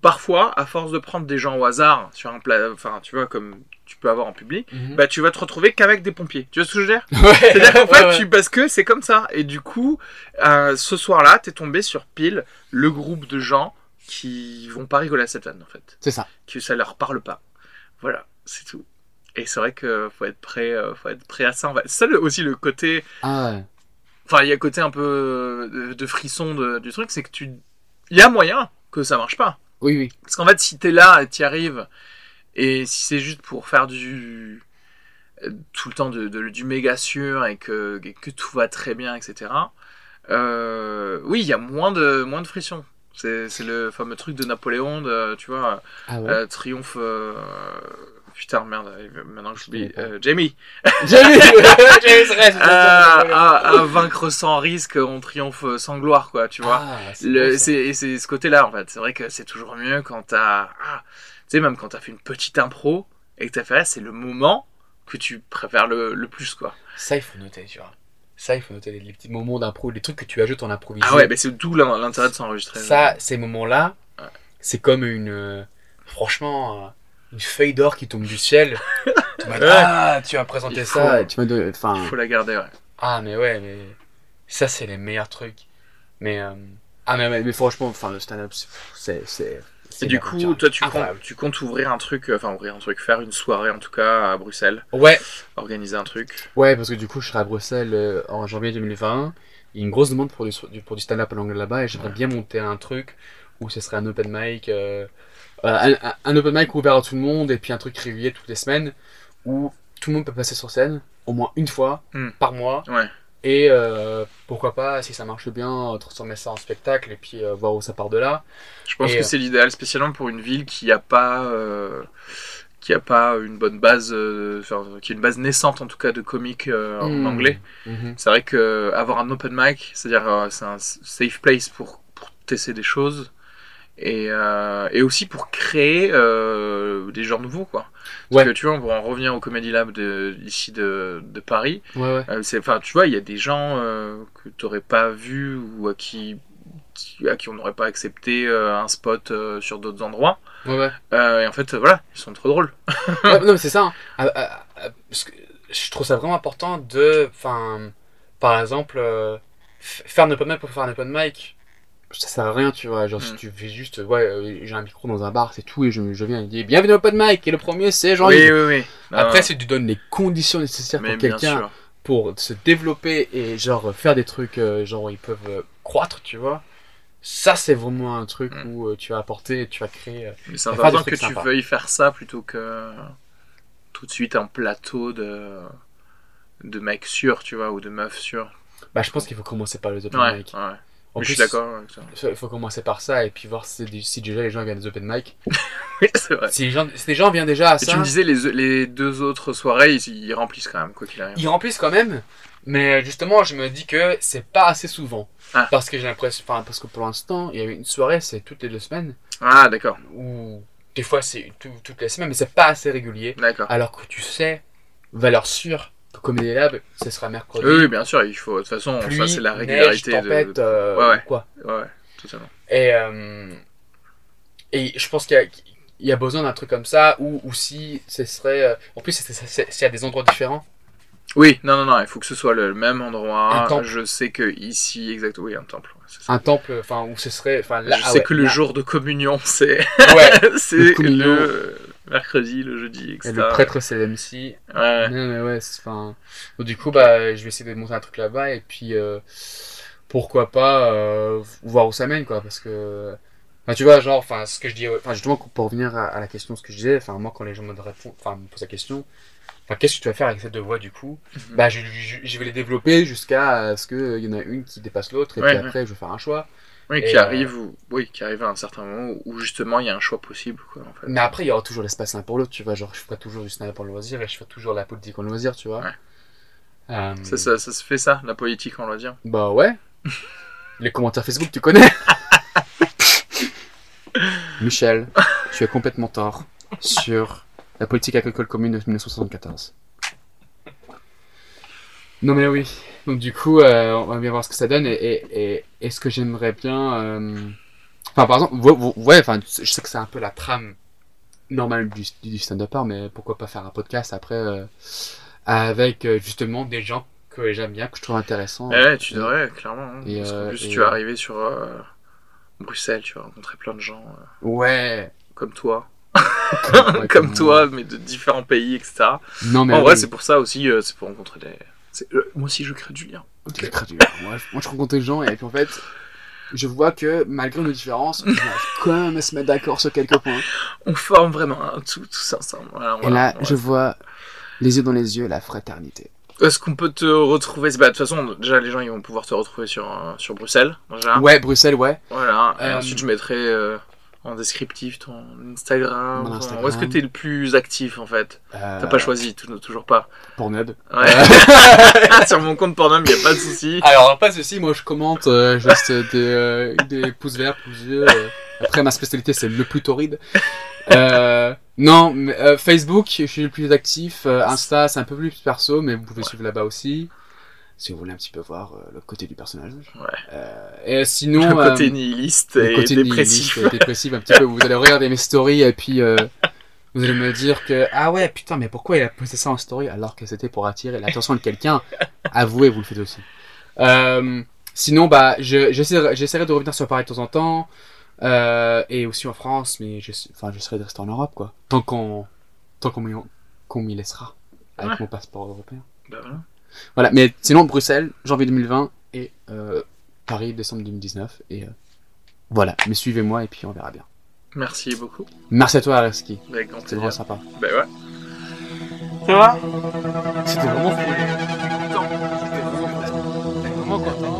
A: parfois, à force de prendre des gens au hasard sur un plat, enfin, tu vois, comme tu peux avoir en public, bah, tu vas te retrouver qu'avec des pompiers. Tu vois ce que je veux dire? *laughs*
B: Ouais.
A: C'est-à-dire qu'en fait,
B: Ouais, ouais.
A: tu, parce que c'est comme ça. Et du coup, euh, ce soir-là, t'es tombé sur pile le groupe de gens qui vont pas rigoler à cette vanne, en fait.
B: C'est ça.
A: Que ça leur parle pas. Voilà, c'est tout. Et c'est vrai que faut être prêt, euh, faut être prêt à ça. C'est ça le- aussi le côté.
B: Ah ouais.
A: Enfin, il y a le côté un peu euh, de, de frisson de- du truc, c'est que tu. Il y a moyen que ça marche pas.
B: Oui, oui.
A: Parce qu'en fait, si t'es là et t'y arrives, et si c'est juste pour faire du euh, tout le temps de, du méga sûr et que, et que tout va très bien, etc. euh, oui, il y a moins de moins de friction. C'est c'est le fameux truc de Napoléon, de, tu vois,
B: Ah ouais.
A: euh, triomphe. euh, Putain, merde, maintenant que je
B: connais
A: dis.
B: pas.
A: Euh, Jamie
B: Jamie *laughs* Jamie, c'est vrai, c'est
A: à, à- à vaincre sans risque, on triomphe sans gloire, quoi, tu vois.
B: Ah, c'est
A: ce côté-là en fait. C'est vrai que c'est toujours mieux quand t'as, ah, tu sais même quand t'as fait une petite impro et que t'as fait, là, c'est le moment que tu préfères le, le plus quoi.
B: Ça, il faut noter, tu vois. Ça, il faut noter les, les petits moments d'impro, les trucs que tu ajoutes en improvisé.
A: Ah ouais, mais c'est d'où l'in- l'intérêt de s'enregistrer.
B: Ça, ces moments-là,
A: Ouais.
B: c'est comme une. euh, franchement, euh, une feuille d'or qui tombe du ciel. *laughs* tu m'as dit, ah, tu vas présenter
A: Il
B: ça. Tu m'as donné- enfin,
A: Il faut la garder, ouais.
B: Ah, mais ouais, mais. Ça, c'est les meilleurs trucs. Mais. euh, Ah, mais, mais, mais franchement, enfin, le stand-up, c'est-
A: Et du coup, toi, tu comptes,
B: incroyable.
A: tu comptes ouvrir un truc, euh, enfin ouvrir un truc, faire une soirée en tout cas à Bruxelles,
B: Ouais,
A: organiser un truc.
B: ouais, parce que du coup, je serai à Bruxelles euh, en janvier 2020. Il y a une grosse demande pour du, du- pour du stand-up en anglais là-bas et j'aimerais bien monter un truc où ce serait un open mic. euh, un, un- open mic ouvert à tout le monde et puis un truc régulier toutes les semaines où tout le monde peut passer sur scène au moins une fois
A: Hmm.
B: par mois.
A: Ouais.
B: Et euh, pourquoi pas, si ça marche bien, transformer ça en spectacle et puis euh, voir où ça part de là.
A: Je pense
B: Et,
A: que
B: euh,
A: c'est l'idéal, spécialement pour une ville qui a pas, euh, qui a pas une bonne base, euh, enfin, qui a une base naissante en tout cas de comiques euh, en
B: Hmm.
A: anglais.
B: Mhm.
A: C'est vrai que avoir un open mic, c'est-à-dire euh, c'est un safe place pour, pour tester des choses et, euh, et aussi pour créer euh, des genres nouveaux quoi. Parce
B: Ouais.
A: que tu vois, on va en revenir au Comedy Lab de, ici de, de Paris.
B: Ouais, ouais.
A: Euh, c'est, enfin, tu vois, il y a des gens que tu n'aurais pas vus ou à qui, qui- à qui on n'aurait pas accepté un spot sur d'autres endroits.
B: ouais,
A: et en fait, voilà, ils sont trop drôles. *laughs*
B: Non, mais c'est ça. hein. Ah, ah, ah, parce que je trouve ça vraiment important de. Enfin, par exemple, faire un open mic pour faire un open mic, ça sert à rien, tu vois. Genre, si
A: Mm.
B: tu fais juste, ouais, euh, j'ai un micro dans un bar, c'est tout, et je, je viens et dis bienvenue au open mic, et le premier, c'est jean
A: oui, oui, oui.
B: Après, si tu donnes les conditions nécessaires
A: mais
B: pour quelqu'un pour se développer et genre faire des trucs, euh, genre ils peuvent euh, croître, tu vois. Ça, c'est vraiment un truc
A: Mm.
B: où tu vas apporter, tu vas créer.
A: Mais c'est important que tu
B: sympas.
A: veuilles faire ça plutôt que tout de suite un plateau de de mecs sûrs, tu vois, ou de meufs sûrs.
B: Bah, je pense qu'il faut commencer par les open
A: Ouais,
B: mic.
A: ouais.
B: En plus,
A: je suis d'accord avec ça.
B: Il faut commencer par ça et puis voir si, si déjà les gens viennent des open mic. *laughs*
A: Oui, c'est vrai.
B: Si les gens, si les gens viennent déjà à
A: Et
B: ça,
A: tu me disais, les, les deux autres soirées, ils, ils remplissent quand même, quoi qu'il arrive.
B: ils remplissent quand même. Mais justement, je me dis que c'est pas assez souvent.
A: Ah.
B: Parce que j'ai l'impression, enfin, parce que pour l'instant, il y a une soirée, c'est toutes les deux semaines.
A: Ah, d'accord,
B: Ou des fois, c'est tout- toutes les semaines, mais c'est pas assez régulier.
A: d'accord.
B: Alors que tu sais, valeur sûre, Comedy Lab, ce sera mercredi.
A: Oui, oui, bien sûr, il faut. De toute façon,
B: pluie,
A: ça, c'est la
B: neige,
A: régularité
B: tempête,
A: de.
B: euh,
A: Ouais, ouais.
B: ou quoi.
A: Ouais, totalement.
B: Et, euh, et je pense qu'il y a, il y a besoin d'un truc comme ça, ou, ou si ce serait... euh, En plus, c'est- à des endroits différents.
A: Oui, non, non, non, il faut que ce soit le même endroit.
B: Un temple.
A: Je sais que ici, exactement, oui, un temple. ça.
B: Un temple, enfin, où ce serait... Là,
A: je
B: ah
A: sais
B: ouais,
A: que le
B: là-
A: jour de communion, c'est
B: Ouais, *laughs*
A: c'est le mercredi, le jeudi,
B: et
A: etc.
B: le prêtre, c'est l'MC.
A: Ouais.
B: Non, mais ouais, enfin... du coup, bah, je vais essayer de monter un truc là-bas, et puis... euh, pourquoi pas euh, voir où ça mène, quoi, parce que... Enfin, tu vois, genre, enfin, ce que je dis... Enfin, justement, pour revenir à, à la question, ce que je disais, enfin, moi, quand les gens me répondent... Enfin, me posent la question... Enfin, qu'est-ce que tu vas faire avec ces deux voix, du coup?
A: Mhm.
B: bah, je, je, je vais les développer jusqu'à ce qu'il y en a une qui dépasse l'autre et
A: Ouais,
B: puis
A: ouais.
B: après je vais faire un choix.
A: Oui, qui arrive, oui, qui arrive à un certain moment où, où justement il y a un choix possible, quoi, en fait.
B: Mais après il y aura toujours l'espace l'un pour l'autre, tu vois. Genre je ferai toujours du stand-up en loisir et je ferai toujours la politique en loisir, tu vois.
A: Ouais.
B: Euh,
A: Ça, ça, ça se fait ça, la politique, va dire.
B: Bah ouais. *laughs* les commentaires Facebook, tu connais *laughs* Michel, tu as complètement tort sur la politique agricole commune de 1974. Non mais oui. Donc du coup, euh, on va bien voir ce que ça donne et, et, et, et ce que j'aimerais bien. euh, Enfin, par exemple, ouais, enfin, je sais que c'est un peu la trame normale du, du stand-upper, mais pourquoi pas faire un podcast après euh, avec justement des gens que j'aime bien, que je trouve intéressants.
A: Ouais, tu devrais, clairement. hein.
B: Et,
A: Parce qu'en plus, tu vas arriver sur Bruxelles, tu vas rencontrer plein de gens
B: Ouais.
A: comme toi.
B: Ouais, *laughs*
A: comme toi, mais de différents pays, etc.
B: Non mais
A: en vrai,
B: oui.
A: c'est pour ça aussi, c'est pour rencontrer des. Euh, moi aussi, je crée du lien.
B: Je crée du- Moi, je- moi, je rencontre des gens et puis en fait, je vois que malgré nos différences, on arrive quand même à se mettre d'accord sur quelques points.
A: On forme vraiment tout, tous ensemble. Voilà,
B: Et là,
A: voilà.
B: je vois les yeux dans les yeux la fraternité.
A: Est-ce qu'on peut te retrouver? Bah, De toute façon, déjà, les gens ils vont pouvoir te retrouver sur, euh, sur Bruxelles. Déjà.
B: Ouais, Bruxelles, ouais.
A: Voilà. Et
B: Euh,
A: ensuite, je mettrai euh, en descriptif ton Instagram.
B: Mon Instagram.
A: Où est-ce que t'es le plus actif en fait?
B: Euh,
A: T'as pas choisi, tou- toujours pas.
B: Pornhub.
A: Ouais. *laughs* sur mon compte Pornhum, y a pas de souci.
B: Alors, pas ceci, moi je commente euh, juste des, euh, des pouces verts, pouces bleus. euh. Après, ma spécialité c'est le plus torride. Euh, non, mais, euh, Facebook, je suis le plus actif. euh, Insta, c'est un peu plus perso, mais vous pouvez suivre là-bas aussi. Si vous voulez un petit peu voir euh, le côté du personnage.
A: Ouais.
B: Euh, et sinon.
A: Le côté
B: euh,
A: nihiliste
B: le
A: et
B: côté
A: dépressif.
B: nihiliste et dépressif un petit peu. *laughs* Vous allez regarder mes stories et puis euh, vous allez me dire que ah ouais putain mais pourquoi il a posté ça en story alors que c'était pour attirer l'attention de quelqu'un? Avouez, vous le faites aussi. Euh, sinon bah je- j'essaierai de revenir sur Paris de temps en temps euh, et aussi en France mais je enfin j'essaierai de rester en Europe quoi. Tant qu'on tant qu'on m'y qu'on m'y laissera avec
A: Ouais.
B: mon passeport européen.
A: Bah voilà.
B: Voilà, mais sinon Bruxelles, janvier 2020 et euh, Paris, décembre 2019. Et euh, voilà, mais suivez-moi et puis on verra bien.
A: Merci beaucoup.
B: Merci à toi,
A: grand
B: C'était vraiment sympa.
A: Bah ouais. Ça va?
B: C'était vraiment cool. J'étais vraiment content.